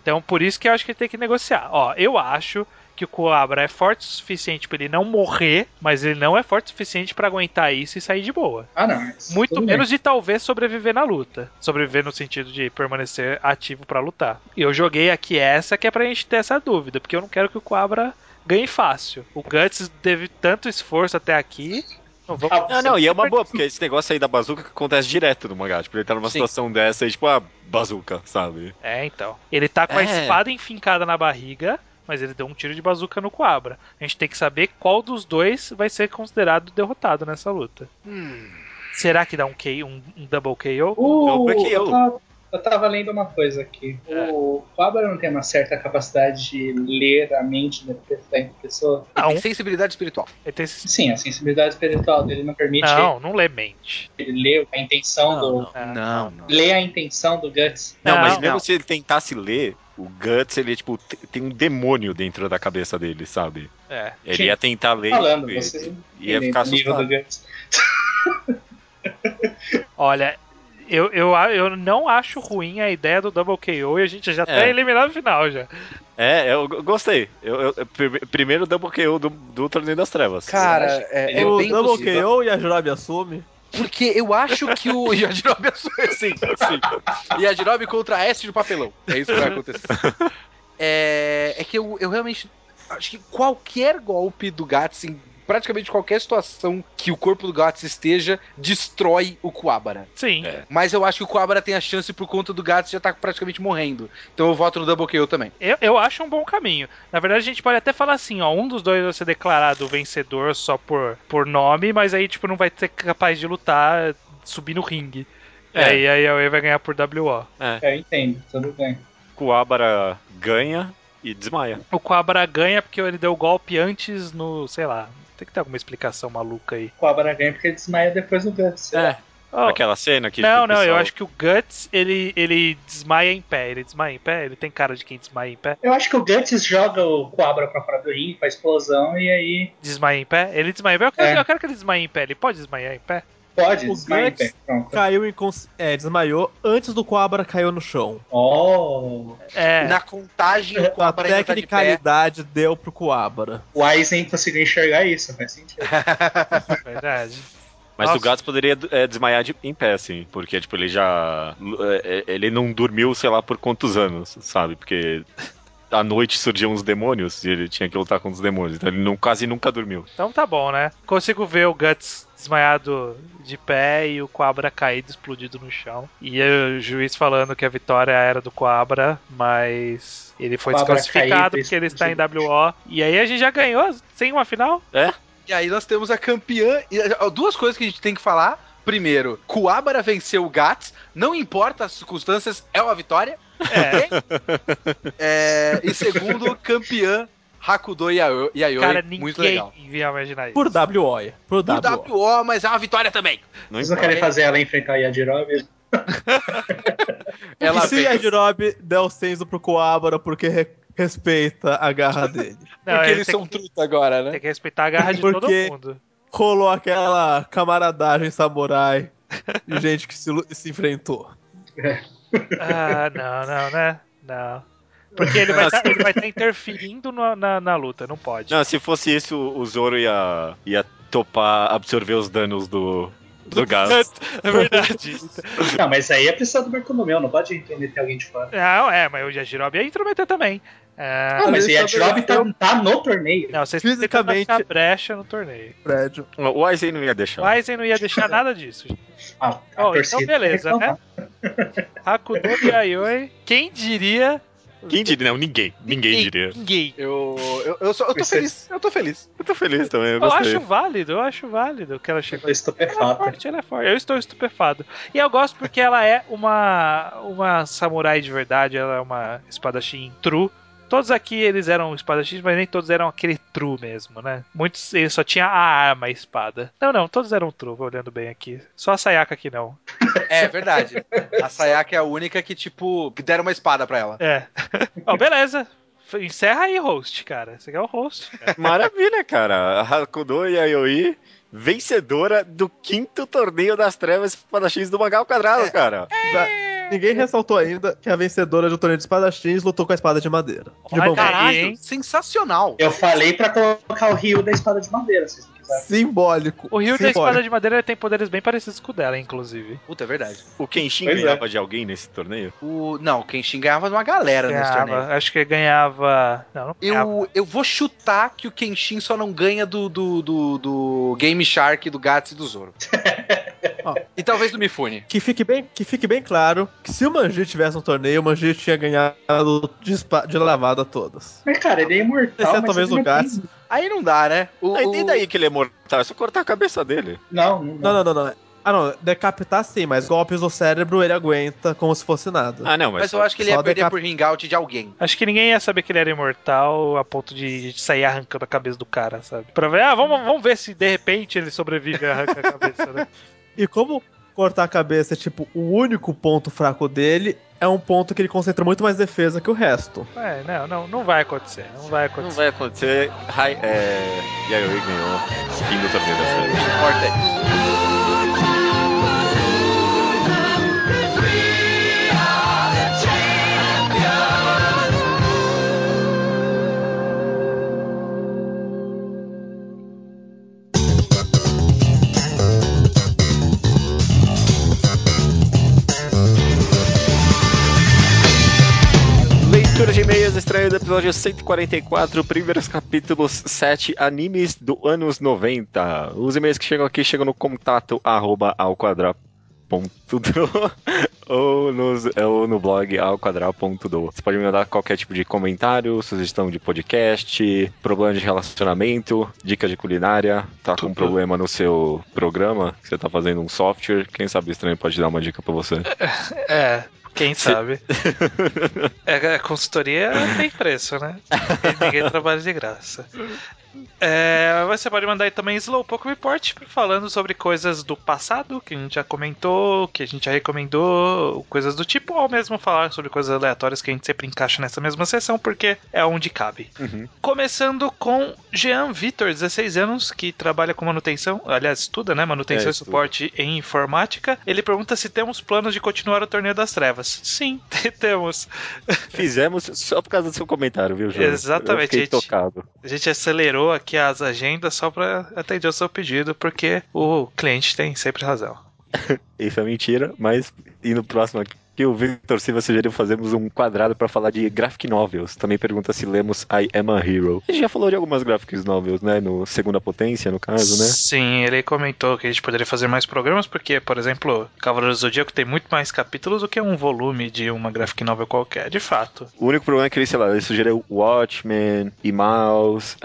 Então por isso que eu acho que ele tem que negociar. Ó, eu acho que o Coabra é forte o suficiente pra ele não morrer, mas ele não é forte o suficiente pra aguentar isso e sair de boa. Ah, não. Muito tudo menos de talvez sobreviver na luta. Sobreviver no sentido de permanecer ativo pra lutar. E eu joguei aqui essa que é pra gente ter essa dúvida, porque eu não quero que o Coabra ganhe fácil. O Guts teve tanto esforço até aqui. Não, vamos... Ah, Não, não, e é uma boa, porque esse negócio aí da bazuca acontece direto no mangá. Tipo, ele tá numa Sim. situação dessa e, tipo, a bazuca, sabe? É, então. Ele tá com a É. espada enfincada na barriga, mas ele deu um tiro de bazuca no Coabra. A gente tem que saber qual dos dois vai ser considerado derrotado nessa luta. Hum. Será que dá um, KO, um, um double KO? O, Não, porque eu, eu- tava, eu tava lendo uma coisa aqui. É. O Cobra não tem uma certa capacidade de ler a mente da pessoa? Não, Tem sensibilidade espiritual. ele tem. Sim, a sensibilidade espiritual dele não permite Não, não lê mente. ele ler a intenção Não, do. não. É. Não, não. Ler a intenção do Guts. Não, Não, mas não. mesmo se ele tentasse ler, o Guts, ele, tipo, te- tem um demônio dentro da cabeça dele, sabe? É. Ele Sim. ia tentar ler Falando, e, não ia ficar assustado. Guts. [laughs] Olha, eu, eu, eu não acho ruim a ideia do double KO e a gente já tá É. eliminado no final já. É, eu go- gostei. Eu, eu- eu- prime- primeiro double KO do, do Torneio das Trevas. Cara, é, é o bem Double possível. KO e a Jurabi assume. Porque eu acho que o [laughs] Yajirobe sim, sim. Yajirobe contra a S do papelão. É isso que vai acontecer. [laughs] É, é que eu, eu realmente acho que qualquer golpe do Gatsin praticamente qualquer situação que o corpo do Gats esteja, destrói o Kuabara. Sim. É. Mas eu acho que o Kuabara tem a chance por conta do Gats já tá praticamente morrendo. Então eu voto no Double Kill também. Eu, eu acho um bom caminho. Na verdade, a gente pode até falar assim, ó, um dos dois vai ser declarado vencedor só por, por nome, mas aí, tipo, não vai ser capaz de lutar, subir no ringue. É. É. E aí a Wei vai ganhar por WO. Eu entendo, tudo bem. Kuabara ganha e desmaia. O Quabra ganha porque ele deu o golpe antes no, sei lá, tem que ter alguma explicação maluca aí. O Cobra ganha porque ele desmaia depois do Guts. É. Oh, Aquela cena que. não, não, eu pessoal- acho que o Guts, ele, ele desmaia em pé. Ele desmaia em pé? Ele tem cara de quem desmaia em pé? Eu acho que o Guts joga o Cobra pra fora do ringue, faz explosão e aí Desmaia em pé? Ele desmaia em pé? Eu quero, É. eu quero que ele desmaie em pé. Ele pode desmaiar em pé? Pode O Guts. Caiu incons... É, desmaiou antes do Coabra caiu no chão. Oh, É. Na contagem, o A ainda tá de tecnicalidade deu pro Coabra. o Aizen conseguiu enxergar isso, faz sentido. [laughs] Verdade. Mas Nossa. o Gats poderia é, desmaiar de- em pé, assim, porque, tipo, ele já. é, é, Ele não dormiu, sei lá, por quantos anos, sabe? Porque à noite surgiam uns demônios e ele tinha que lutar contra os demônios. Então ele não, quase nunca dormiu. Então tá bom, né? Consigo ver o Guts desmaiado de pé e o Quabra caído, explodido no chão. E o juiz falando que a vitória era do Quabra, mas ele foi desclassificado caído, porque ele está em WO. E aí a gente já ganhou sem uma final? E aí nós temos a campeã. e, Duas coisas que a gente tem que falar. Primeiro, Kuabara venceu o Gats, não importa as circunstâncias, é uma vitória. É, É, e segundo, campeã Hakudo Yayo- Yayoi. cara, muito ninguém legal. ia imaginar isso. Por WO. é. Por Por WO. WO, mas é uma vitória também. Não Vocês não querem fazer ela enfrentar o Yajirobe? [laughs] Ela e se Yajirobe der o senso pro Coabra porque re- respeita a garra [laughs] dele? Não, Porque ele eles são que- truta agora, né? Tem que respeitar a garra de Porque- todo mundo. Rolou aquela camaradagem samurai de gente que se, se enfrentou. Ah, não, não, né? Não. Porque ele vai estar interferindo no- na, na luta, não pode. Não, se fosse isso, o Zoro ia, ia topar absorver os danos do, do [laughs] Gats. É verdade. Não, mas aí é precisar do Bartolomeu, não pode meter alguém de fora. Não, é, mas o Yajirobe ia intrometer também. É, Ah, mas o ele Yajirobe tá, estabeleceu- tá no torneio. não, vocês Fisicamente- achar brecha no torneio. Prédio. O Aizen não ia O deixar. Aizen não ia deixar nada disso. Ah, a Oh, então beleza, reclamar. Hakudo Yayoi, quem diria? Quem diria? Não, ninguém. Ninguém diria. Ninguém. Eu, eu, eu, só- eu tô Você- feliz, eu tô feliz. Eu tô feliz também, eu Eu acho válido, eu acho válido que ela Eu chegou. tô Ela é forte, ela é forte. Eu estou estupefado. E eu gosto porque ela é uma, uma samurai de verdade, ela é uma espadachim true. Todos aqui eles eram espadachins, mas nem todos eram aquele true mesmo, né? Muitos eles só tinha a arma, a espada. Não, não, todos eram true, olhando bem aqui. Só a Sayaka que não. É verdade. A Sayaka é a única que, tipo, que deram uma espada pra ela. É. [laughs] Ó, beleza. Encerra aí, host, cara. Você quer o host? cara. Maravilha, cara. A Hakudo Yayoi, vencedora do quinto torneio das trevas espadachins do Magal Quadrado, cara. Ninguém ressaltou ainda que a vencedora do torneio de espadachins lutou com a espada de madeira. De aí, Caralho, hein? sensacional. Eu falei pra colocar o Rio da espada de madeira, se vocês não quiserem. Simbólico. O Rio da simbólico. Espada de Madeira tem poderes bem parecidos com o dela, inclusive. Puta, é verdade. O Kenshin Pois é. ganhava de alguém nesse torneio? O, não, o Kenshin ganhava de uma galera nesse torneio. Ganhava, acho que ganhava. Não, não ganhava. Eu, eu vou chutar que o Kenshin só não ganha do, do, do, do Game Shark, do Gats e do Zoro. [laughs] Ó. E talvez do Mifune. Que fique, bem, que fique bem claro que se o Manji tivesse um torneio, o Manji tinha ganhado de, de lavada todas. Mas, cara, ele é imortal. Exceto mas talvez o não Gats. Aí não dá, né? O, Aí, o- e daí que ele é mortal? É só cortar a cabeça dele. Não, não, Não, não, não, não. Ah, não. Decapitar sim, mas golpes no cérebro ele aguenta como se fosse nada. Ah, não, mas, Mas eu acho que ele só ia perder decap- por ringout de alguém. Acho que ninguém ia saber que ele era imortal a ponto de sair arrancando a cabeça do cara, sabe? Pra ver, ah, vamos, vamos ver se de repente ele sobrevive e arranca a cabeça, né? [laughs] E como cortar a cabeça é tipo o único ponto fraco dele, é um ponto que ele concentra muito mais defesa que o resto. É, não, não, não vai acontecer, não vai não acontecer. vai acontecer. Hai- é... Yayoi ganhou o fim do torneio das Estranha do episódio 144, primeiros capítulos 7 animes do anos 90. Os e-mails que chegam aqui chegam no contato arroba ao quadrado [laughs] ou, nos, ou no blog ao quadrado.do. Você pode me mandar qualquer tipo de comentário, sugestão de podcast, problema de relacionamento, dica de culinária, tá com um problema no seu programa, que você tá fazendo um software, quem sabe o estranho pode dar uma dica pra você. É, quem sabe? [laughs] é, a consultoria tem preço, né? [laughs] Ninguém trabalha de graça. É, você pode mandar aí também Slowpoke Report falando sobre coisas do passado que a gente já comentou, que a gente já recomendou, coisas do tipo, ou mesmo falar sobre coisas aleatórias que a gente sempre encaixa nessa mesma sessão, porque é onde cabe. Uhum. Começando com Jean Vitor, 16 anos, que trabalha com manutenção, aliás, estuda, né? Manutenção É, e suporte em informática. Ele pergunta se temos planos de continuar o Torneio das Trevas. Sim, [laughs] temos. Fizemos só por causa do seu comentário, viu, João? Exatamente, Eu fiquei gente. tocado. A gente acelerou aqui as agendas só para atender o seu pedido, porque o cliente tem sempre razão. [laughs] Isso é mentira, mas e no próximo aqui o Victor Silva sugeriu fazermos um quadrado para falar de graphic novels. Também pergunta se lemos I Am a Hero. A gente já falou de algumas graphic novels, né? No Segunda Potência, no caso, né? Sim, ele comentou que a gente poderia fazer mais programas, porque, por exemplo, Cavaleiro do Zodíaco tem muito mais capítulos do que um volume de uma graphic novel qualquer, de fato. O único problema é que ele, sei lá, ele sugeriu Watchmen e Mouse.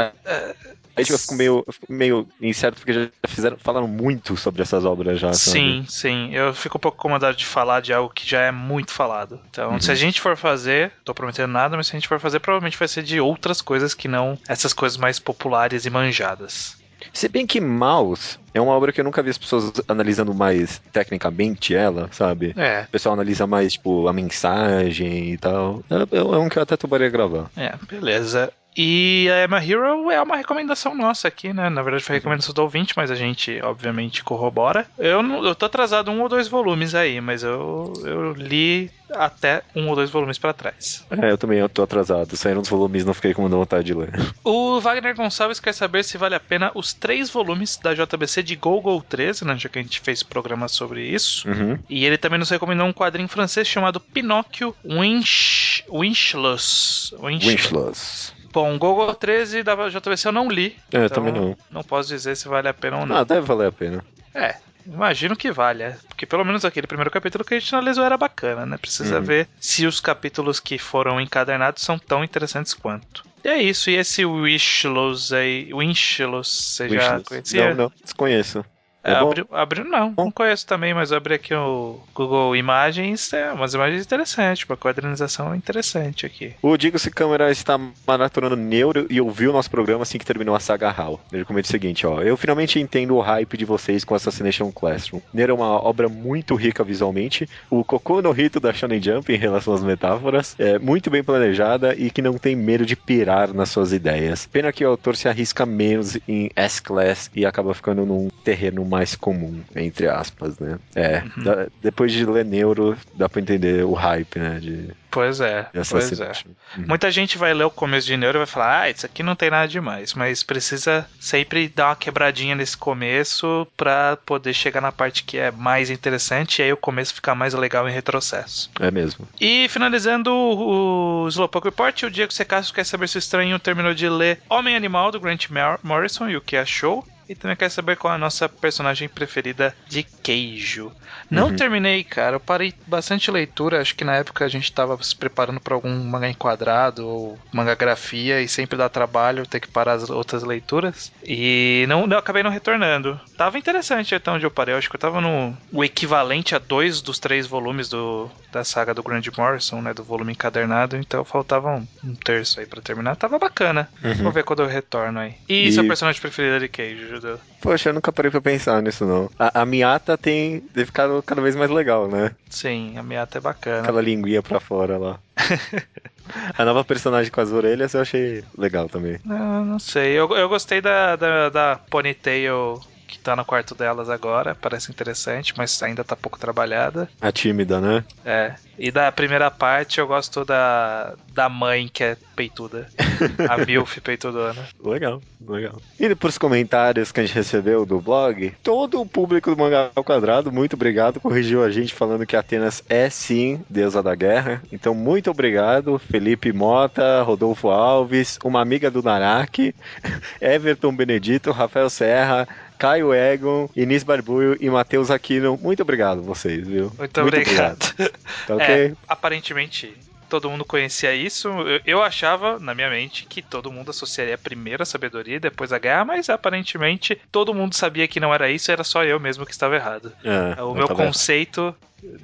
Aí tipo, eu fico meio, eu fico meio incerto porque já fizeram, falaram muito sobre essas obras já. sabe? Sim, sim. Eu fico um pouco incomodado de falar de algo que já é muito falado. Então, se a gente for fazer, tô prometendo nada, mas se a gente for fazer, provavelmente vai ser de outras coisas que não essas coisas mais populares e manjadas. Se bem que Mouse é uma obra que eu nunca vi as pessoas analisando mais tecnicamente ela, sabe? É, O pessoal analisa mais, tipo, a mensagem e tal. É, é um que eu até toparia gravar. é, beleza. E a Emma Hero é uma recomendação nossa aqui, né? Na verdade foi recomendação do ouvinte, mas a gente, obviamente, corrobora. Eu, não, eu tô atrasado um ou dois volumes aí, mas eu, eu li até um ou dois volumes pra trás. É, eu também tô atrasado. Saíram os volumes não fiquei com muita vontade de ler. O Wagner Gonçalves quer saber se vale a pena os três volumes da JBC de Gogol 13, né? Já que a gente fez programa sobre isso. Uhum. E ele também nos recomendou um quadrinho francês chamado Pinóquio Winch... Winchless. Winch... Winchless. Bom, Gogol 13 da JBC eu não li. É, eu então também não. Não posso dizer se vale a pena ou não. Ah, deve valer a pena. É, imagino que vale. é. Porque pelo menos aquele primeiro capítulo que a gente analisou era bacana, né? Precisa Uhum. ver se os capítulos que foram encadernados são tão interessantes quanto. E é isso, e esse Wishless aí. Winchless, você já Winchless. conhecia? Não, não, desconheço. É, É abriu, abriu- não, não conheço também, mas abri aqui o Google Imagens, é umas imagens interessantes, uma quadrinização interessante aqui. O Digo Se Câmara está maratonando Neuro e ouviu o nosso programa assim que terminou a saga HAL. Ele comenta o seguinte, ó. Eu finalmente entendo o hype de vocês com Assassination Classroom. Neuro é uma obra muito rica visualmente. O Cocô no Rito da Shonen Jump em relação às metáforas é muito bem planejada e que não tem medo de pirar nas suas ideias. Pena que o autor se arrisca menos em S-Class e acaba ficando num terreno mais comum, entre aspas, né? É, da- depois de ler Neuro, dá pra entender o hype, né? De, Pois é, pois é. Uhum. Muita gente vai ler o começo de Neuro e vai falar, ah, isso aqui não tem nada demais, mas precisa sempre dar uma quebradinha nesse começo pra poder chegar na parte que é mais interessante e aí o começo ficar mais legal em retrocesso. É mesmo. E finalizando o o Slowpoke Report, o Diego Secasso quer saber se o estranho terminou de ler Homem Animal do Grant Mar- Morrison e o que achou. E também quer saber qual é a nossa personagem preferida de queijo. Não Uhum. terminei, cara. Eu parei bastante leitura. Acho que na época a gente tava se preparando para algum mangá enquadrado ou mangagrafia e sempre dá trabalho ter que parar as outras leituras. E não, não acabei não retornando. Tava interessante até onde eu parei. Eu acho que eu tava no o equivalente a dois dos três volumes do, da saga do Grant Morrison, né? Do volume encadernado. Então faltava um, um terço aí pra terminar. Tava bacana. Vou ver quando eu retorno aí. E, E- sua personagem preferida de queijo, Judeu? Poxa, eu nunca parei pra pensar nisso, não. A, a Miata tem tem ficado cada vez mais legal, né? Sim, a Miata é bacana. Aquela linguinha pra fora lá. [laughs] a nova personagem com as orelhas eu achei legal também. Não, não sei. Eu, eu gostei da, da, da Ponytail que tá no quarto delas agora, parece interessante, mas ainda tá pouco trabalhada. A tímida, né? É. E da primeira parte eu gosto da, da mãe que é peituda. A [laughs] Milf peitudona. Legal, legal. E pros comentários que a gente recebeu do blog, todo o público do Mangá ao Quadrado, muito obrigado, corrigiu a gente falando que Atenas é sim deusa da guerra. Então, muito obrigado, Felipe Mota, Rodolfo Alves, uma amiga do Naraki, [laughs] Everton Benedito, Rafael Serra, Caio Egon, Inis Barbuio e Matheus Aquino. Muito obrigado vocês, viu? Muito, obrigado. Tá [laughs] ok? É, aparentemente todo mundo conhecia isso. Eu, eu achava, na minha mente, que todo mundo associaria primeiro a sabedoria e depois a guerra, mas aparentemente todo mundo sabia que não era isso, era só eu mesmo que estava errado. É, o eu meu conceito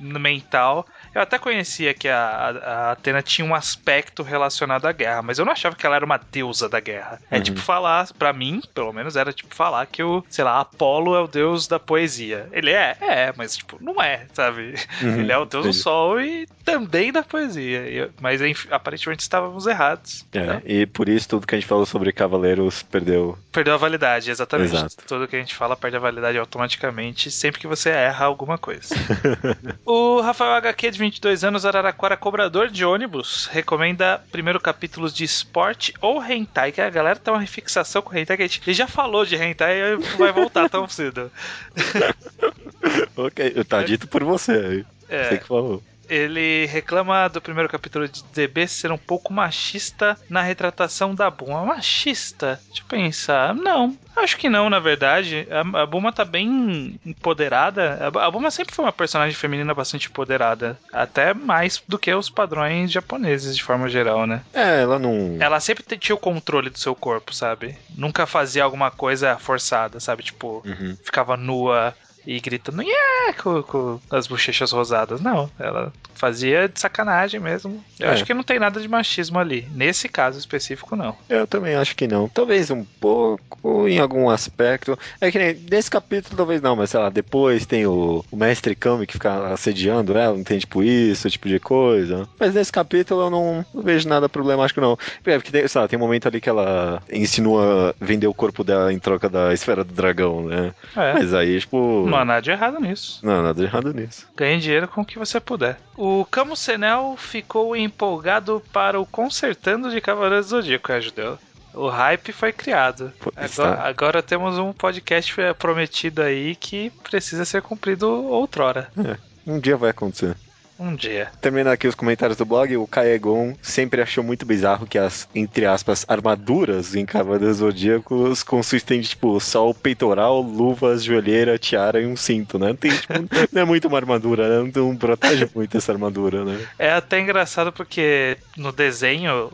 mental. Eu até conhecia que a, a, Atena tinha um aspecto relacionado à guerra, mas eu não achava que ela era uma deusa da guerra. É Uhum. tipo falar, pra mim, pelo menos, era tipo falar que o, sei lá, Apolo é o deus da poesia. Ele é, é, mas tipo, não é, sabe? Uhum, Ele é o deus do sol e também da poesia. Mas aparentemente estávamos errados. É, né? e por isso tudo que a gente falou sobre Cavaleiros perdeu. Perdeu a validade, exatamente. Exato. Tudo que a gente fala perde a validade automaticamente sempre que você erra alguma coisa. [laughs] o Rafael HQ, de 22 anos, Araraquara, cobrador de ônibus, recomenda primeiro capítulos de esporte ou hentai, que a galera tem uma fixação com hentai, que a gente já falou de hentai e vai voltar tão [laughs] cedo. ok, tá dito por você. É. Você que falou. Ele reclama do primeiro capítulo de DB ser um pouco machista na retratação da Buma. Machista? Deixa eu pensar. Não, acho que não, na verdade. A, a Buma tá bem empoderada. A, a Buma sempre foi uma personagem feminina bastante empoderada. Até mais do que os padrões japoneses, de forma geral, né? É, ela não. Ela sempre tinha o controle do seu corpo, sabe? Nunca fazia alguma coisa forçada, sabe? Tipo, Uhum. ficava nua e gritando yeah! com, com as bochechas rosadas. Não, ela fazia de sacanagem mesmo. Eu É. acho que não tem nada de machismo ali. Nesse caso específico, não. Eu também acho que não. Talvez um pouco em algum aspecto. É que nem nesse capítulo, talvez não, mas sei lá, depois tem o, o mestre Kami que fica assediando ela, não tem tipo isso, tipo de coisa. Mas nesse capítulo eu não, não vejo nada problemático, não. É, porque tem, sei lá, tem um momento ali que ela insinua vender o corpo dela em troca da esfera do dragão, né? É. Mas aí, tipo. Não há nada de errado nisso. Não, nada de errado nisso. Ganhe dinheiro com o que você puder. O Camus Senel ficou empolgado para o Consertando de Cavaleiros do Zodíaco, é, Judeu. O hype foi criado. Agora, agora temos um podcast eh, prometido aí que precisa ser cumprido outrora. Um dia vai acontecer. Um dia. Terminando aqui os comentários do blog, o Kaegon sempre achou muito bizarro que as, entre aspas, armaduras em Cavaleiros Zodíacos consistem de, tipo, só o peitoral, luvas, joelheira, tiara e um cinto, né? Não, tem, tipo, [laughs] não é muito uma armadura, né? Não, protege muito essa armadura, né? É até engraçado porque no desenho,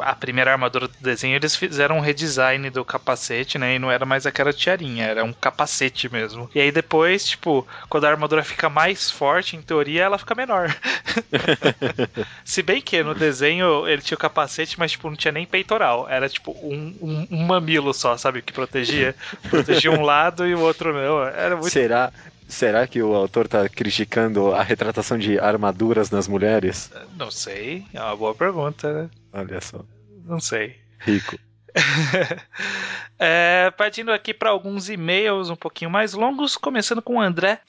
a primeira armadura do desenho, eles fizeram um redesign do capacete, né? E não era mais aquela tiarinha, era um capacete mesmo. E aí depois, tipo, quando a armadura fica mais forte, em teoria, ela fica menor. [laughs] Se bem que no desenho ele tinha o capacete, mas tipo, não tinha nem peitoral. Era tipo um, um- um mamilo só, sabe? Que protegia. Protegia um lado e o outro não. Era muito. Será, será que o autor tá criticando a retratação de armaduras nas mulheres? Não sei. É uma boa pergunta, né? Olha só. Não sei. Rico. É, partindo aqui para alguns e-mails um pouquinho mais longos, começando com o André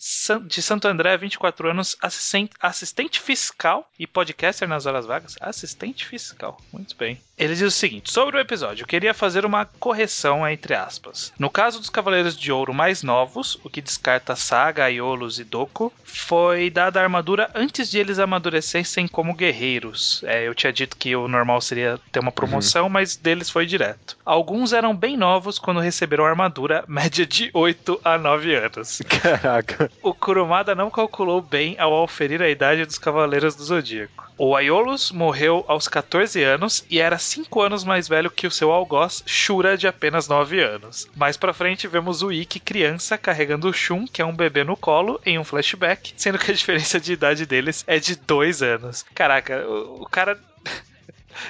de Santo André, 24 anos, assisten- assistente fiscal e podcaster nas horas vagas. Assistente fiscal, muito bem. Ele diz o seguinte: sobre o episódio, eu queria fazer uma correção entre aspas. No caso dos Cavaleiros de Ouro mais novos, o que descarta Saga, Aiolos e Doku, foi dada a armadura antes de eles amadurecessem como guerreiros. É, eu tinha dito que o normal seria ter uma promoção, mas deles foi direto. Alguns eram bem novos quando receberam a armadura, [laughs] média de 8 a 9 anos. Caraca. O Kurumada não calculou bem ao auferir a idade dos Cavaleiros do Zodíaco. O Aiolos morreu aos 14 anos e era 5 anos mais velho que o seu algoz, Shura, de apenas 9 anos. Mais pra frente vemos o Ikki criança carregando o Shun, que é um bebê no colo, em um flashback, sendo que a [laughs] diferença de idade deles é de 2 anos. Caraca, o, o cara.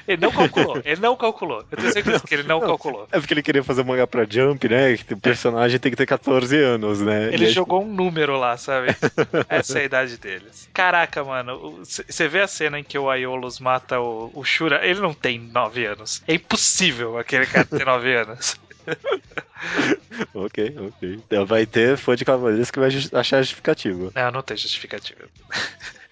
Ele não calculou, ele não calculou. Eu tenho certeza que ele não calculou. É porque ele queria fazer manga pra Jump, né? Que o personagem tem que ter 14 anos, né? Ele E aí- jogou um número lá, sabe? Essa é a idade deles. Caraca, mano. Você vê a cena em que o Aiolos mata o, o Shura, ele não tem 9 anos. É impossível aquele cara ter 9 anos. [laughs] ok, ok. Então vai ter fã de Cavaleiros que vai achar justificativa. Não, não tem justificativa.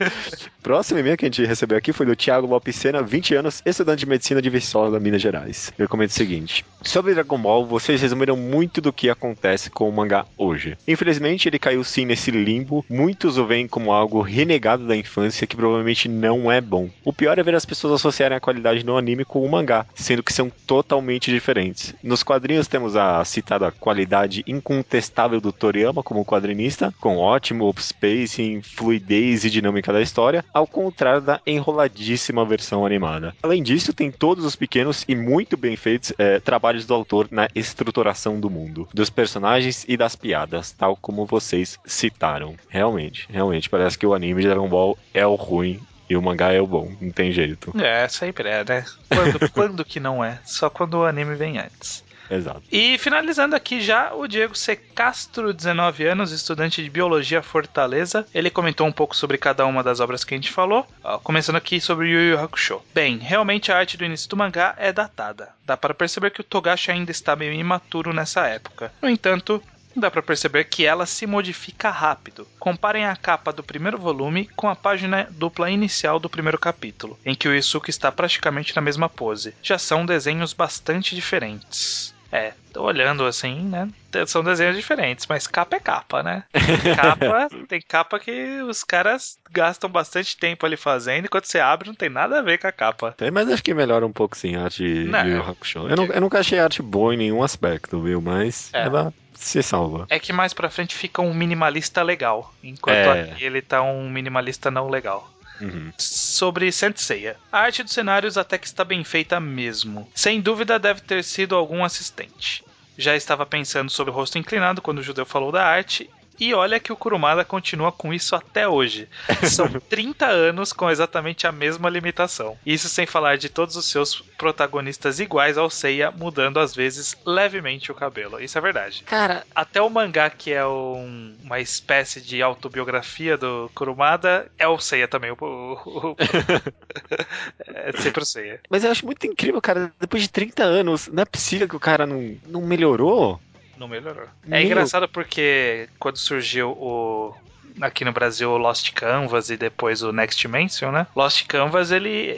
[laughs] Próximo e-mail que a gente recebeu aqui foi do Thiago Lopes Sena, 20 anos, estudante de medicina de Viçosa, Minas Gerais. Ele comenta o seguinte: Sobre Dragon Ball, vocês resumiram muito do que acontece com o mangá hoje. Infelizmente, ele caiu sim nesse limbo. Muitos o veem como algo renegado da infância que provavelmente não é bom. O pior é ver as pessoas associarem a qualidade do anime com o mangá, sendo que são totalmente diferentes. Nos quadrinhos temos a citada qualidade incontestável do Toriyama como quadrinista, com ótimo spacing, fluidez e dinâmica da história, ao contrário da enroladíssima versão animada. Além disso, tem todos os pequenos e muito bem feitos eh, trabalhos do autor na estruturação do mundo, dos personagens e das piadas, tal como vocês citaram. Realmente, realmente, parece que o anime de Dragon Ball é o ruim e o mangá é o bom, não tem jeito. É, sempre é, né? Quando, [laughs] quando que não é? Só quando o anime vem antes. Exato. E finalizando aqui já, o Diego C. Castro, 19 anos, estudante de Biologia Fortaleza. Ele comentou um pouco sobre cada uma das obras que a gente falou. Começando aqui sobre Yu Yu Hakusho. Bem, realmente a arte do início do mangá é datada. Dá para perceber que o Togashi ainda está meio imaturo nessa época. No entanto, Dá para perceber que ela se modifica rápido. Comparem a capa do primeiro volume com a página dupla inicial do primeiro capítulo, em que o Isuke está praticamente na mesma pose. Já são desenhos bastante diferentes. É, tô olhando assim, né? São desenhos diferentes, mas capa é capa, né? [laughs] Capa, tem capa que os caras gastam bastante tempo ali fazendo, e quando você abre não tem nada a ver com a capa. Tem, mas acho que melhora um pouco sim a arte de Não. Yu Hakusho. Eu, nu- eu nunca achei arte boa em nenhum aspecto, viu? Mas É. ela se salva. É que mais pra frente fica um minimalista legal, enquanto É. aqui ele tá um minimalista não legal. Uhum. sobre Senseiya. A arte dos cenários até que está bem feita mesmo. Sem dúvida deve ter sido algum assistente. Já estava pensando sobre o rosto inclinado quando o judeu falou da arte. E olha que o Kurumada continua com isso até hoje. São [laughs] 30 anos com exatamente a mesma limitação. Isso sem falar de todos os seus protagonistas iguais ao Seiya, mudando às vezes levemente o cabelo. Isso é verdade. Cara, Até o mangá, que é um- uma espécie de autobiografia do Kurumada, é o Seiya também. O, o- o- [laughs] é sempre o Seiya. mas eu acho muito incrível, cara. Depois de 30 anos, não é possível que o cara não, não melhorou? Não melhorou. Meu. É engraçado porque quando surgiu o. Aqui no Brasil, o Lost Canvas e depois o Next Dimension, né? Lost Canvas, ele.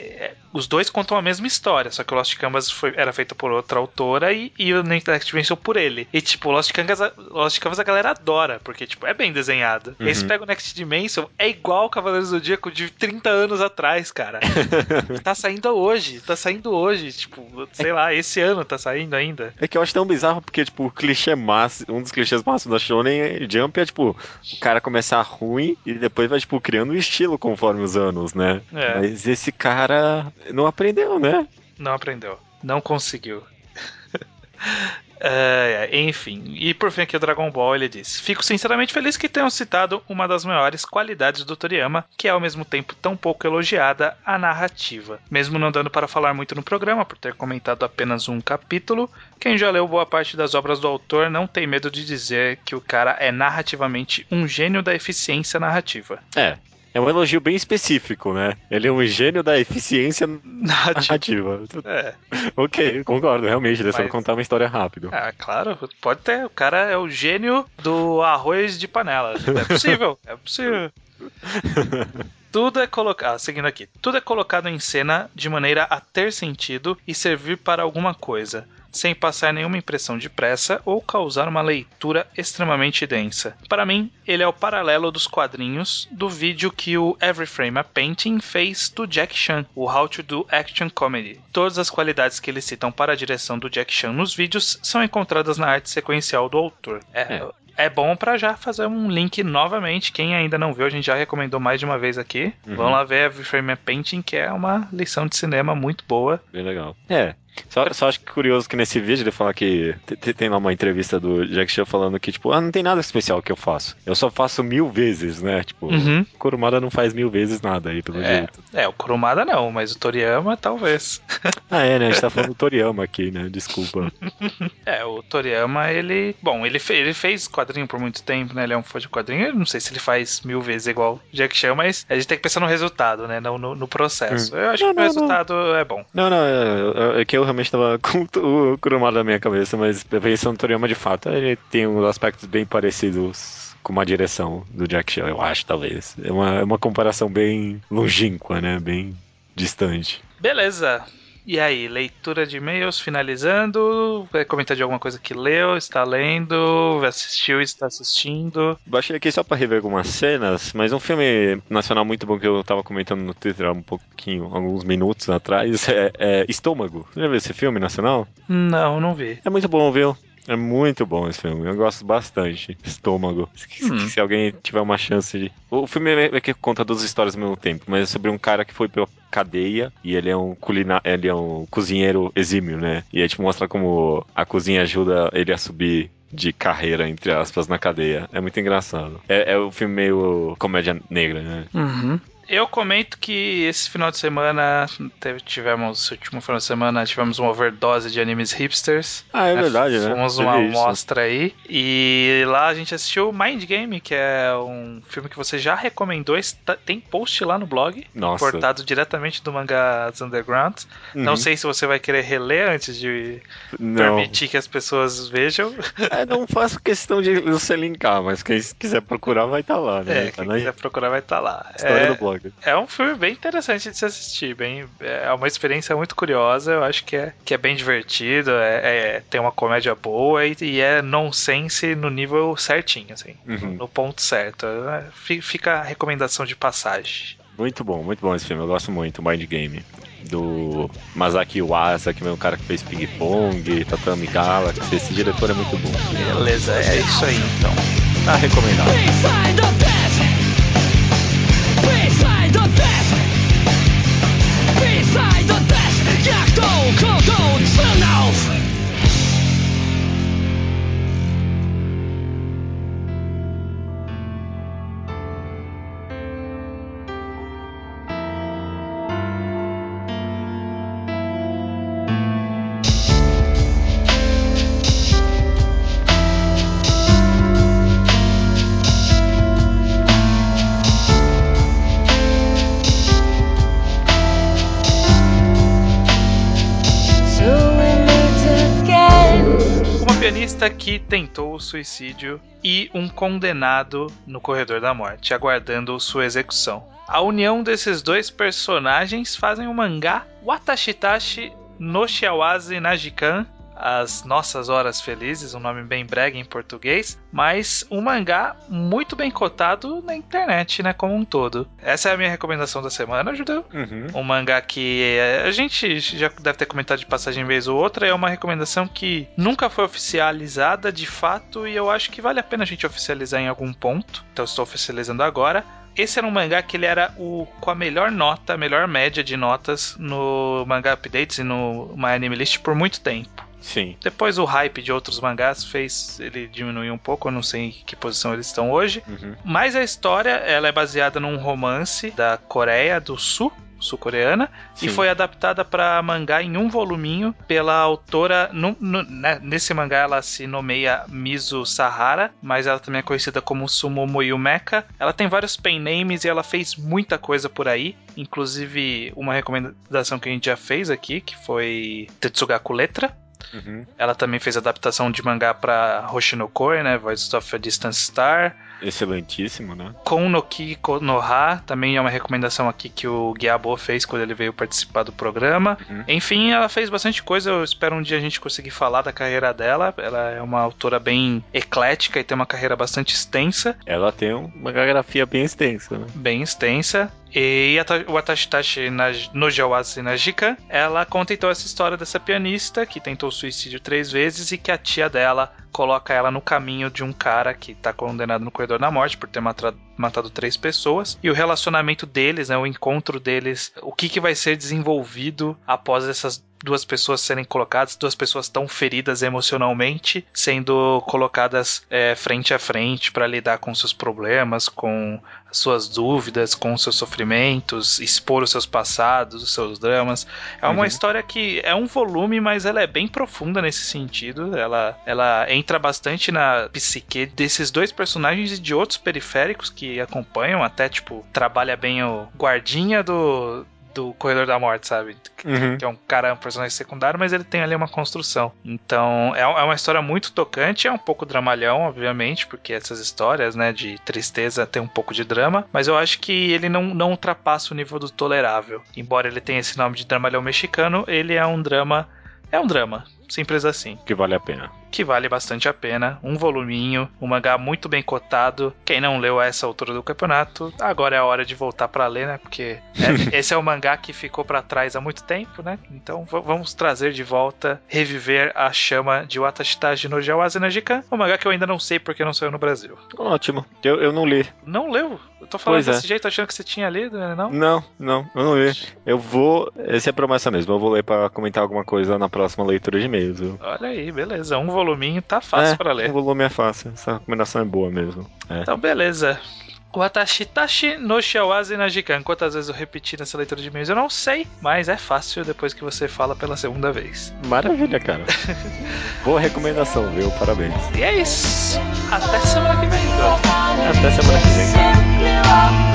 É- Os dois contam a mesma história, só que o Lost Canvas foi, era feito por outra autora e, e o Next Dimension por ele. E, tipo, o Lost Canvas, Lost Canvas a galera adora, porque, tipo, é bem desenhado. Uhum. Esse pega o Next Dimension, é igual o Cavaleiros do Zodíaco de 30 anos atrás, cara. [laughs] tá saindo hoje, tá saindo hoje, tipo, sei lá, esse ano tá saindo ainda. É que eu acho tão bizarro porque, tipo, o clichê máximo, um dos clichês máximos da Shonen Jump é, tipo, o cara começar ruim e depois vai, tipo, criando um estilo conforme os anos, né? É. Mas esse cara não aprendeu, né? Não aprendeu. Não conseguiu. [laughs] É, é, enfim, e por fim aqui o Dragon Ball ele diz: Fico sinceramente feliz que tenham citado uma das maiores qualidades do Toriyama, que é ao mesmo tempo tão pouco elogiada, a narrativa. Mesmo não dando para falar muito no programa, por ter comentado apenas um capítulo, quem já leu boa parte das obras do autor não tem medo de dizer que o cara é narrativamente um gênio da eficiência narrativa. É. É um elogio bem específico, né? Ele é um gênio da eficiência Narrativa. [laughs] É, ok, concordo, realmente. Sabe Mas- contar uma história rápido. Ah, claro, pode ter. O cara é o gênio do arroz de panela. É possível, é possível. [laughs] Tudo é colocado. Ah, seguindo aqui. Tudo é colocado em cena de maneira a ter sentido e servir para alguma coisa, sem passar nenhuma impressão de pressa ou causar uma leitura extremamente densa. Para mim, ele é o paralelo dos quadrinhos do vídeo que o Every Frame a Painting fez do Jack Chan, o How to Do Action Comedy. Todas as qualidades que eles citam para a direção do Jack Chan nos vídeos são encontradas na arte sequencial do autor. É, É. é bom pra já fazer um link novamente. Quem ainda não viu, a gente já recomendou mais de uma vez aqui. Uhum. Vão lá ver Every Frame a Painting, que é uma lição de cinema muito boa. Bem legal. É. Só, só acho que curioso que nesse vídeo ele fala que te- te- tem lá uma entrevista do Jack Chan falando que, tipo, ah, não tem nada especial que eu faço. Eu só faço mil vezes, né? Tipo, Uhum. o Kurumada não faz mil vezes nada aí, pelo É. jeito. É, o Kurumada não, mas o Toriyama talvez. Ah, é, né? A gente tá falando do Toriyama aqui, né? Desculpa. [laughs] É, o Toriyama, ele. Bom, ele, fe- ele fez quadrinhos quadrinho por muito tempo, né? Ele é um fã de quadrinho. Eu não sei se ele faz mil vezes igual Jack Chan, mas a gente tem que pensar no resultado, né? Não no, no processo. Hum. Eu acho não, que não, o resultado não. é bom. Não, não, é, é, é, que eu realmente tava [laughs] com o Kurumada na minha cabeça, mas pensando no Toriyama de fato, ele tem uns aspectos bem parecidos com uma direção do Jack Chan, eu acho, talvez. É uma, é uma comparação bem longínqua, né? Bem distante. Beleza. E aí, leitura de e-mails finalizando? Vai comentar de alguma coisa que leu, está lendo, assistiu, está assistindo? Baixei aqui só para rever algumas cenas, mas um filme nacional muito bom que eu tava comentando no Twitter há um pouquinho, alguns minutos atrás, é, é Estômago. Você já viu esse filme nacional? Não, não vi. É muito bom, viu? É muito bom esse filme. Eu gosto bastante. Estômago. Se, hum. se alguém tiver uma chance de. O filme é que conta duas histórias ao mesmo tempo, mas é sobre um cara que foi pela cadeia e ele é um culina... ele é um cozinheiro exímio, né? E aí te mostra como a cozinha ajuda ele a subir de carreira, entre aspas, na cadeia. É muito engraçado. É, é um filme meio comédia negra, né? Uhum. Eu comento que esse final de semana teve, tivemos, último final de semana, tivemos uma overdose de animes hipsters. Ah, é né? verdade, né? Fomos uma amostra aí. E lá a gente assistiu Mind Game, que é um filme que você já recomendou. Está, tem post lá no blog. Nossa. Cortado diretamente do mangá Underground. Uhum. Não sei se você vai querer reler antes de não. permitir que as pessoas vejam. É, não faço questão de você linkar, mas quem quiser procurar vai estar tá lá, né? É, quem tá quiser procurar vai estar tá lá. História é... do blog. É um filme bem interessante de se assistir, bem, é uma experiência muito curiosa, eu acho que é, que é bem divertido, é, é tem uma comédia boa e, e, é nonsense no nível certinho, assim, uhum. no ponto certo. É, fica a recomendação de passagem. Muito bom, muito bom esse filme, eu gosto muito, Mind Game. Do Masaki Uasa, que é o cara que fez Ping Pong, Tatami Galaxy, esse diretor é muito bom. Beleza, é isso aí então. Tá recomendado. Que tentou o suicídio e um condenado no corredor da morte, aguardando sua execução. A união desses dois personagens fazem o mangá Watashitashi no Shiawase Najikan, as Nossas Horas Felizes, um nome bem brega em português, mas um mangá muito bem cotado na internet, né, como um todo. Essa é a minha recomendação da semana, Judeu. Uhum. Um mangá que a gente já deve ter comentado de passagem vez ou outra, é uma recomendação que nunca foi oficializada de fato e eu acho que vale a pena a gente oficializar em algum ponto. Então estou oficializando agora. Esse era um mangá que ele era o com a melhor nota, a melhor média de notas no Manga Updates e no My Anime List por muito tempo. Sim. Depois o hype de outros mangás fez ele diminuir um pouco, eu não sei em que posição eles estão hoje. Uhum. Mas a história, ela é baseada num romance da Coreia do Sul, sul-coreana e foi adaptada para mangá em um voluminho pela autora. No, no, né, nesse mangá ela se nomeia Mizu Sahara, mas ela também é conhecida como Sumomo Yumeka. Ela tem vários pen names e ela fez muita coisa por aí, inclusive uma recomendação que a gente já fez aqui, que foi Tetsugaku Letra. Uhum. Ela também fez adaptação de mangá para Hoshinokoi, né? Voice of a Distant Star. Excelentíssimo, né? Kon no Ki Konoha, também é uma recomendação aqui que o Guiabo fez quando ele veio participar do programa. Uhum. Enfim, ela fez bastante coisa, eu espero um dia a gente conseguir falar da carreira dela. Ela é uma autora bem eclética e tem uma carreira bastante extensa. Ela tem uma biografia bem extensa, né? Bem extensa. E a Watashitashi no Jawase Najika, ela conta então essa história dessa pianista que tentou suicídio três vezes e que a tia dela coloca ela no caminho de um cara que está condenado no corredor da morte por ter matado, matado três pessoas. E o relacionamento deles, né, o encontro deles, o que, que vai ser desenvolvido após essas duas pessoas serem colocadas, duas pessoas tão feridas emocionalmente, sendo colocadas é, frente a frente para lidar com seus problemas, com suas dúvidas, com seus sofrimentos, expor os seus passados, os seus dramas. É uma uhum. história que é um volume, mas ela é bem profunda nesse sentido. Ela, ela entra bastante na psique desses dois personagens e de outros periféricos que acompanham, até tipo, trabalha bem o guardinha do, do Corredor da Morte, sabe? Uhum. Que é um cara, um personagem secundário, mas ele tem ali uma construção. Então, é, é uma história muito tocante, é um pouco dramalhão, obviamente, porque essas histórias, né, de tristeza tem um pouco de drama, mas eu acho que ele não, não ultrapassa o nível do tolerável. Embora ele tenha esse nome de dramalhão mexicano, ele é um drama. É um drama, simples assim Que vale a pena. Que vale bastante a pena. Um voluminho, um mangá muito bem cotado. Quem não leu a essa altura do campeonato, agora é a hora de voltar pra ler, né? Porque é- [laughs] esse é o mangá que ficou pra trás há muito tempo, né? Então vamos trazer de volta, reviver a chama de Watashitaji no Jawase Najikan, um mangá que eu ainda não sei porque não saiu no Brasil. Ótimo. Eu, eu não li. Não leu? Eu tô falando Pois é. desse jeito achando que você tinha lido, né? Não? Não, não, eu não li. Eu vou. Essa é a promessa mesmo. Eu vou ler pra comentar alguma coisa na próxima leitura de e-mails. Olha aí, beleza. Um voluminho tá fácil é, pra ler. O volume é fácil. Essa recomendação é boa mesmo. É. Então, beleza. Watashitashi no Shiawase Najikan. Quantas vezes eu repeti nessa leitura de e-mails? Eu não sei, mas é fácil depois que você fala pela segunda vez. Maravilha, cara. [laughs] boa recomendação, viu? Parabéns. E é isso. Até semana que vem, então. Até semana que vem, cara.